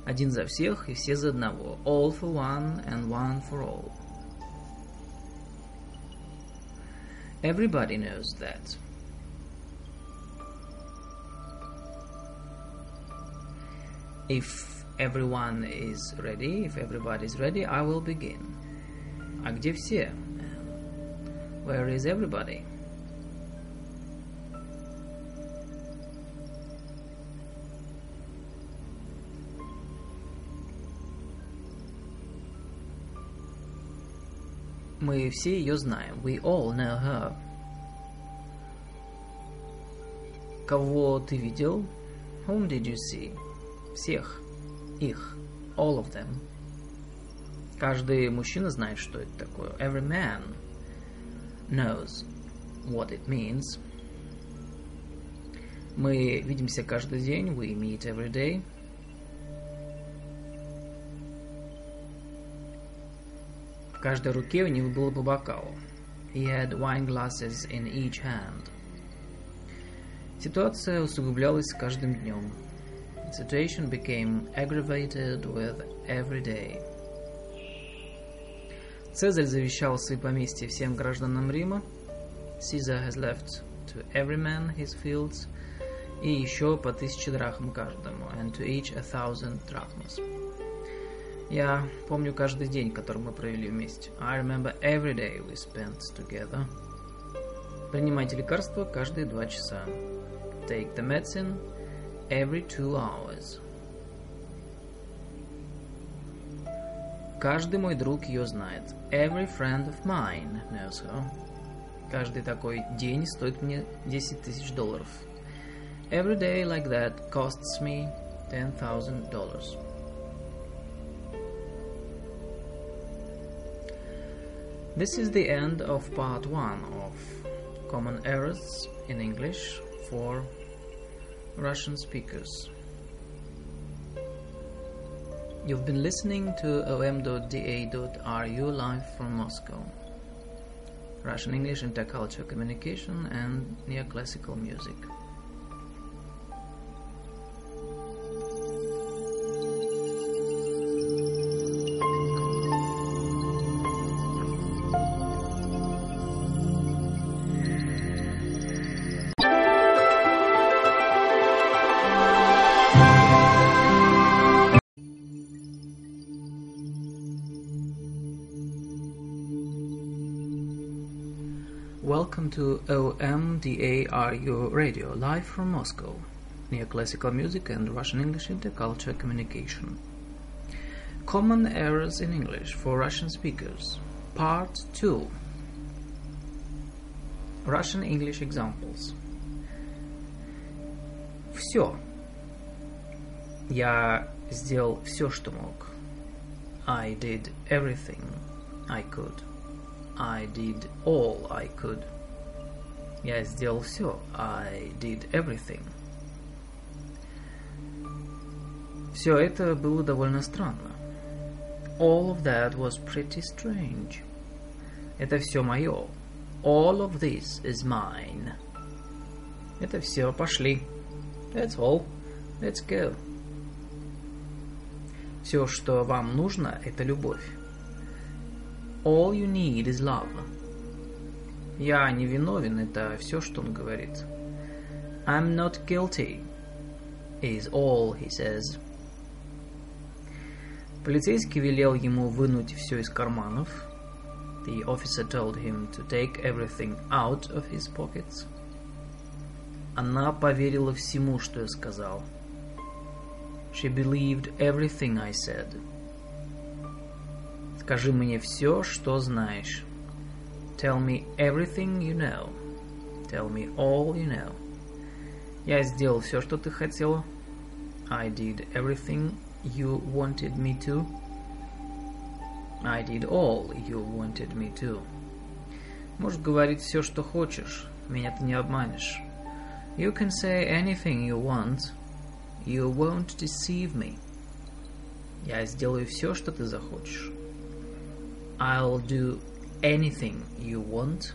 Один за всех и все за одного. All for one and one for all. Everybody knows that. If everyone is ready, if everybody is ready, I will begin. А где все? Where is everybody? Мы все ее знаем. We all know her. Кого ты видел? Whom did you see? Всех. Их. All of them. Каждый мужчина знает, что это такое. Every man knows what it means. Мы видимся каждый день. We meet every day. Каждой руке у них было по бокалу. He had wine glasses in each hand. Ситуация усугублялась с каждым днем. The situation became aggravated with every day. Цезарь завещал свои поместья всем гражданам Рима. Caesar has left to every man his fields. И еще по тысяче драхм каждому. And to each a thousand drachmas. Я помню каждый день, который мы провели вместе. I remember every day we spent together. Принимайте лекарства каждые два часа. Take the medicine every two hours. Каждый мой друг ее знает. Every friend of mine knows her. Каждый такой день стоит мне 10 тысяч долларов. Every day like that costs me $10,000. This is the end of part one of Common Errors in English for Russian speakers. You've been listening to om.da.ru live from Moscow. Russian English intercultural communication and neoclassical music. Welcome to OMDARU Radio, live from Moscow, neoclassical music and Russian English intercultural communication. Common errors in English for Russian speakers, Part 2 Russian English examples. Все. Я сделал все, что мог. I did everything I could. I did all I could. Я сделал все. I did everything. Все это было довольно странно. All of that was pretty strange. Это все мое. All of this is mine. Это все, пошли. That's all. Let's go. Все, что вам нужно, это любовь. All you need is love. Я не виновен, это все, что он говорит. I'm not guilty, is all he says. Полицейский велел ему вынуть все из карманов. The officer told him to take everything out of his pockets. Она поверила всему, что я сказал. She believed everything I said. Скажи мне все, что знаешь. Tell me everything you know. Tell me all you know. Я сделал все, что ты хотела. I did everything you wanted me to. I did all you wanted me to. Можешь говорить все, что хочешь. Меня ты не обманешь. You can say anything you want. You won't deceive me. Я сделаю все, что ты захочешь. I'll do anything you want.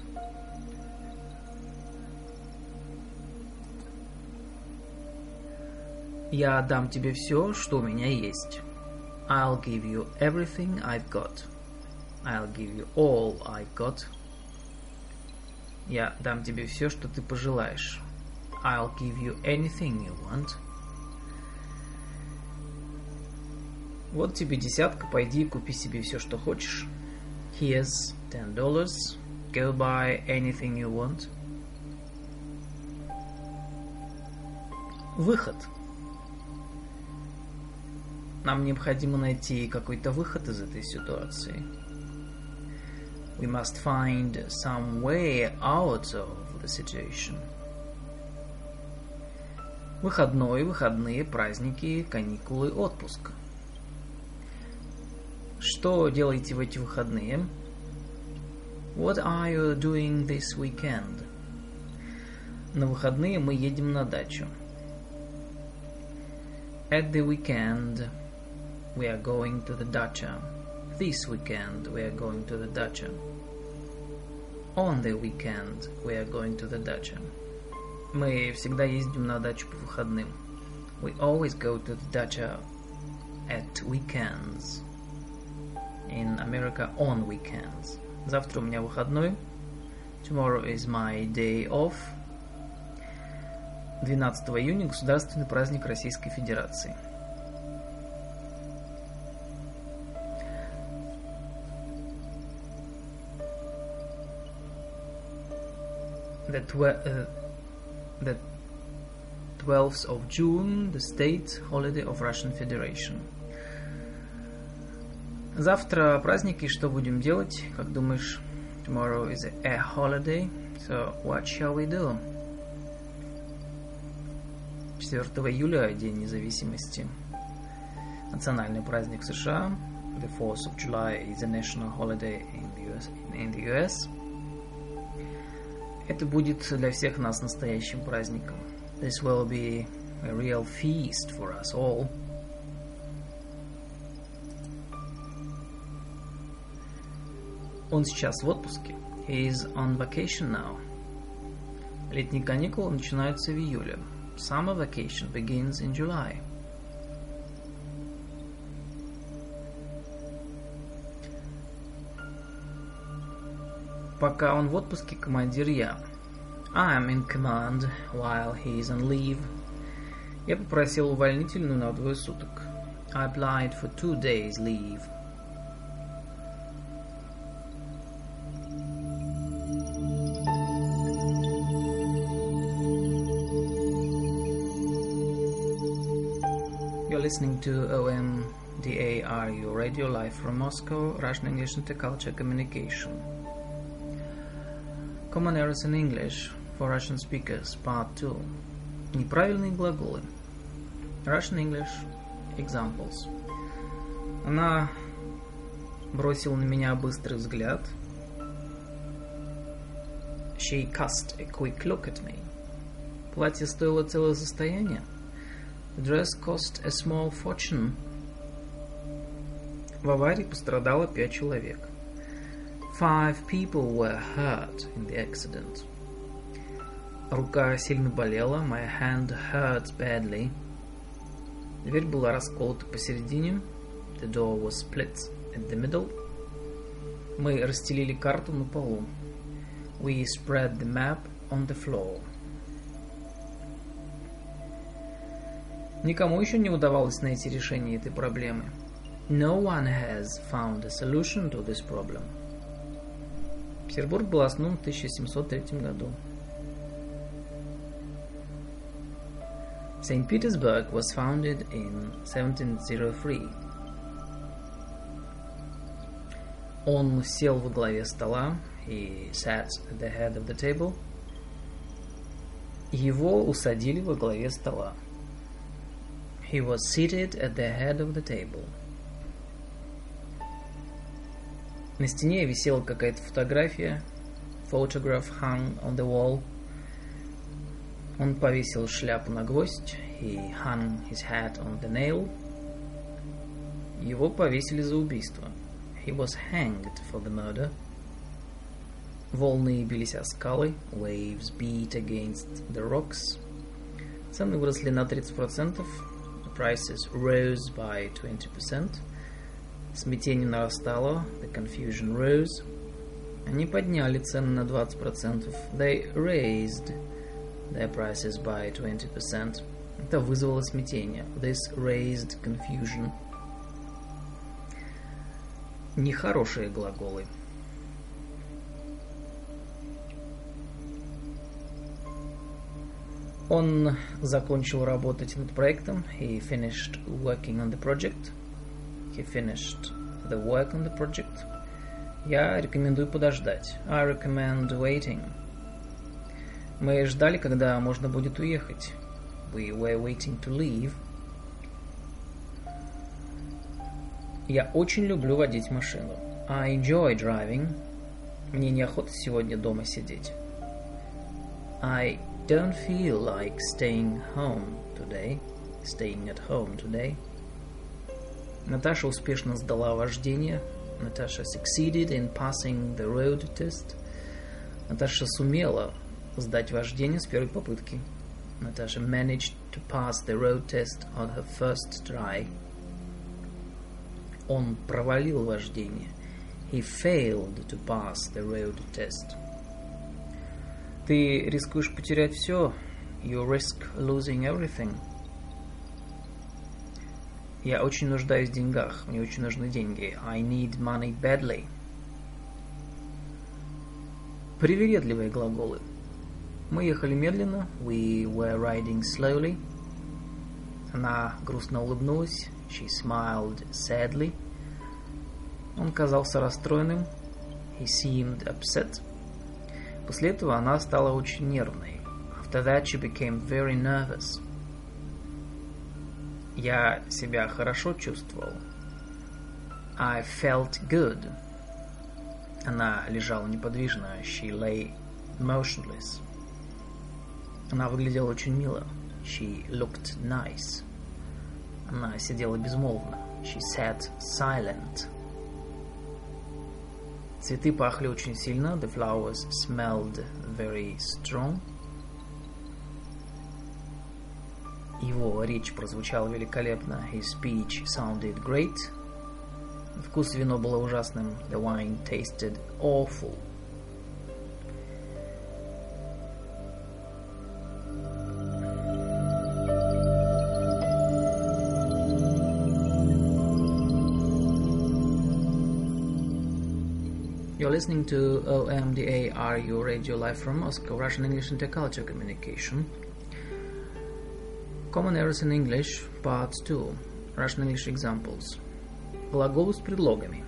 Я дам тебе все, что у меня есть. I'll give you everything I've got. I'll give you all I've got. Я дам тебе все, что ты пожелаешь. I'll give you anything you want. Вот тебе десятка, пойди и купи себе все, что хочешь. Here's ten dollars. Go buy anything you want. Выход. Нам необходимо найти какой-то выход из этой ситуации. We must find some way out of the situation. Выходной, выходные, праздники, каникулы, отпуск. Что делаете в эти выходные? What are you doing this weekend? На выходные мы едем на дачу. At the weekend, we are going to the dacha. This weekend, we are going to the dacha. On the weekend, we are going to the dacha. Мы всегда ездим на дачу по выходным. We always go to the dacha at weekends. In America on weekends. Завтра у меня выходной. Tomorrow is my day off. 12 июня государственный праздник Российской Федерации. The, tw- uh, the 12th of June, the state holiday of Russian Federation. Завтра праздник, и что будем делать? Как думаешь, tomorrow is a holiday, so what shall we do? 4 июля, День независимости. Национальный праздник США. The 4th of July is a national holiday in the US. In the US. Это будет для всех нас настоящим праздником. This will be a real feast for us all. Он сейчас в отпуске. He is on vacation now. Летние каникулы начинаются в июле. Summer vacation begins in July. Пока он в отпуске, командир я. I'm in command while he is on leave. Я попросил увольнительную на двое суток. I applied for two days leave. Listening to OMDARU Radio live from Moscow, Russian English Interculture Communication. Common errors in English for Russian speakers, Part 2. Неправильные глаголы. Russian English examples. Она бросила на меня быстрый взгляд. She cast a quick look at me. Платье стоило целое состояние. The dress cost a small fortune. В аварии пострадало пять человек. Five people were hurt in the accident. Рука сильно болела. My hand hurt badly. Дверь была расколота посередине. The door was split in the middle. Мы расстелили карту на полу. We spread the map on the floor. Никому еще не удавалось найти решение этой проблемы. No one has found a solution to this problem. Петербург был основан в 1703 году. St. Petersburg was founded in 1703. Он сел во главе стола. He sat at the head of the table. Его усадили во главе стола. He was seated at the head of the table. На стене висела какая-то фотография. Photograph hung on the wall. Он повесил шляпу на гвоздь. He hung his hat on the nail. Его повесили за убийство. He was hanged for the murder. Волны бились о скалы. Waves beat against the rocks. Цены выросли на 30%. Prices rose by 20%. Смятение нарастало. The confusion rose. Они подняли цены на 20%. They raised their prices by 20%. Это вызвало смятение. This raised confusion. Нехорошие глаголы. Он закончил работать над проектом. He finished working on the project. He finished the work on the project. Я рекомендую подождать. I recommend waiting. Мы ждали, когда можно будет уехать. We were waiting to leave. Я очень люблю водить машину. I enjoy driving. Мне неохота сегодня дома сидеть. I don't feel like staying home today. Staying at home today. Наташа успешно сдала вождение. Наташа succeeded in passing the road test. Наташа сумела сдать вождение с первой попытки. Natasha managed to pass the road test on her first try. Он провалил вождение. He failed to pass the road test. Ты рискуешь потерять все. You risk losing everything. Я очень нуждаюсь в деньгах. Мне очень нужны деньги. I need money badly. Привередливые глаголы. Мы ехали медленно. We were riding slowly. Она грустно улыбнулась. She smiled sadly. Он казался расстроенным. He seemed upset. После этого она стала очень нервной. After that she became very nervous. Я себя хорошо чувствовал. I felt good. Она лежала неподвижно. She lay motionless. Она выглядела очень мило. She looked nice. Она сидела безмолвно. She sat silent. Цветы пахли очень сильно. The flowers smelled very strong. Его речь прозвучала великолепно. His speech sounded great. Вкус вино было ужасным. The wine tasted awful. You're listening to OMDA RU Radio Live from Moscow, Russian English Intercultural Communication. Common errors in English, Part 2. Russian English examples. Глаголы с предлогами.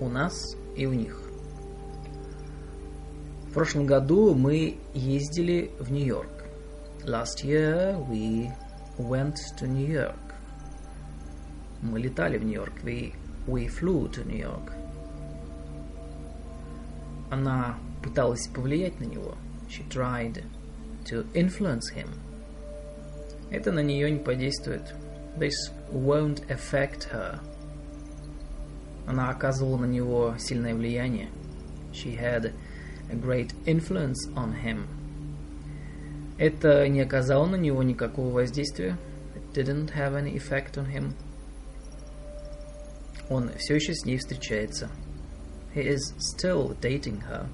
У нас и у них. В прошлом году мы ездили в Нью-Йорк. Last year we went to New York. Мы летали в Нью-Йорк. We, we flew to New York. Она пыталась повлиять на него. She tried to influence him. Это на нее не подействует. This won't affect her. Она оказывала на него сильное влияние. She had a great influence on him. Это не оказало на него никакого воздействия. It didn't have any effect on him. Он все еще с ней встречается. He is still dating her.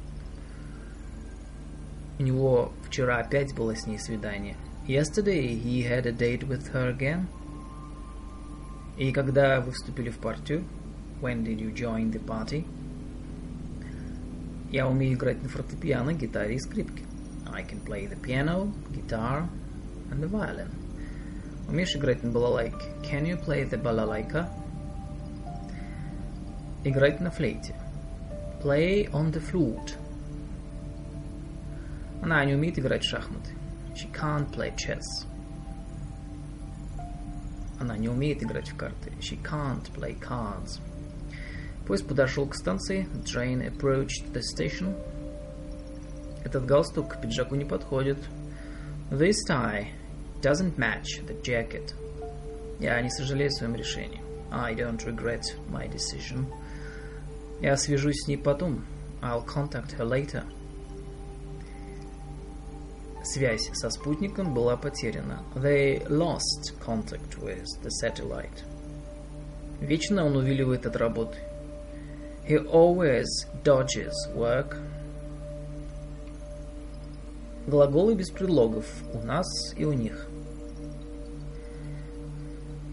У него вчера опять было с ней свидание. Yesterday he had a date with her again. И когда вы вступили в партию? When did you join the party? Я умею играть на фортепиано, гитаре и скрипке. I can play the piano, guitar and the violin. Умеешь играть на балалайке? Can you play the balalaika? Играть на флейте. Play on the flute. Она не умеет играть в шахматы. She can't play chess. Она не умеет играть в карты. She can't play cards. Поезд подошел к станции. The train approached the station. Этот галстук к пиджаку не подходит. This tie doesn't match the jacket. Я не сожалею о своем решении. I don't regret my decision. Я свяжусь с ней потом. I'll contact her later. Связь со спутником была потеряна. They lost contact with the satellite. Вечно он увиливает от работы. He always dodges work. Глаголы без предлогов у нас и у них.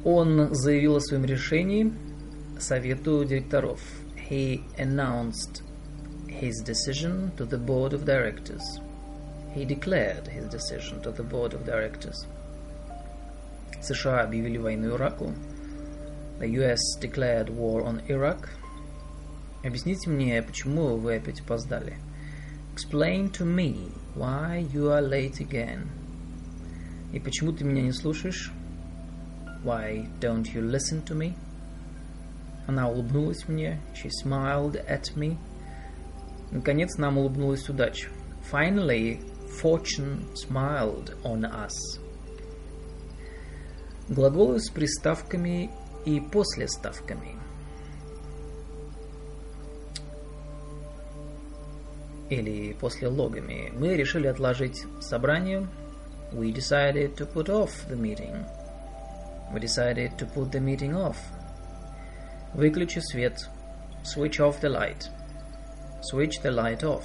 Он заявил о своем решении совету директоров. He announced his decision to the board of directors. He declared his decision to the board of directors. США объявили войну Ираку. The US declared war on Iraq. Объясните мне, почему вы опять опоздали. Explain to me why you are late again. И почему ты меня не слушаешь? Why don't you listen to me? Она улыбнулась мне. She smiled at me. Наконец нам улыбнулась удача. Finally, fortune smiled on us. Глаголы с приставками и послеставками. Или после логами. Мы решили отложить собрание. We decided to put off the meeting. We decided to put the meeting off. Выключи свет. Switch off the light. Switch the light off.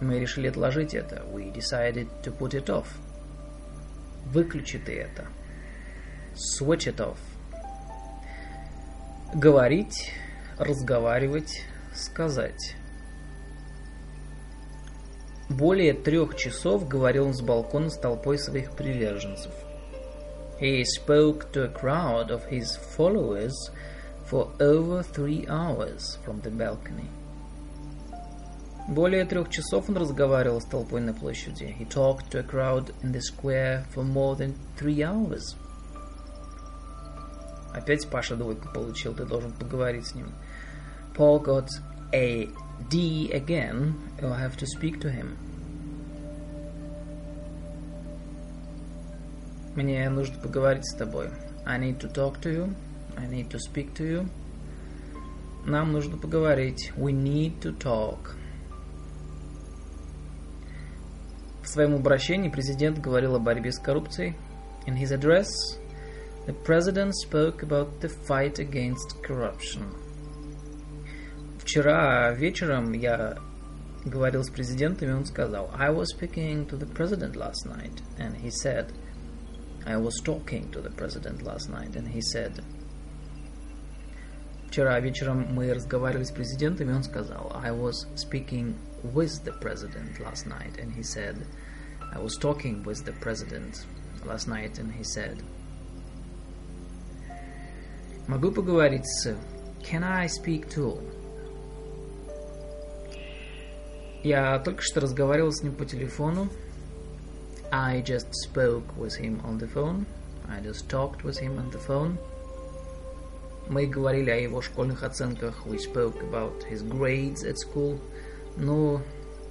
Мы решили отложить это. We decided to put it off. Выключи ты это. Switch it off. Говорить, разговаривать, сказать. Более трех часов говорил он с балкона с толпой своих приверженцев. He spoke to a crowd of his followers for over three hours from the balcony. Более трех часов он разговаривал с толпой на площади. He talked to a crowd in the square for more than three hours. Опять Паша двойку получил, ты должен поговорить с ним. Paul got a D again, you'll have to speak to him. Мне нужно поговорить с тобой. I need to talk to you. I need to speak to you. Нам нужно поговорить. We need to talk. В своем обращении президент говорил о борьбе с коррупцией. In his address, the president spoke about the fight against corruption. Вчера вечером я говорил с президентом, и он сказал, I was speaking to the president last night, and he said, I was talking to the president last night, and he said, Вчера вечером мы разговаривали с президентом, и он сказал, I was speaking with the president last night, and he said, I was talking with the president last night, and he said, Могу поговорить с... Can I speak to? Я только что разговаривал с ним по телефону. I just spoke with him on the phone. I just talked with him on the phone. Мы говорили о его школьных оценках. We spoke about his grades at school. Ну,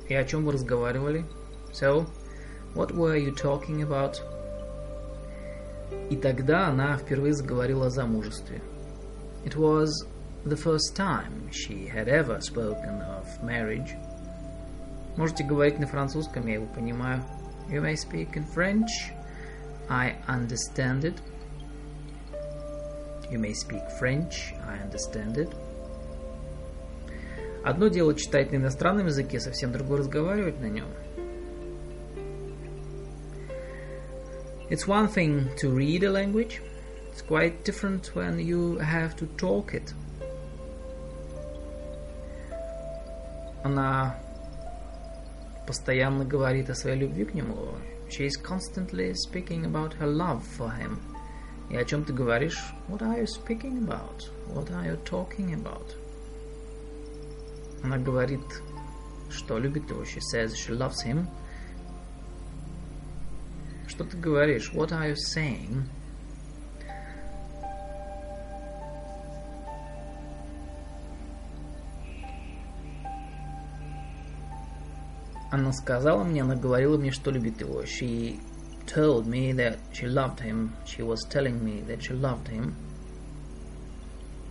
и о чем вы разговаривали? So, what were you talking about? И тогда она впервые заговорила о замужестве. It was the first time she had ever spoken of marriage. Можете говорить на французском, я его понимаю. You may speak in French. I understand it. You may speak French. I understand it. Одно дело читать на иностранном языке, совсем другое разговаривать на нем. It's one thing to read a language. It's quite different when you have to talk it. Она постоянно говорит о своей любви к нему. She is constantly speaking about her love for him. И о чем ты говоришь? What are you speaking about? What are you talking about? Она говорит, что любит его. She says she loves him. Что ты говоришь? What are you saying? Она сказала мне, она говорила мне, что любит его. She told me that she loved him. She was telling me that she loved him.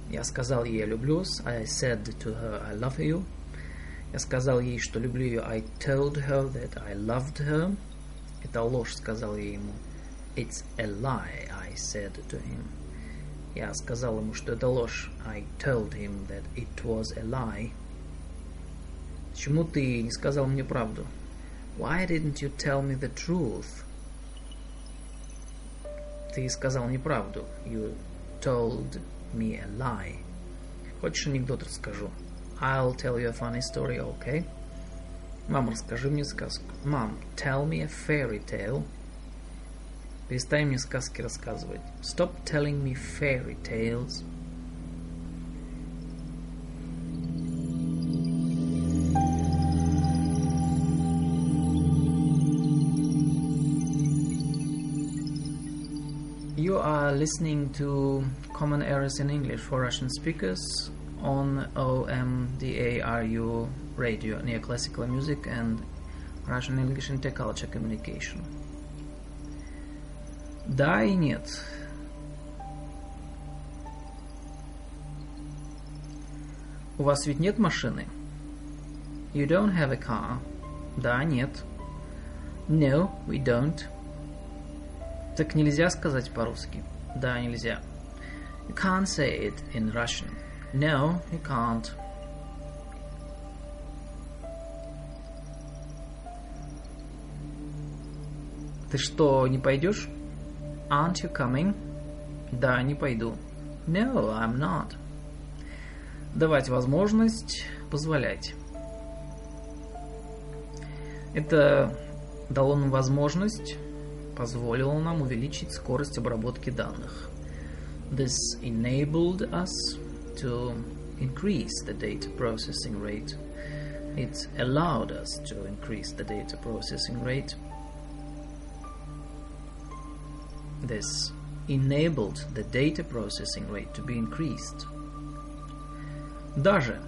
Я сказал ей, я люблю. I said to her, I love you. Я сказал ей, что люблю ее. I told her that I loved her. Это ложь, сказал я ему. It's a lie, I said to him. Я сказал ему, что это ложь. I told him that it was a lie. Почему ты не сказал мне правду? Why didn't you tell me the truth? Ты сказал неправду. You told me a lie. Хочешь анекдот расскажу? I'll tell you a funny story, okay? Мам, расскажи мне сказку. Мам, tell me a fairy tale. Перестань мне сказки рассказывать. Stop telling me fairy tales. are listening to Common Errors in English for Russian speakers on OMDARU radio, neoclassical music and Russian English interculture communication. Да и нет. У вас ведь нет машины? You don't have a car. Да, нет. No, we don't. Так нельзя сказать по-русски. Да, нельзя. You can't say it in Russian. No, you can't. Ты что, не пойдешь? Aren't you coming? Да, не пойду. No, I'm not. Давать возможность, позволять. Это дало нам возможность, позволило нам увеличить скорость обработки данных. This enabled us to increase the data processing rate. It allowed us to increase the data processing rate. This enabled the data processing rate to be increased. Даже.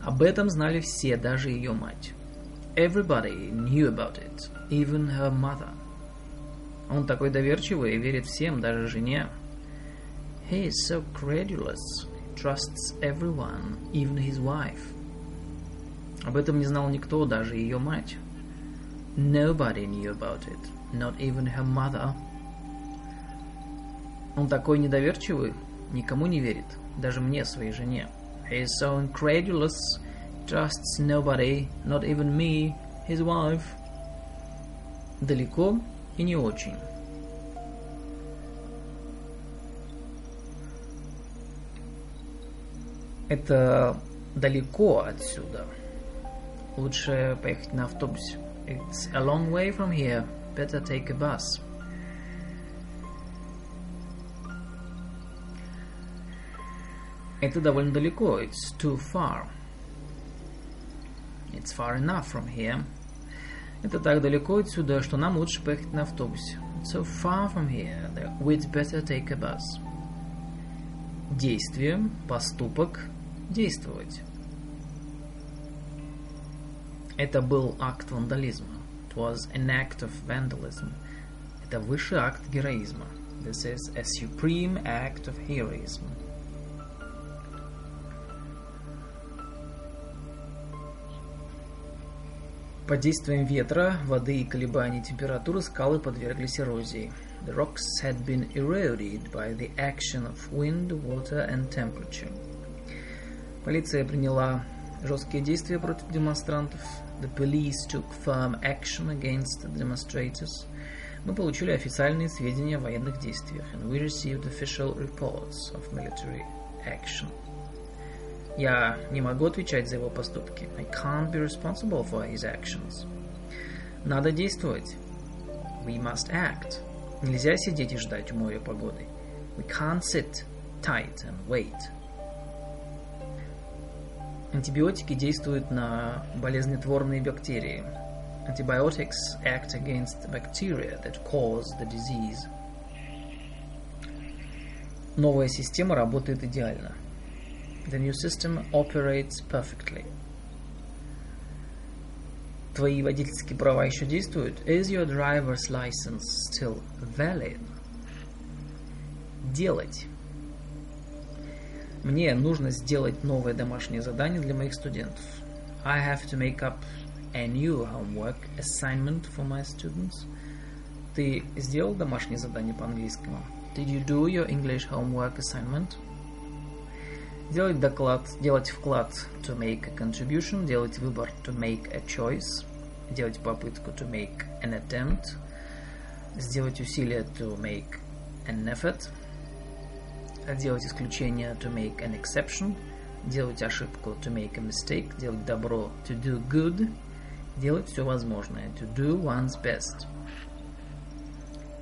Об этом знали все, даже ее мать. Everybody knew about it, even her mother. Он такой доверчивый и верит всем, даже жене. He is so credulous, he trusts everyone, even his wife. Об этом не знал никто, даже ее мать. Nobody knew about it, not even her mother. Он такой недоверчивый, никому не верит, даже мне, своей жене. He is so incredulous, trusts nobody, not even me, his wife. Далеко и не очень. Это далеко отсюда. Лучше поехать на автобусе. It's a long way from here. Better take a bus. Это довольно далеко. It's too far. It's far enough from here. Это так далеко отсюда, что нам лучше поехать на автобусе. So far from here that we'd better take a bus. Действие, поступок, действовать. Это был акт вандализма. It was an act of vandalism. Это высший акт героизма. This is a supreme act of heroism. Под действием ветра, воды и колебаний температуры скалы подверглись эрозии. The rocks had been eroded by the action of wind, water and temperature. Полиция приняла жесткие действия против демонстрантов. The police took firm action against the demonstrators. Мы получили официальные сведения о военных действиях. And we received official reports of military action. Я не могу отвечать за его поступки. I can't be responsible for his actions. Надо действовать. We must act. Нельзя сидеть и ждать у моря погоды. We can't sit tight and wait. Антибиотики действуют на болезнетворные бактерии. Antibiotics act against bacteria that cause the disease. Новая система работает идеально. The new system operates perfectly. Твои водительские права еще действуют? Is your driver's license still valid? Делать. Мне нужно сделать новое домашнее задание для моих студентов. I have to make up a new homework assignment for my students. Ты сделал домашнее задание по английскому? Did you do your English homework assignment? Делать доклад, делать вклад to make a contribution, делать выбор to make a choice, делать попытку to make an attempt, сделать усилие to make an effort, делать исключение to make an exception, делать ошибку to make a mistake, делать добро to do good, делать все возможное to do one's best.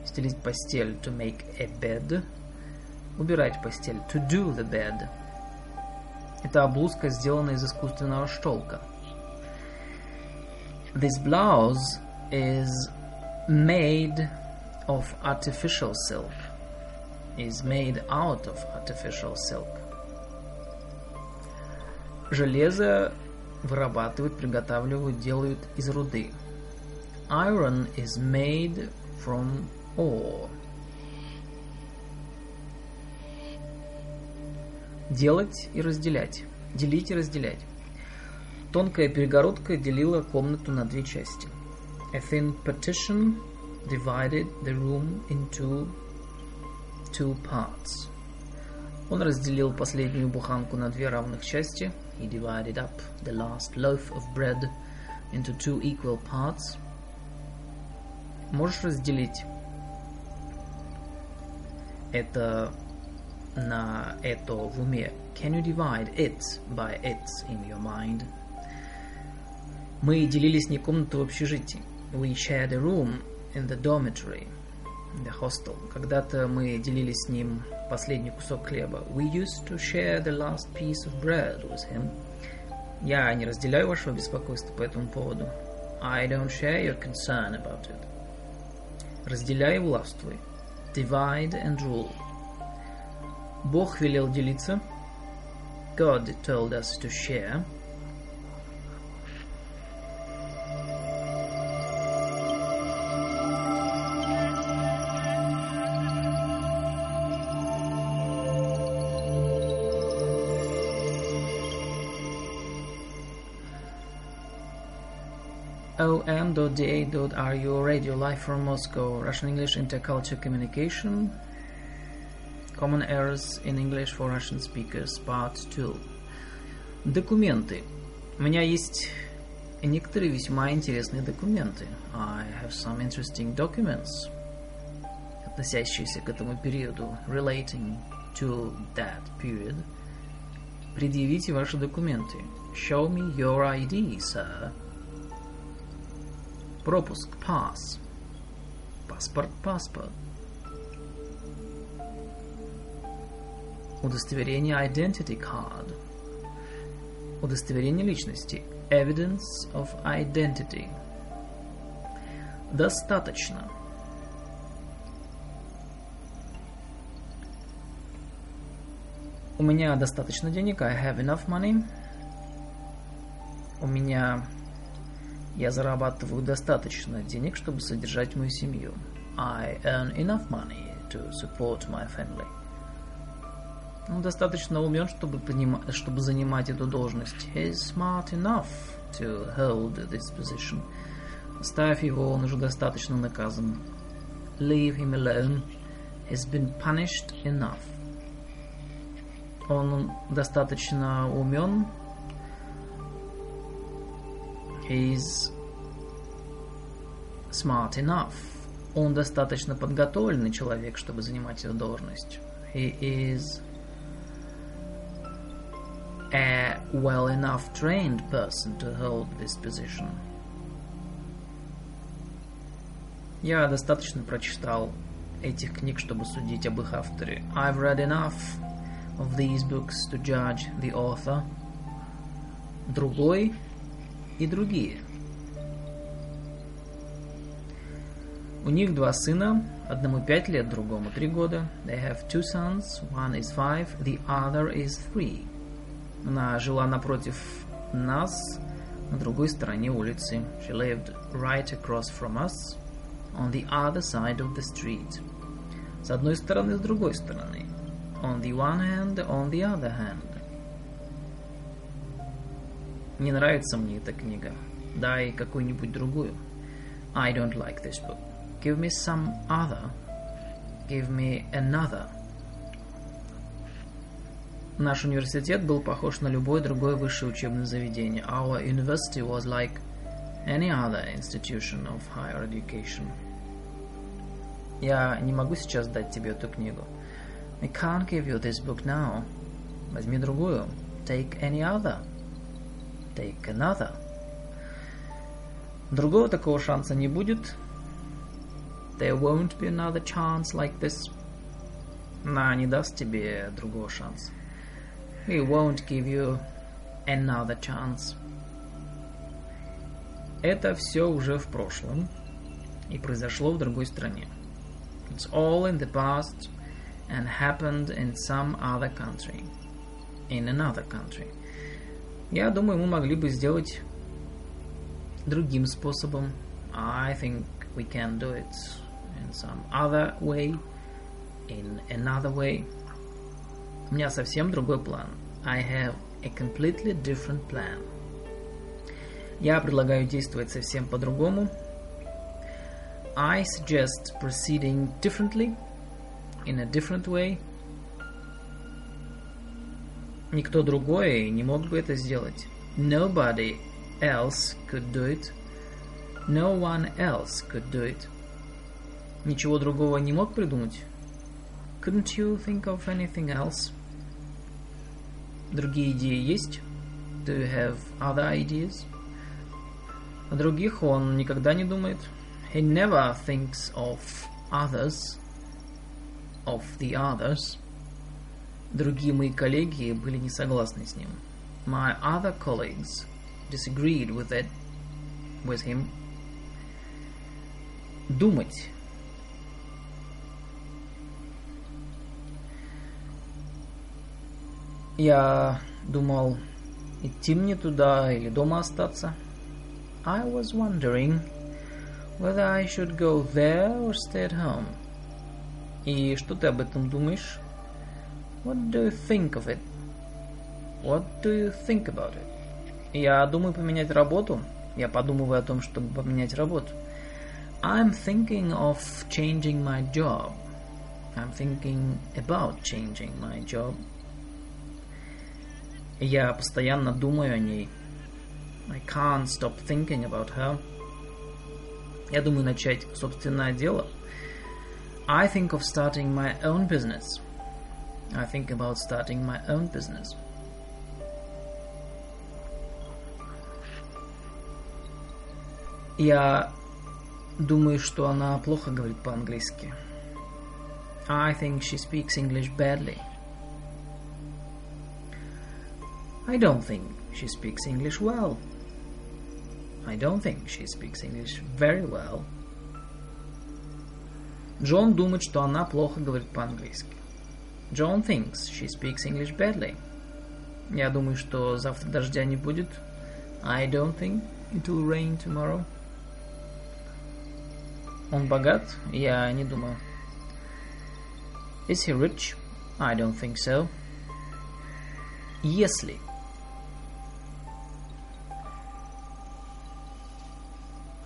Стелить постель to make a bed, убирать постель to do the bed – эта блузка сделана из искусственного шелка. This blouse is made of artificial silk. Is made out of artificial silk. Железо вырабатывают, приготавливают, делают из руды. Iron is made from ore. Делать и разделять. Делить и разделять. Тонкая перегородка делила комнату на две части. A thin partition divided the room into two parts. Он разделил последнюю буханку на две равных части. He divided up the last loaf of bread into two equal parts. Можешь разделить это на это в уме? Can you divide it by it in your mind? Мы делили с ней комнату в общежитии. We shared a room in the dormitory, in the hostel. Когда-то мы делили с ним последний кусок хлеба. We used to share the last piece of bread with him. Я не разделяю вашего беспокойства по этому поводу. I don't share your concern about it. Разделяй и властвуй. Divide and rule. Бог велел делиться. God told us to share. om.da.ru Radio live from Moscow Russian English Interculture Communication Common Errors in English for Russian Speakers, Part 2. Документы. У меня есть некоторые весьма интересные документы. I have some interesting documents, относящиеся к этому периоду, relating to that period. Предъявите ваши документы. Show me your ID, sir. Пропуск, pass. Паспорт, паспорт. Удостоверение identity card. Удостоверение личности. Evidence of identity. Достаточно. У меня достаточно денег. I have enough money. У меня... Я зарабатываю достаточно денег, чтобы содержать мою семью. I earn enough money to support my family. Он достаточно умен, чтобы, понима- чтобы занимать эту должность. He's smart enough to hold this position. Оставь его, он уже достаточно наказан. Leave him alone. He's been punished enough. Он достаточно умен. He's smart enough. Он достаточно подготовленный человек, чтобы занимать эту должность. He is a well enough trained person to hold this position. Я достаточно прочитал этих книг, чтобы судить об их авторе. I've read enough of these books to judge the author. Другой и другие. У них два сына, одному пять лет, другому три года. They have two sons, one is five, the other is three. Она жила напротив нас, на другой стороне улицы. She lived right across from us, on the other side of the street. С одной стороны, с другой стороны. On the one hand, on the other hand. Не нравится мне эта книга. Дай какую-нибудь другую. I don't like this book. Give me some other. Give me another. Наш университет был похож на любое другое высшее учебное заведение. Our university was like any other institution of higher education. Я не могу сейчас дать тебе эту книгу. I can't give you this book now. Возьми другую. Take any other. Take another. Другого такого шанса не будет. There won't be another chance like this. Она не даст тебе другого шанса. He won't give you another chance. Это все уже в прошлом и произошло в другой стране. It's all in the past and happened in some other country. In another country. Я думаю, мы могли бы сделать другим способом. I think we can do it in some other way. In another way. У меня совсем другой план. I have a completely different plan. Я предлагаю действовать совсем по-другому. I suggest proceeding differently, in a different way. Никто другой не мог бы это сделать. Nobody else could do it. No one else could do it. Ничего другого не мог придумать? Couldn't you think of anything else? Другие идеи есть? Do you have other ideas? О других он никогда не думает. He never thinks of others, of the others. Другие мои коллеги были не согласны с ним. My other colleagues disagreed with it, with him. Думать. Я думал, идти мне туда или дома остаться. I was wondering whether I should go there or stay at home. И что ты об этом думаешь? What do you think of it? What do you think about it? Я думаю поменять работу. Я подумываю о том, чтобы поменять работу. I'm thinking of changing my job. I'm thinking about changing my job. Я постоянно думаю о ней. I can't stop thinking about her. Я думаю начать собственное дело. I think of starting my own business. I think about starting my own business. Я думаю, что она плохо говорит по-английски. I think she speaks English badly. I don't think she speaks English well. I don't think she speaks English very well. Джон думает, что она плохо говорит по-английски. John thinks she speaks English badly. Я думаю, что завтра дождя не будет. I don't think it will rain tomorrow. Он богат? Я не думаю. Is he rich? I don't think so. Если.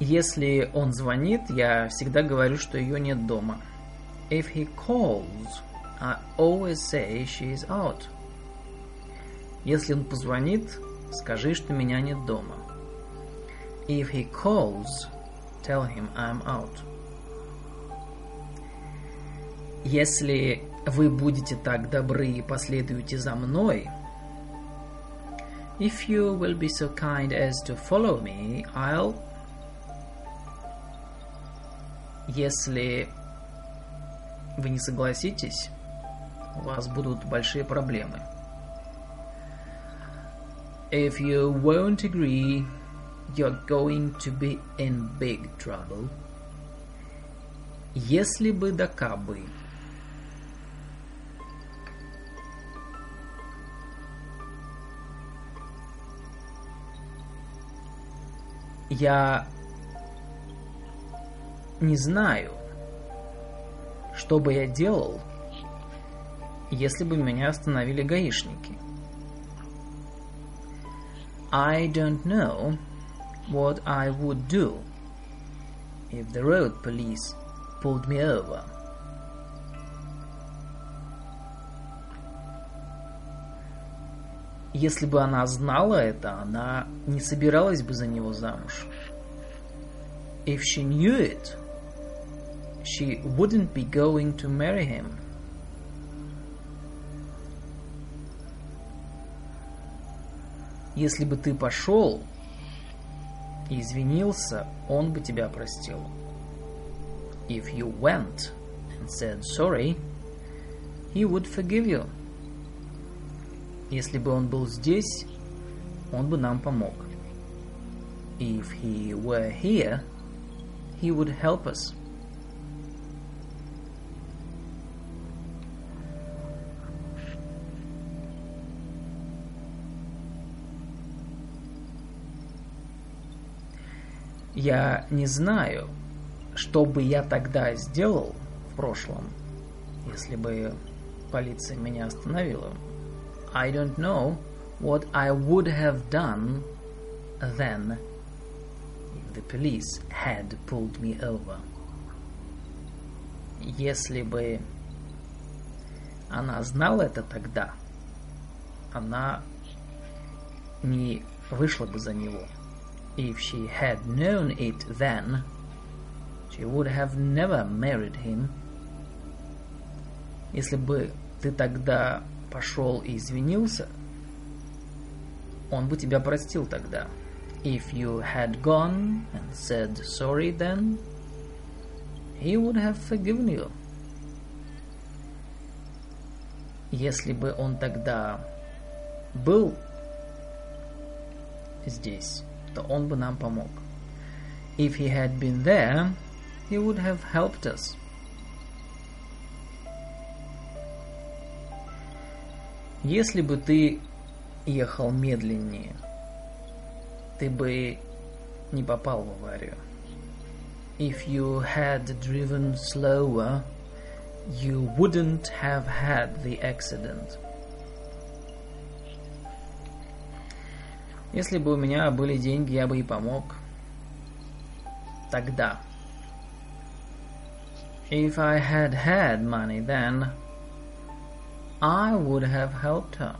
Если он звонит, я всегда говорю, что ее нет дома. If he calls, I always say she is out. Если он позвонит, скажи, что меня нет дома. If he calls, tell him I'm out. Если вы будете так добры и последуете за мной, If you will be so kind as to follow me, I'll... Если вы не согласитесь, у вас будут большие проблемы. If you won't agree, you're going to be in big trouble. Если бы да кабы. Я не знаю, что бы я делал, если бы меня остановили гаишники. I don't know what I would do if the road police pulled me over. Если бы она знала это, она не собиралась бы за него замуж. If she knew it, she wouldn't be going to marry him. Если бы ты пошел и извинился, он бы тебя простил. If you went and said sorry, he would forgive you. Если бы он был здесь, он бы нам помог. If he were here, he would help us. Я не знаю, что бы я тогда сделал в прошлом, если бы полиция меня остановила. I don't know what I would have done then if the police had pulled me over. Если бы она знала это тогда, она не вышла бы за него. If she had known it then, she would have never married him. Если бы ты тогда пошел и извинился, он бы тебя простил тогда. If you had gone and said sorry then, he would have forgiven you. Если бы он тогда был здесь, то он бы нам помог. If he had been there, he would have helped us. Если бы ты ехал медленнее, ты бы не попал в аварию. If you had driven slower, you wouldn't have had the accident. Если бы у меня были деньги, я бы и помог. Тогда. If I had had money then, I would have helped her.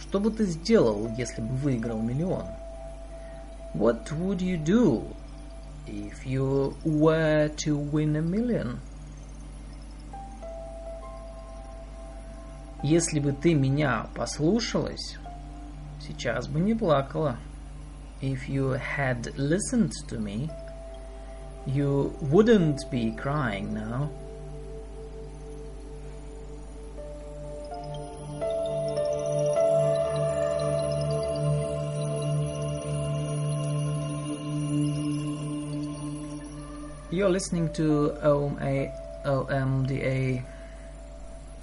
Что бы ты сделал, если бы выиграл миллион? What would you do if you were to win a million? Если бы ты меня послушалась, сейчас бы не плакала. If you had listened to me, you wouldn't be crying now. You're listening to OMA, OMDA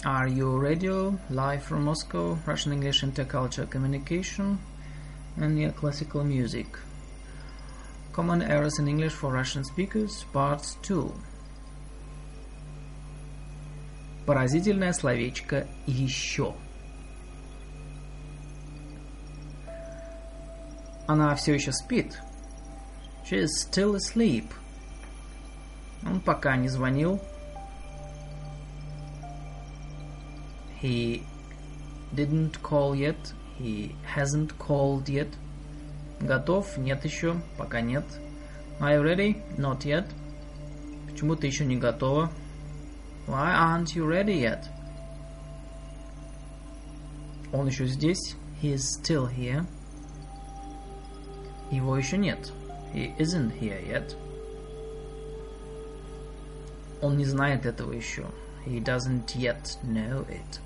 RU Radio, live from Moscow, Russian English Intercultural Communication, and yeah, classical music. Common errors in English for Russian speakers, Part 2. Поразительное словечко «еще». Она все еще спит. She is still asleep. Он пока не звонил. He didn't call yet. He hasn't called yet. Готов? Нет еще. Пока нет. Are you ready? Not yet. Почему ты еще не готова? Why aren't you ready yet? Он еще здесь. He is still here. Его еще нет. He isn't here yet. Он не знает этого еще. He doesn't yet know it.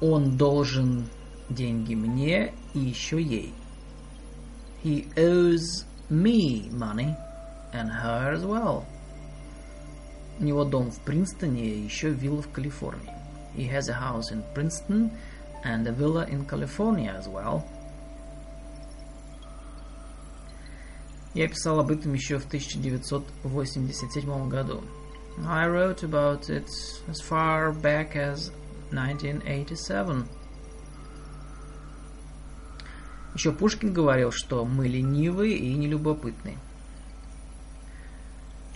Он должен деньги мне и еще ей. He owes me money and her as well. У него дом в Принстоне и еще вилла в Калифорнии. He has a house in Princeton and a villa in California as well. Я писал об этом еще в 1987 году. I wrote about it as far back as 1987. Еще Пушкин говорил, что мы ленивы и нелюбопытны.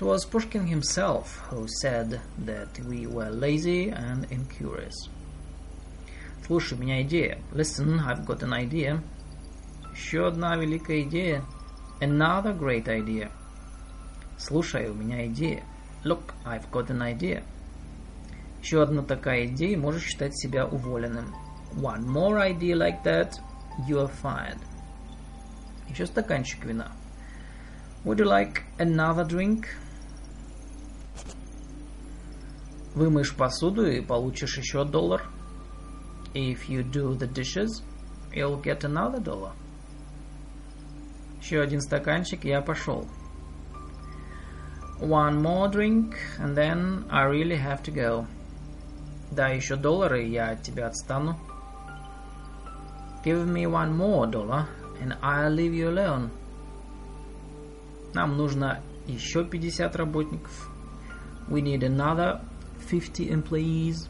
It was Pushkin himself who said that we were lazy and incurious. Слушай, у меня идея. Listen, I've got an idea. Еще одна великая идея. Another great idea. Слушай, у меня идея. Look, I've got an idea. Еще одна такая идея, можешь считать себя уволенным. One more idea like that, you are fired. Еще стаканчик вина. Would you like another drink? Вымоешь посуду и получишь еще доллар. If you do the dishes, you'll get another dollar. Еще один стаканчик, я пошел. One more drink, and then I really have to go. Да, еще доллары, я от тебя отстану. Give me one more dollar, and I'll leave you alone. Нам нужно еще 50 работников. We need another 50 employees.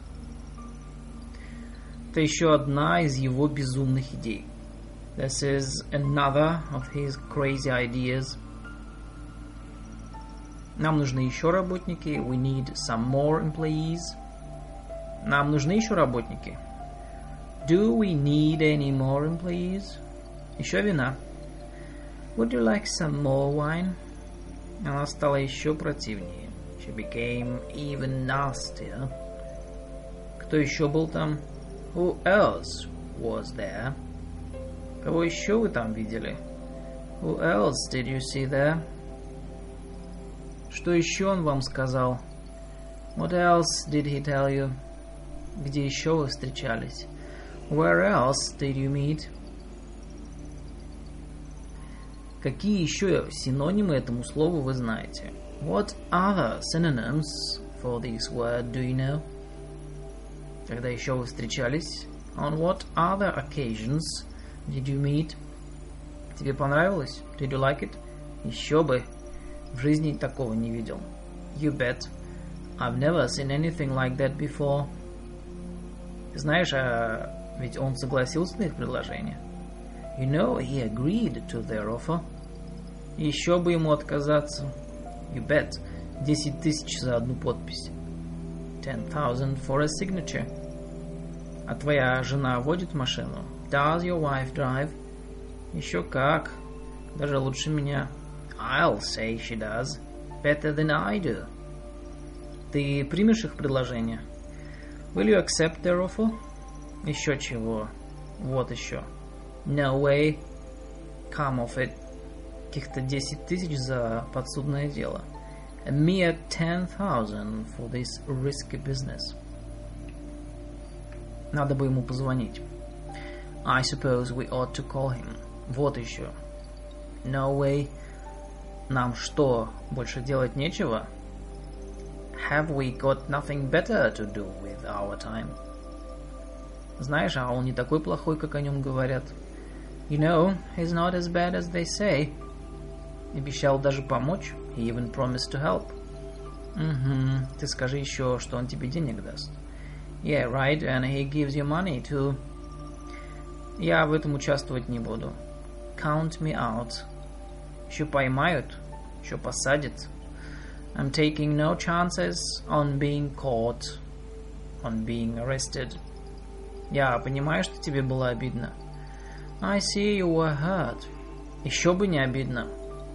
Это еще одна из его безумных идей. This is another of his crazy ideas. Нам нужны еще работники. We need some more employees. Нам нужны еще работники. Do we need any more employees? Еще вина. Would you like some more wine? Она стала еще противнее. She became even nastier. Кто еще был там? Who else was there? Кого еще вы там видели? Who else did you see there? Что еще он вам сказал? What else did he tell you? Где еще вы встречались? Where else did you meet? Какие еще синонимы этому слову вы знаете? What other synonyms for this word do you know? Когда еще вы встречались? On what other occasions did you meet? Тебе понравилось? Did you like it? Еще бы. В жизни такого не видел. You bet. I've never seen anything like that before. Знаешь, а ведь он согласился на их предложение. You know, he agreed to their offer. Еще бы ему отказаться. You bet. Десять тысяч за одну подпись. Ten thousand for a signature. А твоя жена водит машину? Does your wife drive? Еще как. Даже лучше меня. I'll say she does. Better than I do. Ты примешь их предложение? Will you accept their offer? Еще чего. Вот еще. No way. Come off it. Каких-то 10 тысяч за подсудное дело. A mere 10,000 for this risky business. Надо бы ему позвонить. I suppose we ought to call him. Вот еще. No way. Нам что, больше делать нечего? Have we got nothing better to do with our time? Знаешь, а он не такой плохой, как о нем говорят. You know, he's not as bad as they say. Обещал даже помочь. He even promised to help. Угу. Ты скажи еще, что он тебе денег даст. Yeah, right, and he gives you money too. Я в этом участвовать не буду. Count me out. Еще поймают, еще посадят. I'm taking no chances on being caught, on being arrested. Я понимаю, что тебе было обидно. I see you were hurt. Еще бы не обидно.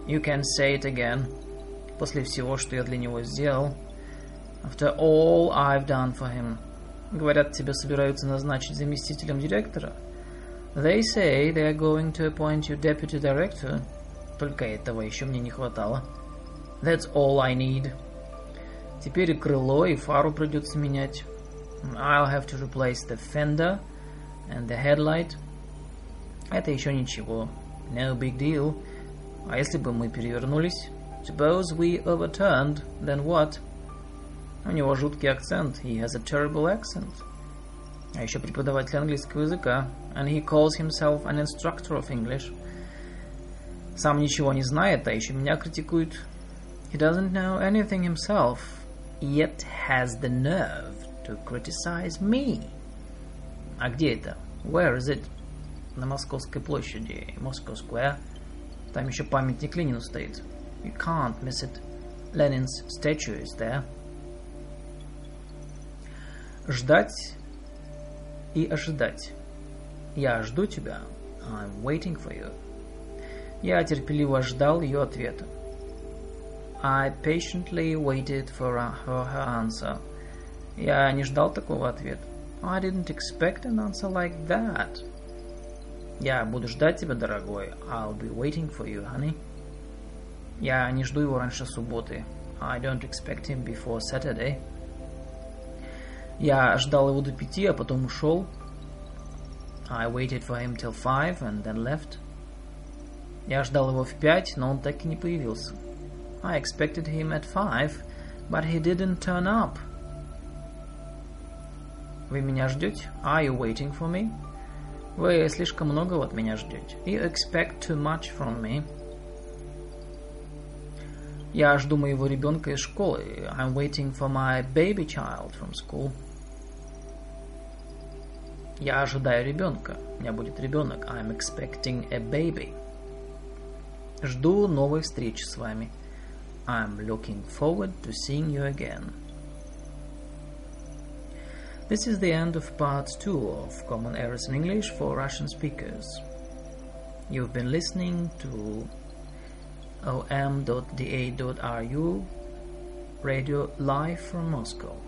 You can say it again. После всего, что я для него сделал. After all I've done for him. Говорят, тебя собираются назначить заместителем директора. They say they are going to appoint you deputy director. Только этого еще мне не хватало. That's all I need. Теперь и крыло, и фару придется менять. I'll have to replace the fender and the headlight. Это еще ничего. No big deal. А если бы мы перевернулись? Suppose we overturned, then what? У него жуткий акцент. He has a terrible accent. А еще преподаватель английского языка. And he calls himself an instructor of English. Сам ничего не знает, а еще меня критикует. He doesn't know anything himself, yet has the nerve to criticize me. А где это? Where is it? на Московской площади, Moscow Square. Там еще памятник Ленину стоит. You can't miss it. Lenin's statue is there. Ждать и ожидать. Я жду тебя. I'm waiting for you. Я терпеливо ждал ее ответа. I patiently waited for her, her answer. Я не ждал такого ответа. I didn't expect an answer like that. Я буду ждать тебя, дорогой. I'll be waiting for you, honey. Я не жду его раньше субботы. I don't expect him before Saturday. Я ждал его до пяти, а потом ушел. I waited for him till five and then left. Я ждал его в пять, но он так и не появился. I expected him at five, but he didn't turn up. Вы меня ждете? Are you waiting for me? Вы слишком многого от меня ждете. You expect too much from me. Я жду моего ребенка из школы. I'm waiting for my baby child from school. Я ожидаю ребенка. У меня будет ребенок. I'm expecting a baby. Жду новой встречи с вами. I'm looking forward to seeing you again. This is the end of part 2 of Common Errors in English for Russian speakers. You've been listening to om.da.ru radio live from Moscow.